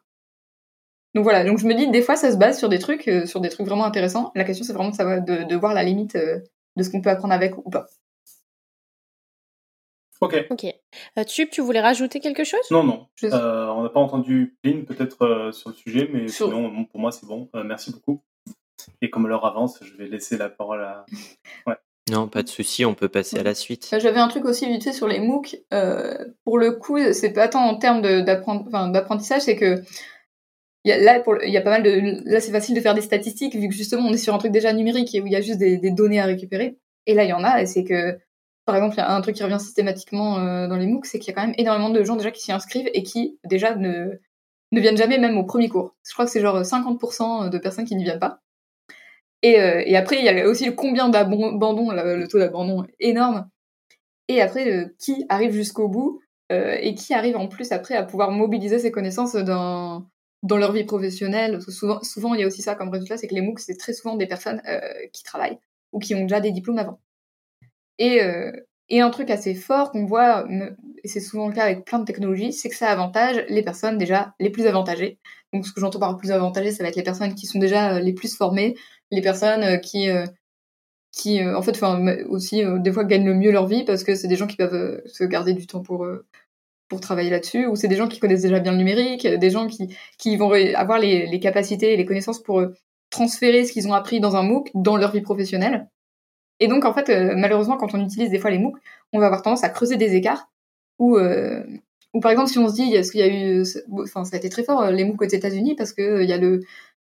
Donc voilà, donc je me dis des fois ça se base sur des trucs, sur des trucs vraiment intéressants. La question c'est vraiment de, de, voir la limite de ce qu'on peut apprendre avec ou pas.
Ok.
Ok. Euh, Tube, tu voulais rajouter quelque chose?
Non, non. Euh, on n'a pas entendu Pline peut-être euh, sur le sujet, mais sinon, pour moi, c'est bon. Euh, merci beaucoup. Et comme l'heure avance, je vais laisser la parole à.
Ouais. Non, pas de souci, on peut passer à la suite.
J'avais un truc aussi vite fait sur les MOOC. pour le coup, c'est pas tant en termes d'apprentissage, c'est que y a, là, il y a pas mal de. Là, c'est facile de faire des statistiques, vu que justement, on est sur un truc déjà numérique et où il y a juste des, des données à récupérer. Et là, il y en a, et c'est que par exemple, il y a un truc qui revient systématiquement euh, dans les MOOC, c'est qu'il y a quand même énormément de gens déjà qui s'y inscrivent et qui déjà ne, ne viennent jamais même au premier cours. Je crois que c'est genre 50% de personnes qui n'y viennent pas. Et, euh, et, après, il y a aussi le combien d'abandon, le taux d'abandon énorme. Et après, euh, qui arrive jusqu'au bout et qui arrive en plus après à pouvoir mobiliser ses connaissances dans, dans leur vie professionnelle. Parce que souvent, souvent, il y a aussi ça comme résultat, c'est que les MOOC, c'est très souvent des personnes qui travaillent ou qui ont déjà des diplômes avant. Et, euh, et un truc assez fort qu'on voit, et c'est souvent le cas avec plein de technologies, c'est que ça avantage les personnes déjà les plus avantagées. Donc ce que j'entends par plus avantagées, ça va être les personnes qui sont déjà euh, les plus formées, les personnes euh, qui qui en fait aussi des fois gagnent le mieux leur vie parce que c'est des gens qui peuvent se garder du temps pour pour travailler là-dessus ou c'est des gens qui connaissent déjà bien le numérique des gens qui qui vont avoir les, les capacités et les connaissances pour transférer ce qu'ils ont appris dans un MOOC dans leur vie professionnelle et donc, en fait, euh, malheureusement, quand on utilise des fois les MOOC, on va avoir tendance à creuser des écarts. Ou, euh, ou par exemple, si on se dit, est-ce qu'il y a eu, enfin, ça a été très fort euh, les MOOC aux États-Unis parce que il y a le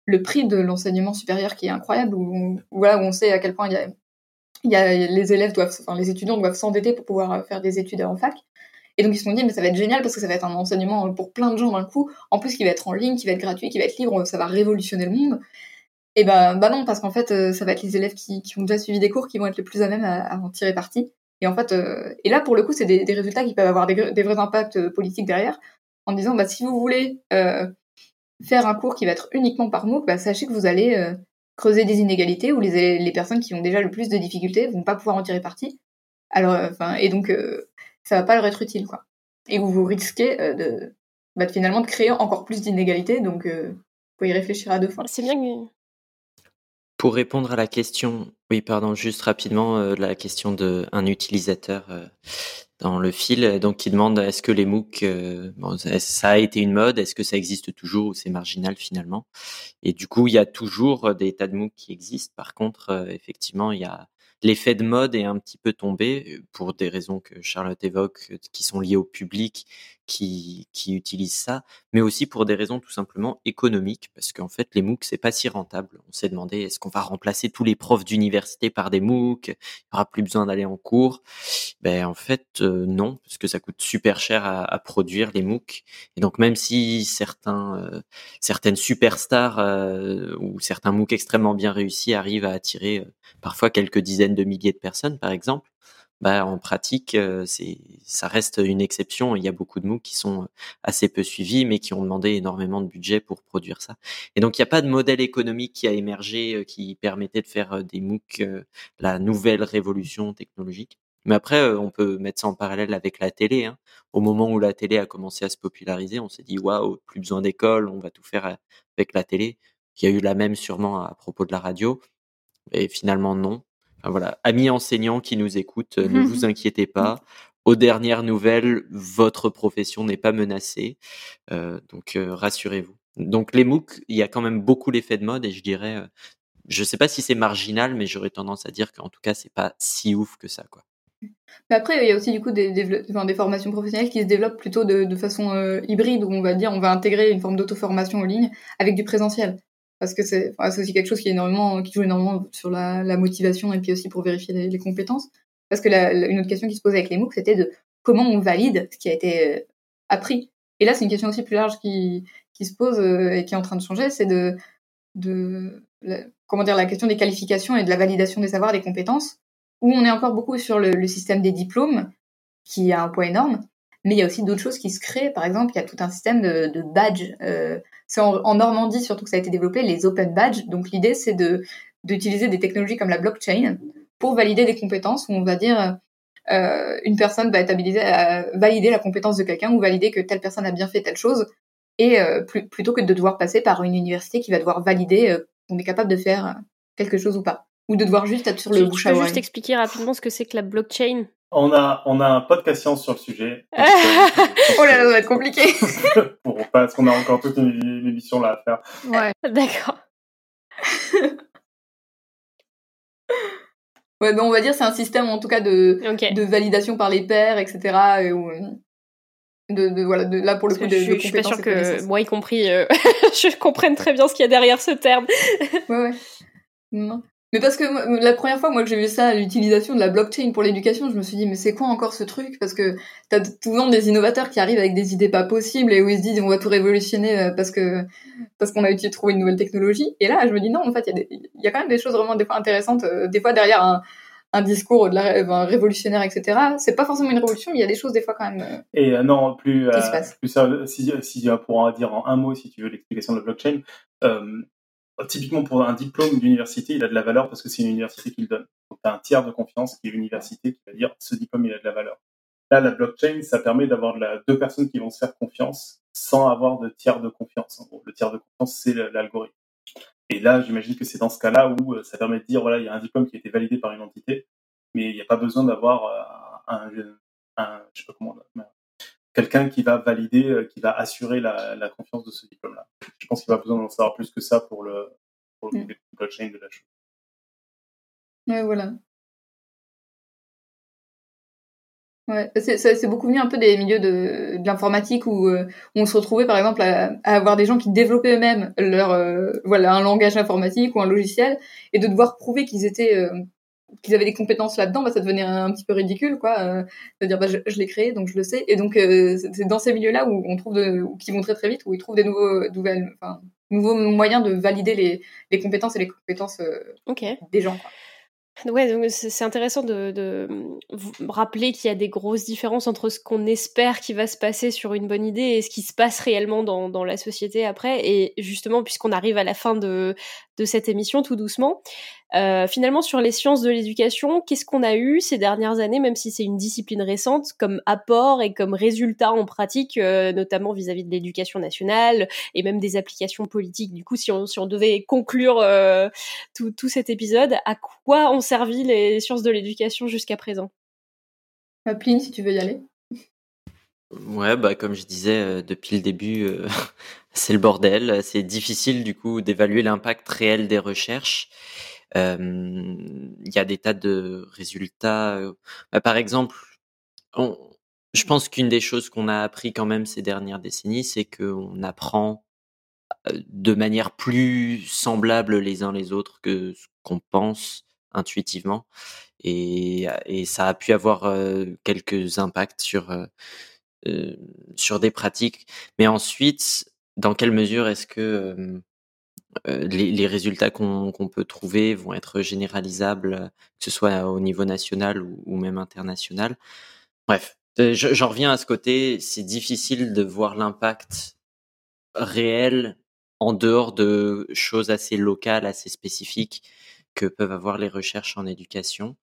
le prix de l'enseignement supérieur qui est incroyable, où, voilà, où on sait à quel point il y a, les élèves doivent, enfin, les étudiants doivent s'endetter pour pouvoir faire des études en fac. Et donc ils se sont dit, mais ça va être génial parce que ça va être un enseignement pour plein de gens d'un coup. En plus, qui va être en ligne, qui va être gratuit, qui va être libre, ça va révolutionner le monde. Et ben bah non, parce qu'en fait, euh, ça va être les élèves qui, qui, ont déjà suivi des cours qui vont être les plus à même à, en tirer parti. Et en fait, euh, et là pour le coup, c'est des, résultats qui peuvent avoir des, vrais impacts euh, politiques derrière, en disant bah si vous voulez faire un cours qui va être uniquement par MOOC, bah sachez que vous allez creuser des inégalités où les, les personnes qui ont déjà le plus de difficultés vont pas pouvoir en tirer parti. Alors, enfin, et donc ça va pas leur être utile quoi. Et vous vous risquez de, bah, finalement de créer encore plus d'inégalités, donc faut y réfléchir à deux fois.
C'est bien que
pour répondre à la question, oui, pardon, juste rapidement, euh, la question d'un utilisateur euh, dans le fil, donc qui demande est-ce que les MOOC, euh, bon, ça a été une mode, est-ce que ça existe toujours ou c'est marginal finalement? Et du coup, il y a toujours des tas de MOOC qui existent. Par contre, effectivement, il y a l'effet de mode est un petit peu tombé pour des raisons que Charlotte évoque, qui sont liées au public qui, qui utilise ça, mais aussi pour des raisons tout simplement économiques, parce qu'en fait, les MOOC, c'est pas si rentable. On s'est demandé, est-ce qu'on va remplacer tous les profs d'université par des MOOC Il n'y aura plus besoin d'aller en cours Ben, en fait, euh, non, parce que ça coûte super cher à, à, produire les MOOC. Et donc, même si certains, euh, certaines superstars euh, ou certains MOOC extrêmement bien réussis arrivent à attirer parfois quelques dizaines de milliers de personnes, par exemple, bah, en pratique, c'est, ça reste une exception. Il y a beaucoup de MOOC qui sont assez peu suivis, mais qui ont demandé énormément de budget pour produire ça. Et donc, il n'y a pas de modèle économique qui a émergé qui permettait de faire des MOOC la nouvelle révolution technologique. Mais après, on peut mettre ça en parallèle avec la télé. Hein. Au moment où la télé a commencé à se populariser, on s'est dit waouh, plus besoin d'école, on va tout faire avec la télé. Il y a eu la même sûrement à propos de la radio. Et finalement, non voilà, amis enseignants qui nous écoutent, ne vous inquiétez pas. Aux dernières nouvelles, votre profession n'est pas menacée, euh, donc euh, rassurez-vous. Donc les MOOC, il y a quand même beaucoup l'effet de mode et je dirais, euh, je sais pas si c'est marginal, mais j'aurais tendance à dire qu'en tout cas c'est pas si ouf que ça, quoi.
Mais après, il y a aussi du coup des, des, formations professionnelles qui se développent plutôt de, de façon hybride, où on va dire on va intégrer une forme d'auto-formation en ligne avec du présentiel parce que c'est aussi quelque chose qui, est énormément, qui joue énormément sur la, la, motivation et puis aussi pour vérifier les, compétences. Parce que la, une autre question qui se posait avec les MOOC, c'était de comment on valide ce qui a été euh, appris. Et là, c'est une question aussi plus large qui, se pose euh, et qui est en train de changer, c'est de, de comment dire la question des qualifications et de la validation des savoirs, des compétences, où on est encore beaucoup sur le système des diplômes, qui a un poids énorme, mais il y a aussi d'autres choses qui se créent. Par exemple, il y a tout un système de, badges. Euh, c'est en, Normandie surtout que ça a été développé, les open badges. Donc l'idée, c'est de d'utiliser des technologies comme la blockchain pour valider des compétences où on va dire euh, une personne va valider la compétence de quelqu'un ou valider que telle personne a bien fait telle chose et euh, plutôt que de devoir passer par une université qui va devoir valider qu'on est capable de faire quelque chose ou pas ou de devoir juste être sur le bouche
à oreille. juste expliquer rapidement ce que c'est que la blockchain?
On a, on a un podcast science sur le sujet.
oh là là, ça va être compliqué.
Pour, parce qu'on a encore toute une, émission là à faire.
Ouais, d'accord.
ouais, ben on va dire c'est un système en tout cas de, de validation par les pairs, etc. Et de, de, voilà, de, là pour le coup, de,
je, je suis pas sûre que moi y compris, euh, je comprenne très bien ce qu'il y a derrière ce terme.
ouais, ouais. Non. Mais parce que la première fois, moi, que j'ai vu ça, l'utilisation de la blockchain pour l'éducation, je me suis dit, mais c'est quoi encore ce truc? Parce que t'as souvent des innovateurs qui arrivent avec des idées pas possibles et où ils se disent, on va tout révolutionner euh, parce que parce qu'on a utilisé trouvé une nouvelle technologie. Et là, je me dis, non, en fait, il y, y, a quand même des choses vraiment des fois intéressantes. Euh, des fois, derrière un, un discours de la, révolutionnaire, etc. C'est pas forcément une révolution, mais il y a des choses des fois quand même. Euh,
et non, plus, plus si, si, pour en dire en un mot, si tu veux l'explication de la blockchain, typiquement pour un diplôme d'université, il a de la valeur parce que c'est une université qui le donne. Donc, tu as un tiers de confiance qui est l'université qui va dire ce diplôme, il a de la valeur. Là, la blockchain, ça permet d'avoir deux personnes qui vont se faire confiance sans avoir de tiers de confiance. En gros, le tiers de confiance, c'est l'algorithme. Et là, j'imagine que c'est dans ce cas-là où euh, ça permet de dire, voilà, il y a un diplôme qui a été validé par une entité, mais il n'y a pas besoin d'avoir euh, un, un, je sais pas comment, quelqu'un qui va valider, euh, qui va assurer la, confiance de ce diplôme-là. Je pense qu'il va besoin d'en savoir plus que ça pour le, pour le mm. blockchain de la chose.
Ouais, voilà. Ouais, c'est beaucoup venu un peu des milieux de, de l'informatique où, euh, on se retrouvait par exemple à, avoir des gens qui développaient eux-mêmes leur euh, voilà un langage informatique ou un logiciel et de devoir prouver qu'ils étaient qu'ils avaient des compétences là-dedans, bah, ça devenait un, petit peu ridicule, quoi. Euh, C'est-à-dire, bah, je, je l'ai créé, donc je le sais. Et donc, euh, c'est dans ces milieux-là où on trouve, de, qui vont très très vite, où ils trouvent des nouveaux, nouvelles, enfin, nouveaux moyens de valider les, les compétences et les compétences euh, des gens. Quoi.
Ouais, donc c'est intéressant de, de rappeler qu'il y a des grosses différences entre ce qu'on espère qui va se passer sur une bonne idée et ce qui se passe réellement dans, dans la société après. Et justement, puisqu'on arrive à la fin de, de cette émission tout doucement, euh, finalement, sur les sciences de l'éducation, qu'est-ce qu'on a eu ces dernières années, même si c'est une discipline récente, comme apport et comme résultat en pratique, euh, notamment vis-à-vis de l'éducation nationale et même des applications politiques? Du coup, si on, si on devait conclure euh, tout, tout cet épisode, à quoi ont servi les sciences de l'éducation jusqu'à présent?
Pline, si tu veux y aller.
Ouais, bah comme je disais depuis le début, c'est le bordel. C'est difficile du coup d'évaluer l'impact réel des recherches il y a des tas de résultats. Bah, par exemple, je pense qu'une des choses qu'on a appris quand même ces dernières décennies, c'est qu'on apprend de manière plus semblable les uns les autres que ce qu'on pense intuitivement. Et, ça a pu avoir quelques impacts sur, sur des pratiques. Mais ensuite, dans quelle mesure est-ce que euh, les, résultats qu'on peut trouver vont être généralisables, que ce soit au niveau national ou, même international. Bref, euh, j'en reviens à ce côté, c'est difficile de voir l'impact réel en dehors de choses assez locales, assez spécifiques que peuvent avoir les recherches en éducation.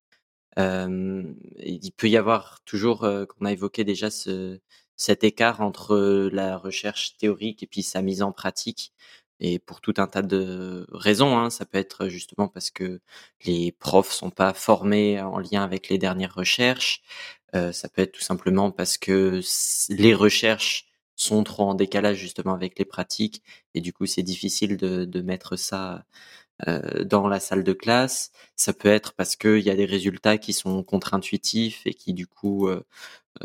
Euh, il peut y avoir toujours, qu'on a évoqué déjà ce, cet écart entre la recherche théorique et puis sa mise en pratique et pour tout un tas de raisons. Hein. Ça peut être justement parce que les profs sont pas formés en lien avec les dernières recherches. Euh, ça peut être tout simplement parce que les recherches sont trop en décalage justement avec les pratiques et du coup c'est difficile de, mettre ça euh, dans la salle de classe. Ça peut être parce qu'il y a des résultats qui sont contre-intuitifs et qui du coup euh,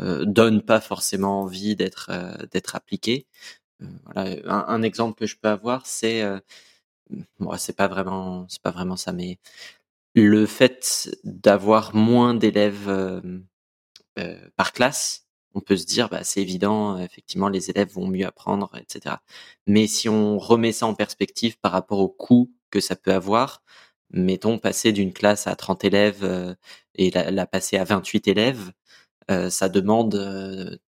euh donnent pas forcément envie d'être d'être appliqués voilà, un, exemple que je peux avoir, c'est, euh, bon, c'est pas vraiment, c'est pas vraiment ça, mais le fait d'avoir moins d'élèves euh, euh, par classe, on peut se dire, bah, c'est évident, effectivement, les élèves vont mieux apprendre, etc. Mais si on remet ça en perspective par rapport au coût que ça peut avoir, mettons passer d'une classe à 30 élèves et la, la, passer à 28 élèves, ça demande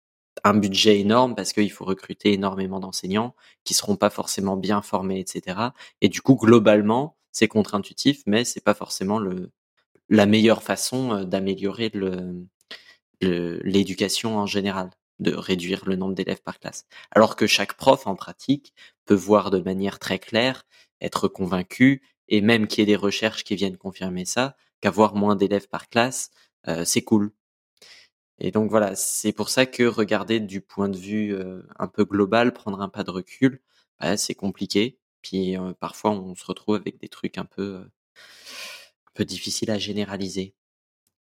un budget énorme parce qu'il faut recruter énormément d'enseignants qui seront pas forcément bien formés, etc. Et du coup, globalement, c'est contre-intuitif, mais c'est pas forcément le, la meilleure façon d'améliorer le, l'éducation en général, de réduire le nombre d'élèves par classe. Alors que chaque prof en pratique peut voir de manière très claire, être convaincu, et même qu'il y ait des recherches qui viennent confirmer ça, qu'avoir moins d'élèves par classe, c'est cool. Et donc voilà, c'est pour ça que regarder du point de vue un peu global, prendre un pas de recul, bah, c'est compliqué. Puis parfois on se retrouve avec des trucs un peu, un peu difficiles à généraliser.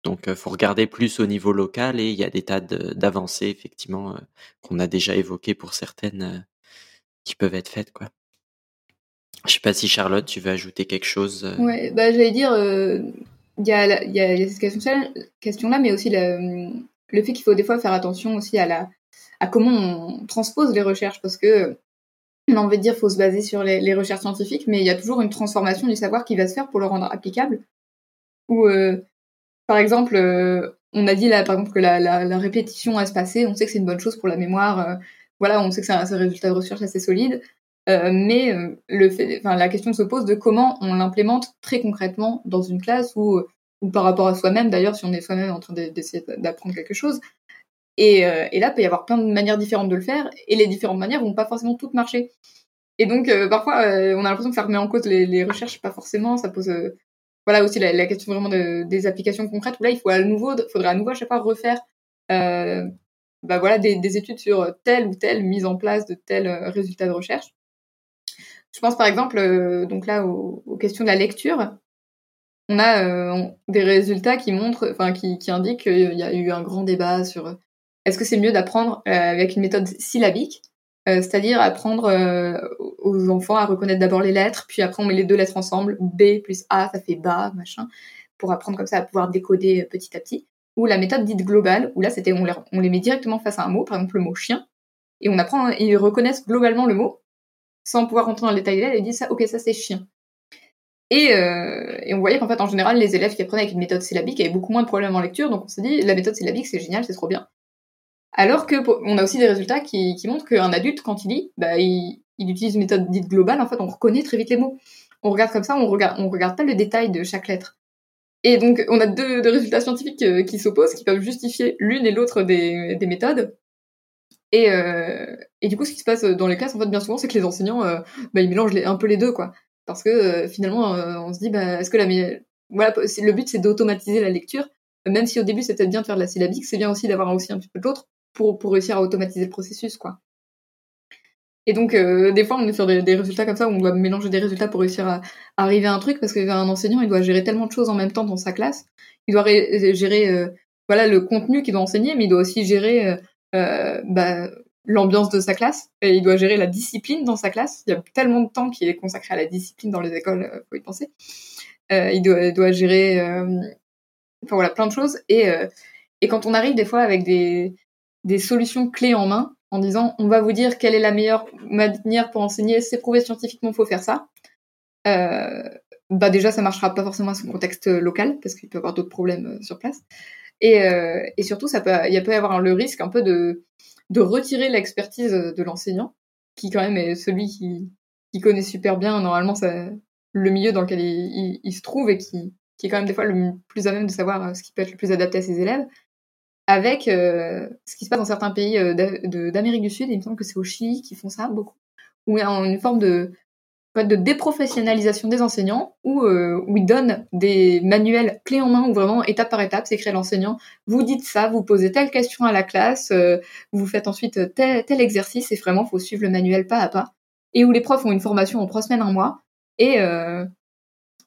Donc, il faut regarder plus au niveau local et il y a des tas d'avancées, effectivement, qu'on a déjà évoquées pour certaines, qui peuvent être faites, quoi. Je sais pas si Charlotte, tu veux ajouter quelque chose.
Ouais, bah j'allais dire, il y, a, y a cette question-là, mais aussi le, le fait qu'il faut des fois faire attention aussi à la à comment on transpose les recherches, parce que on a envie de dire faut se baser sur les, recherches scientifiques, mais il y a toujours une transformation du savoir qui va se faire pour le rendre applicable. Ou par exemple, euh, on a dit là, par exemple, que la, répétition à se passer, on sait que c'est une bonne chose pour la mémoire. Euh, voilà, on sait que c'est un, résultat de recherche assez solide. Euh, mais euh, la question se pose de comment on l'implémente très concrètement dans une classe ou, par rapport à soi-même, d'ailleurs, si on est soi-même en train d'essayer d'apprendre quelque chose. Et, et, là, il peut y avoir plein de manières différentes de le faire, et les différentes manières vont pas forcément toutes marcher. Et donc, parfois, on a l'impression que ça remet en cause les, recherches, pas forcément, ça pose voilà aussi la, question vraiment de, des applications concrètes où là il faut à nouveau faudrait à nouveau à chaque fois refaire euh, bah voilà des, des, études sur telle ou telle mise en place de tel euh, résultat de recherche je pense par exemple euh, donc là aux, questions de la lecture on a euh, des résultats qui montrent enfin qui, indiquent qu'il y a eu un grand débat sur est-ce que c'est mieux d'apprendre euh, avec une méthode syllabique euh, c'est-à-dire apprendre euh, aux enfants à reconnaître d'abord les lettres, puis après on met les deux lettres ensemble, B plus A, ça fait bas, machin, pour apprendre comme ça à pouvoir décoder euh, petit à petit. Ou la méthode dite globale, où là c'était on les, met directement face à un mot, par exemple le mot chien, et on apprend, ils reconnaissent globalement le mot, sans pouvoir rentrer dans le détail ils disent ça, ok ça c'est chien. Et, euh, et, on voyait qu'en fait, en général, les élèves qui apprenaient avec une méthode syllabique avaient beaucoup moins de problèmes en lecture, donc on s'est dit, la méthode syllabique, c'est génial, c'est trop bien. Alors que on a aussi des résultats qui, montrent qu'un adulte, quand il lit, bah, il, il, utilise une méthode dite globale. En fait, on reconnaît très vite les mots. On regarde comme ça, on regarde, on regarde pas le détail de chaque lettre. Et donc, on a deux, résultats scientifiques euh, qui s'opposent, qui peuvent justifier l'une et l'autre des, des, méthodes. Et, euh, et, du coup, ce qui se passe dans les classes, en fait, bien souvent, c'est que les enseignants, euh, bah, ils mélangent un peu les deux, quoi. Parce que euh, finalement, euh, on se dit, bah, est-ce que la voilà, le but c'est d'automatiser la lecture, même si au début c'était bien de faire de la syllabique, c'est bien aussi d'avoir aussi un petit peu de l'autre pour, pour réussir à automatiser le processus, quoi. Et donc, euh, des fois, on est sur des, résultats comme ça où on doit mélanger des résultats pour réussir à, arriver à un truc parce qu'un enseignant, il doit gérer tellement de choses en même temps dans sa classe. Il doit gérer, voilà, le contenu qu'il doit enseigner, mais il doit aussi gérer bah, l'ambiance de sa classe. Il doit gérer la discipline dans sa classe. Il y a tellement de temps qui est consacré à la discipline dans les écoles, euh, faut y penser. Euh, il doit, il, gérer, enfin voilà, plein de choses. Et, quand on arrive des fois avec des solutions clés en main en disant on va vous dire quelle est la meilleure manière pour enseigner, c'est prouvé scientifiquement, faut faire ça. Euh, bah déjà ça marchera pas forcément à son contexte local parce qu'il peut y avoir d'autres problèmes euh, sur place. Et, euh, et surtout ça peut il peut y avoir le risque un peu de de retirer l'expertise de l'enseignant qui quand même est celui qui connaît super bien. Normalement ça, le milieu dans lequel il, se trouve et qui qui est quand même des fois le plus à même de savoir euh, ce qui peut être le plus adapté à ses élèves. Avec euh, ce qui se passe dans certains pays euh, d'Amérique du Sud, il me semble que c'est au Chili qui font ça beaucoup, où il y a une forme de, de déprofessionnalisation des enseignants, où, euh, où ils donnent des manuels clés en main, où vraiment, étape par étape, c'est écrit l'enseignant, vous dites ça, vous posez telle question à la classe, euh, vous faites ensuite tel, tel exercice, et vraiment, faut suivre le manuel pas à pas, et où les profs ont une formation en trois semaines, un mois, et, euh,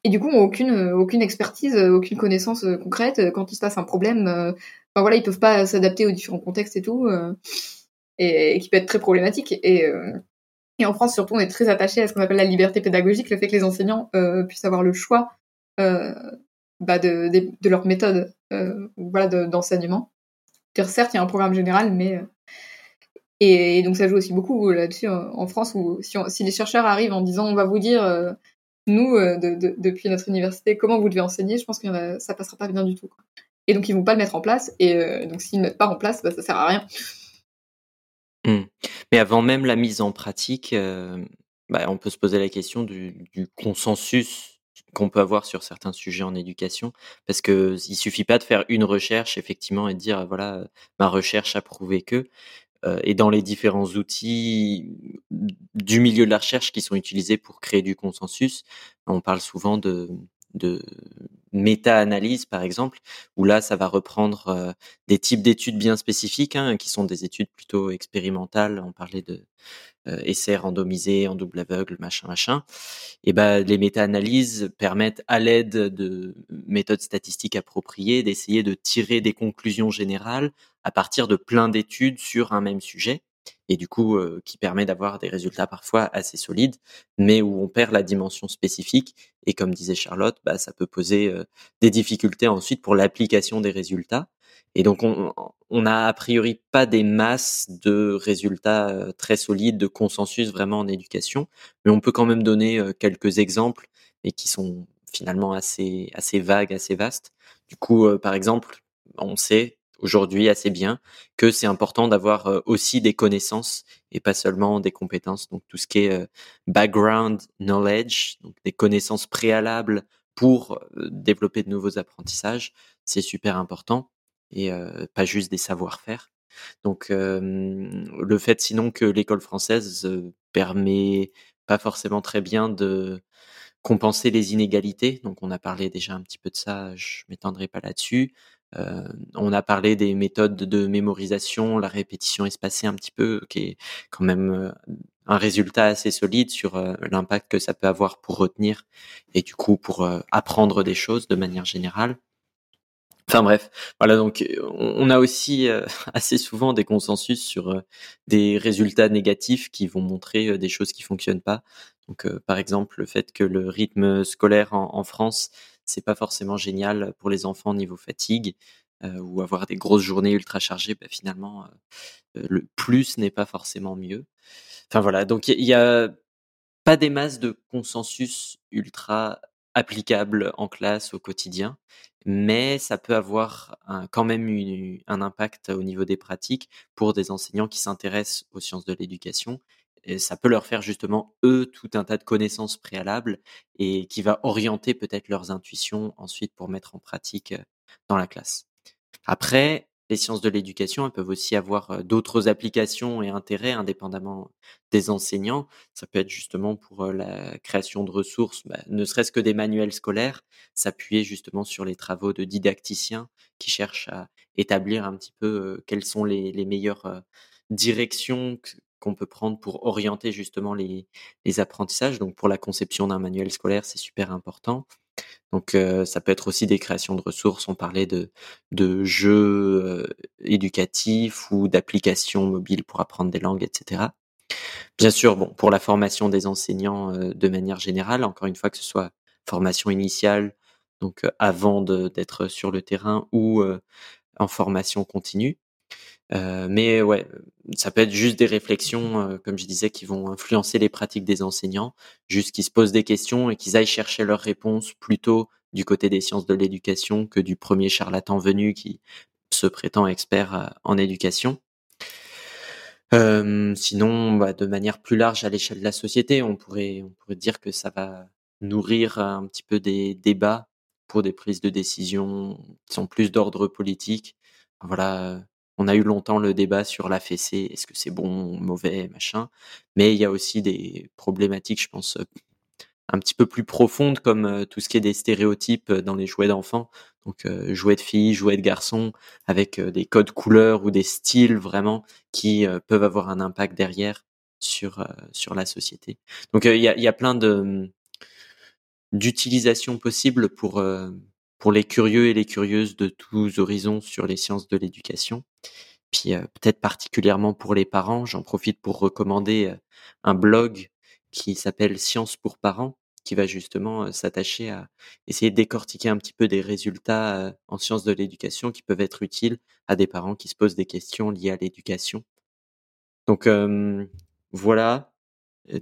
et du coup, ont aucune, aucune expertise, aucune connaissance concrète. Quand il se passe un problème, Enfin, voilà, ils peuvent pas s'adapter aux différents contextes et tout, euh, et, et, qui peut être très problématique. Et, euh, et en France, surtout, on est très attaché à ce qu'on appelle la liberté pédagogique, le fait que les enseignants euh, puissent avoir le choix euh, bah de, leur méthode euh, d'enseignement. certes, il y a un programme général, mais et, donc ça joue aussi beaucoup là-dessus en France où si, les chercheurs arrivent en disant on va vous dire nous de, de, depuis notre université comment vous devez enseigner, je pense que ça passera pas bien du tout. Et donc ils vont pas le mettre en place, et donc s'ils ne mettent pas en place, bah, ça sert à rien.
Mmh. Mais avant même la mise en pratique, euh, bah, on peut se poser la question du, du, consensus qu'on peut avoir sur certains sujets en éducation, parce que il suffit pas de faire une recherche effectivement et de dire voilà ma recherche a prouvé que et dans les différents outils du milieu de la recherche qui sont utilisés pour créer du consensus, on parle souvent de de méta-analyse, par exemple, où là, ça va reprendre euh, des types d'études bien spécifiques, hein, qui sont des études plutôt expérimentales. On parlait de euh, essais randomisés en double aveugle, machin, machin. Et ben, les méta-analyses permettent, à l'aide de méthodes statistiques appropriées, d'essayer de tirer des conclusions générales à partir de plein d'études sur un même sujet et du coup euh, qui permet d'avoir des résultats parfois assez solides, mais où on perd la dimension spécifique. Et comme disait Charlotte, bah, ça peut poser euh, des difficultés ensuite pour l'application des résultats. Et donc on, on a priori pas des masses de résultats euh, très solides, de consensus vraiment en éducation, mais on peut quand même donner quelques exemples et qui sont finalement assez assez vagues, assez vastes. Du coup, par exemple, on sait aujourd'hui assez bien que c'est important d'avoir euh, aussi des connaissances et pas seulement des compétences. Donc tout ce qui est euh, background knowledge, donc des connaissances préalables pour euh, développer de nouveaux apprentissages, c'est super important et pas juste des savoir-faire. Donc le fait sinon que l'école française permet pas forcément très bien de compenser les inégalités. Donc on a parlé déjà un petit peu de ça, je m'étendrai pas là-dessus. Euh, on a parlé des méthodes de mémorisation, la répétition espacée un petit peu, qui est quand même euh, un résultat assez solide sur euh, l'impact que ça peut avoir pour retenir et du coup pour apprendre des choses de manière générale. Enfin bref, voilà donc on a aussi assez souvent des consensus sur des résultats négatifs qui vont montrer des choses qui fonctionnent pas. Donc par exemple le fait que le rythme scolaire en France c'est pas forcément génial pour les enfants niveau fatigue ou avoir des grosses journées ultra chargées. Bah, finalement, le plus n'est pas forcément mieux. Enfin voilà, donc il y, a pas des masses de consensus ultra applicables en classe au quotidien, mais ça peut avoir quand même un impact au niveau des pratiques pour des enseignants qui s'intéressent aux sciences de l'éducation et ça peut leur faire justement eux tout un tas de connaissances préalables et qui va orienter peut-être leurs intuitions ensuite pour mettre en pratique dans la classe. Après, les sciences de l'éducation elles peuvent aussi avoir d'autres applications et intérêts indépendamment des enseignants. Ça peut être justement pour la création de ressources, bah, ne serait-ce que des manuels scolaires, s'appuyer justement sur les travaux de didacticiens qui cherchent à établir un petit peu quelles sont les meilleures directions qu'on peut prendre pour orienter justement les, apprentissages. Donc pour la conception d'un manuel scolaire, c'est super important. Donc euh, ça peut être aussi des créations de ressources. On parlait de, jeux euh, éducatifs ou d'applications mobiles pour apprendre des langues, etc. Bien sûr, bon, pour la formation des enseignants euh, de manière générale, encore une fois que ce soit formation initiale, donc avant d'être sur le terrain ou en formation continue. Euh, mais ouais, ça peut être juste des réflexions, euh, comme je disais, qui vont influencer les pratiques des enseignants, juste qu'ils se posent des questions et qu'ils aillent chercher leurs réponses plutôt du côté des sciences de l'éducation que du premier charlatan venu qui se prétend expert euh, en éducation. sinon, bah, de manière plus large à l'échelle de la société, on pourrait, on pourrait dire que ça va nourrir un petit peu des débats pour des prises de décision qui sont plus d'ordre politique. Voilà, on a eu longtemps le débat sur la fessée, est-ce que c'est bon, mauvais, machin. Mais il y a aussi des problématiques, je pense, un petit peu plus profondes, comme tout ce qui est des stéréotypes dans les jouets d'enfants. Donc jouets de filles, jouets de garçons, avec des codes couleurs ou des styles vraiment qui peuvent avoir un impact derrière sur sur la société. Donc il y a, y, a, plein de mmh, d'utilisations possibles pour pour les curieux et les curieuses de tous horizons sur les sciences de l'éducation. Puis peut-être particulièrement pour les parents, j'en profite pour recommander un blog qui s'appelle Sciences pour parents, qui va justement s'attacher à essayer de décortiquer un petit peu des résultats en sciences de l'éducation qui peuvent être utiles à des parents qui se posent des questions liées à l'éducation. Donc voilà,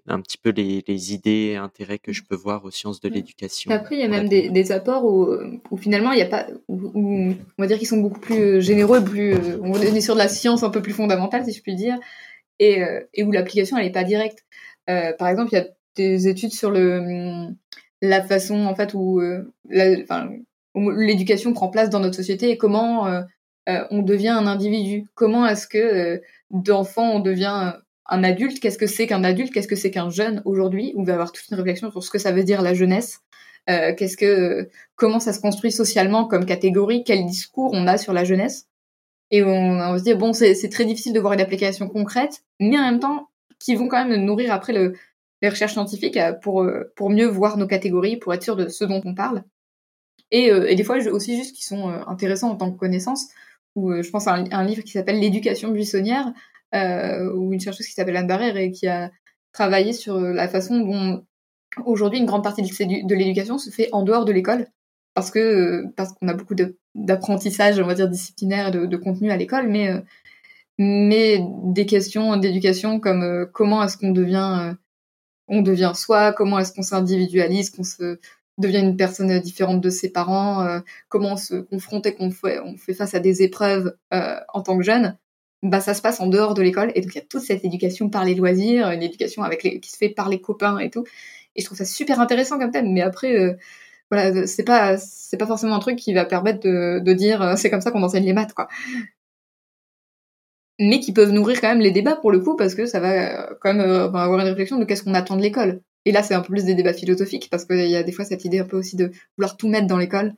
un petit peu les, idées et intérêts que je peux voir aux sciences de l'éducation.
Après, il y a même des, apports où, finalement, il n'y a pas, où, on va dire qu'ils sont beaucoup plus euh, généreux, plus, euh, on est sur de la science un peu plus fondamentale, si je puis dire, et, euh, et où l'application, elle n'est pas directe. par exemple, il y a des études sur le, la façon en fait où l'éducation prend place dans notre société et comment on devient un individu. Comment est-ce que d'enfant on devient un adulte Qu'est-ce que c'est qu'un adulte Qu'est-ce que c'est qu'un jeune aujourd'hui? On va avoir toute une réflexion sur ce que ça veut dire la jeunesse. qu'est-ce que comment ça se construit socialement comme catégorie? Quel discours on a sur la jeunesse? Et on, se dit bon c'est très difficile de voir une application concrète mais en même temps qui vont quand même nourrir après le, les recherches scientifiques euh, pour, euh, pour mieux voir nos catégories, pour être sûr de ce dont on parle. Et, euh, et des fois aussi juste qui sont intéressants en tant que connaissance, ou je pense à un, livre qui s'appelle L'éducation buissonnière, euh, ou une chercheuse qui s'appelle Anne Barrère et qui a travaillé sur la façon dont aujourd'hui une grande partie de l'éducation se fait en dehors de l'école parce que parce qu'on a beaucoup d'apprentissage on va dire disciplinaire de, de contenu à l'école mais mais des questions d'éducation comme comment est-ce qu'on devient on devient soi, comment est-ce qu'on s'individualise, qu'on se devient une personne différente de ses parents, euh, comment on se confronte et qu'on fait, on fait face à des épreuves euh, en tant que jeune, bah ça se passe en dehors de l'école et donc il y a toute cette éducation par les loisirs, une éducation avec qui se fait par les copains et tout. Et je trouve ça super intéressant comme thème, mais après euh, voilà, c'est pas c'est pas forcément un truc qui va permettre de, dire c'est comme ça qu'on enseigne les maths quoi mais qui peuvent nourrir quand même les débats pour le coup, parce que ça va euh, quand même euh, avoir une réflexion de qu'est-ce qu'on attend de l'école. Et là, c'est un peu plus des débats philosophiques, parce qu'il y a des fois cette idée un peu aussi de vouloir tout mettre dans l'école.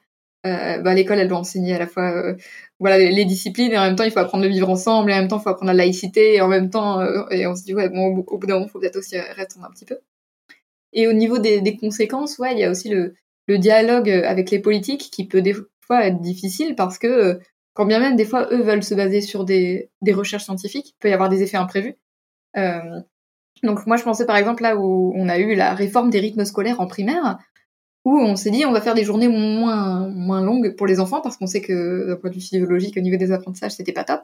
Euh, bah, l'école, elle doit enseigner à la fois euh, voilà les, disciplines, et en même temps, il faut apprendre le vivre ensemble, et en même temps, il faut apprendre la laïcité, et en même temps, et on se dit, ouais, bon, au, bout d'un moment, il faut peut-être aussi rester un petit peu. Et au niveau des, conséquences, ouais, il y a aussi le, dialogue avec les politiques qui peut des fois être difficile parce que quand bien même des fois eux veulent se baser sur des, des recherches scientifiques, il peut y avoir des effets imprévus. Euh, donc moi je pensais par exemple là où on a eu la réforme des rythmes scolaires en primaire, où on s'est dit on va faire des journées moins longues pour les enfants parce qu'on sait que d'un point de vue physiologique au niveau des apprentissages c'était pas top.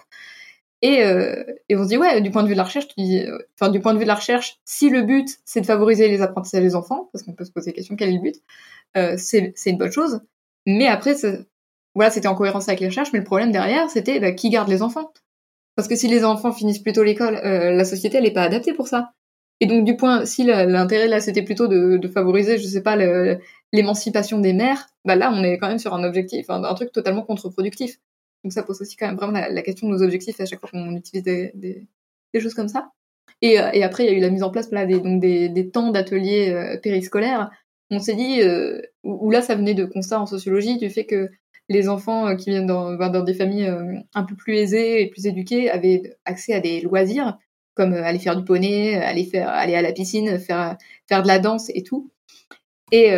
Et, euh, et on se dit ouais du point de vue de la recherche, dis, enfin du point de vue de la recherche, si le but c'est de favoriser les apprentissages des enfants, parce qu'on peut se poser la question quel est le but, euh, c'est une bonne chose. Mais après, voilà, c'était en cohérence avec les recherches, mais le problème derrière, c'était bah, qui garde les enfants. Parce que si les enfants finissent plutôt l'école, euh, la société, elle n'est pas adaptée pour ça. Et donc, du point, si l'intérêt là, c'était plutôt de, favoriser, je sais pas, l'émancipation des mères, bah là, on est quand même sur un objectif, un, truc totalement contre-productif. Donc, ça pose aussi quand même vraiment la, question de nos objectifs à chaque fois qu'on utilise des, choses comme ça. Et, euh, et, après, il y a eu la mise en place des, donc des, temps d'ateliers euh, périscolaires. On s'est dit, euh, où, là, ça venait de constat en sociologie du fait que les enfants euh, qui viennent dans, dans des familles un peu plus aisées et plus éduquées avaient accès à des loisirs comme aller faire du poney, aller faire aller à la piscine, faire faire de la danse et tout. Et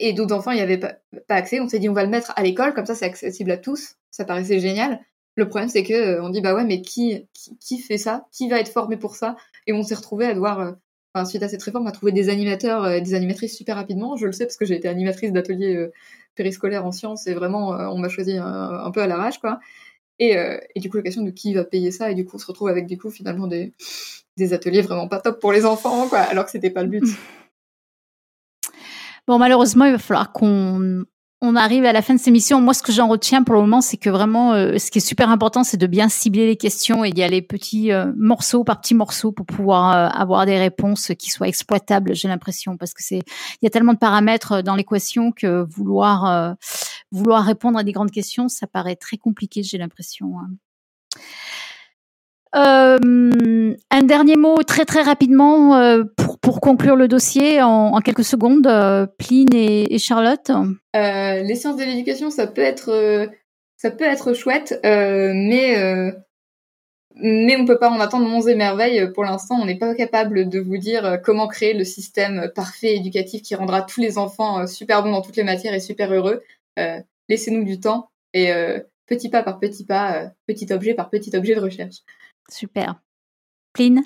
et d'autres enfants n'y avaient pas, accès. On s'est dit on va le mettre à l'école comme ça c'est accessible à tous. Ça paraissait génial. Le problème c'est que on dit bah ouais mais qui, qui, fait ça? Qui va être formé pour ça? Et on s'est retrouvé à devoir Enfin, suite à cette réforme, à trouver des animateurs et des animatrices super rapidement. Je le sais parce que j'ai été animatrice d'ateliers périscolaire en sciences et vraiment euh, on m'a choisi un, peu à l'arrache quoi. Et, euh, et, du coup la question de qui va payer ça? Et du coup on se retrouve avec du coup finalement des, des ateliers vraiment pas top pour les enfants quoi alors que c'était pas le but.
Bon malheureusement il va falloir qu'on on arrive à la fin de cette émission. Moi, ce que j'en retiens pour le moment, c'est que vraiment, euh, ce qui est super important, c'est de bien cibler les questions et d'y aller petits euh, morceaux par petits morceaux pour pouvoir euh, avoir des réponses qui soient exploitables. J'ai l'impression parce que c'est, il y a tellement de paramètres dans l'équation que vouloir vouloir répondre à des grandes questions, ça paraît très compliqué. J'ai l'impression. Euh, un dernier mot très très rapidement euh, pour, conclure le dossier en, quelques secondes, euh, Pline et, Charlotte.
Les sciences de l'éducation, ça peut être ça peut être chouette, mais mais on peut pas en attendre monts et merveilles. Pour l'instant, on n'est pas capable de vous dire comment créer le système parfait éducatif qui rendra tous les enfants super bons dans toutes les matières et super heureux. Laissez-nous du temps et petit pas par petit pas, petit objet par petit objet de recherche.
Super. Pline?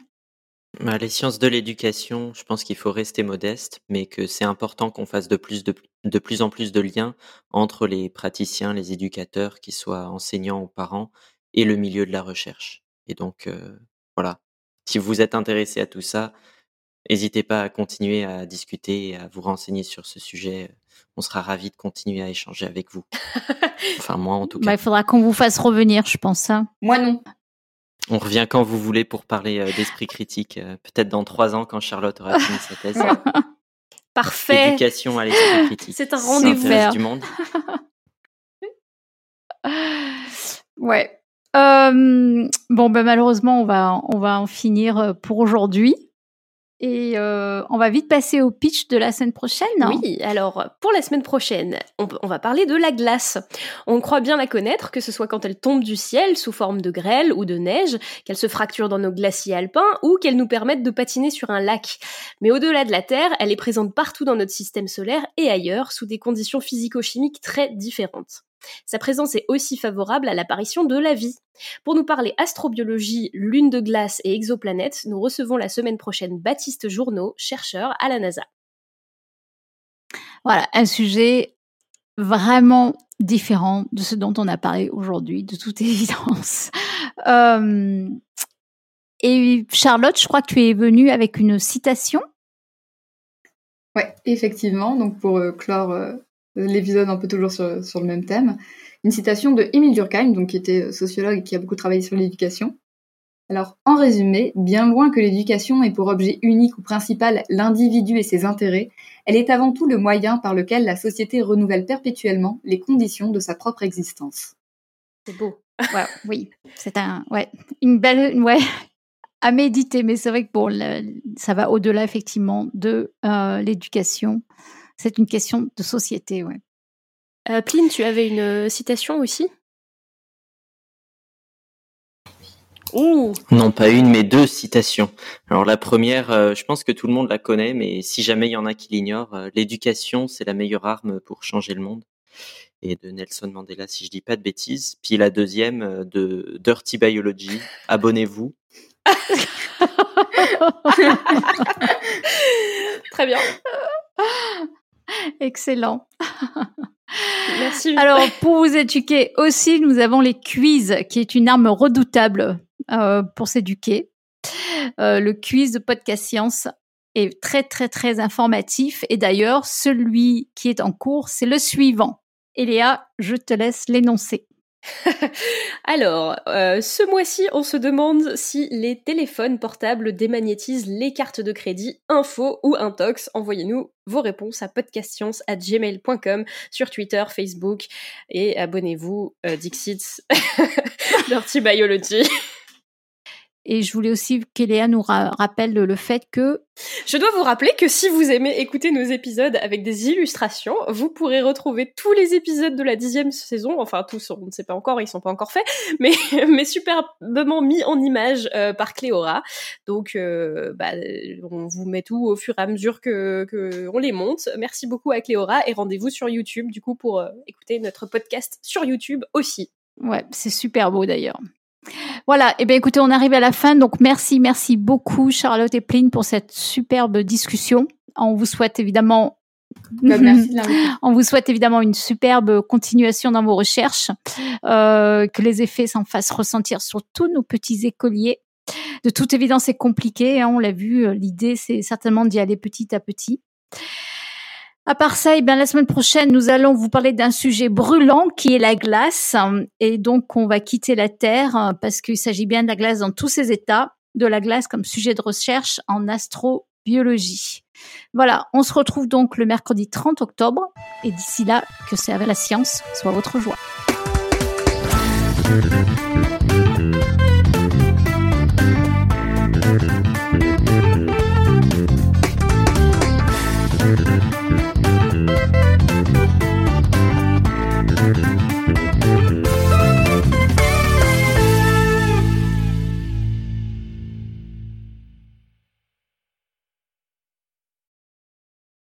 Bah, Les sciences de l'éducation, je pense qu'il faut rester modeste, mais que c'est important qu'on fasse de plus, de, de plus en plus de liens entre les praticiens, les éducateurs, qu'ils soient enseignants ou parents, et le milieu de la recherche. Et donc, euh, voilà. Si vous êtes intéressé à tout ça, n'hésitez pas à continuer à discuter et à vous renseigner sur ce sujet. On sera ravis de continuer à échanger avec vous. Enfin, moi, en tout
bah,
cas.
il faudra qu'on vous fasse revenir, je pense. Hein.
Moi, non.
On revient quand vous voulez pour parler euh, d'esprit critique. euh, Peut-être dans trois ans quand Charlotte aura fini sa thèse.
Parfait.
Éducation à l'esprit critique.
C'est un rendez-vous.
Du monde.
Ouais. Euh, bon, ben malheureusement, on va, on va en finir euh, pour aujourd'hui. Et euh, on va vite passer au pitch de la semaine prochaine.
Oui, alors pour la semaine prochaine, on, on, va parler de la glace. On croit bien la connaître, que ce soit quand elle tombe du ciel sous forme de grêle ou de neige, qu'elle se fracture dans nos glaciers alpins ou qu'elle nous permette de patiner sur un lac. Mais au-delà de la Terre, elle est présente partout dans notre système solaire et ailleurs, sous des conditions physico-chimiques très différentes. Sa présence est aussi favorable à l'apparition de la vie. Pour nous parler astrobiologie, lune de glace et exoplanètes, nous recevons la semaine prochaine Baptiste Journeau, chercheur à la NASA.
Voilà, un sujet vraiment différent de ce dont on a parlé aujourd'hui, de toute évidence. Euh, et Charlotte, je crois que tu es venue avec une citation.
Oui, effectivement. Donc pour euh, clore euh, l'épisode un peu toujours sur, sur, le même thème. Une citation de Émile Durkheim, donc qui était sociologue et qui a beaucoup travaillé sur l'éducation. Alors, en résumé, bien loin que l'éducation ait pour objet unique ou principal l'individu et ses intérêts, elle est avant tout le moyen par lequel la société renouvelle perpétuellement les conditions de sa propre existence.
C'est beau.
Ouais, oui, c'est un, ouais, une belle, ouais, à méditer. Mais c'est vrai que bon, ça va au-delà effectivement de euh, l'éducation c'est une question de société, ouais.
Euh, Pline, tu avais une euh, citation aussi?
Ouh. Non, pas une, mais deux citations. Alors la première, euh, je pense que tout le monde la connaît, mais si jamais il y en a qui l'ignorent, l'éducation, c'est la meilleure arme pour changer le monde. Et de Nelson Mandela, si je dis pas de bêtises. Puis la deuxième, de Dirty Biology, abonnez-vous.
Très bien.
Excellent.
Merci.
Alors, pour vous éduquer aussi, nous avons les quiz, qui est une arme redoutable euh, pour s'éduquer. Euh, le quiz de Podcast Science est très, très, très informatif. Et d'ailleurs, celui qui est en cours, c'est le suivant. Eléa, je te laisse l'énoncer.
Alors, euh, ce mois-ci, on se demande si les téléphones portables démagnétisent les cartes de crédit, info ou intox. Envoyez-nous vos réponses à podcastscience@gmail.com sur Twitter, Facebook et abonnez-vous euh, Dixit Dirty Biology.
Et je voulais aussi qu'Eléa nous rappelle le fait que...
Je dois vous rappeler que si vous aimez écouter nos épisodes avec des illustrations, vous pourrez retrouver tous les épisodes de la dixième saison, enfin tous, on ne sait pas encore, ils sont pas encore faits, mais, mais superbement mis en image euh, par Cléora. Donc, euh, bah, on vous met tout au fur et à mesure que, que on les monte. Merci beaucoup à Cléora et rendez-vous sur YouTube, du coup, pour euh, écouter notre podcast sur YouTube aussi.
Ouais, c'est super beau d'ailleurs. Voilà, et eh bien écoutez, on arrive à la fin, donc merci, merci beaucoup Charlotte et Pline pour cette superbe discussion. On vous souhaite évidemment on vous souhaite évidemment une superbe continuation dans vos recherches, euh, que les effets s'en fassent ressentir sur tous nos petits écoliers. De toute évidence, c'est compliqué, hein, on l'a vu. L'idée, c'est certainement d'y aller petit à petit. À part ça, eh la semaine prochaine, nous allons vous parler d'un sujet brûlant qui est la glace. Et donc, on va quitter la Terre euh, parce qu'il s'agit bien de la glace dans tous ses états, de la glace comme sujet de recherche en astrobiologie. Voilà, on se retrouve donc le mercredi 30 octobre. Et d'ici là, que serve la science soit votre joie.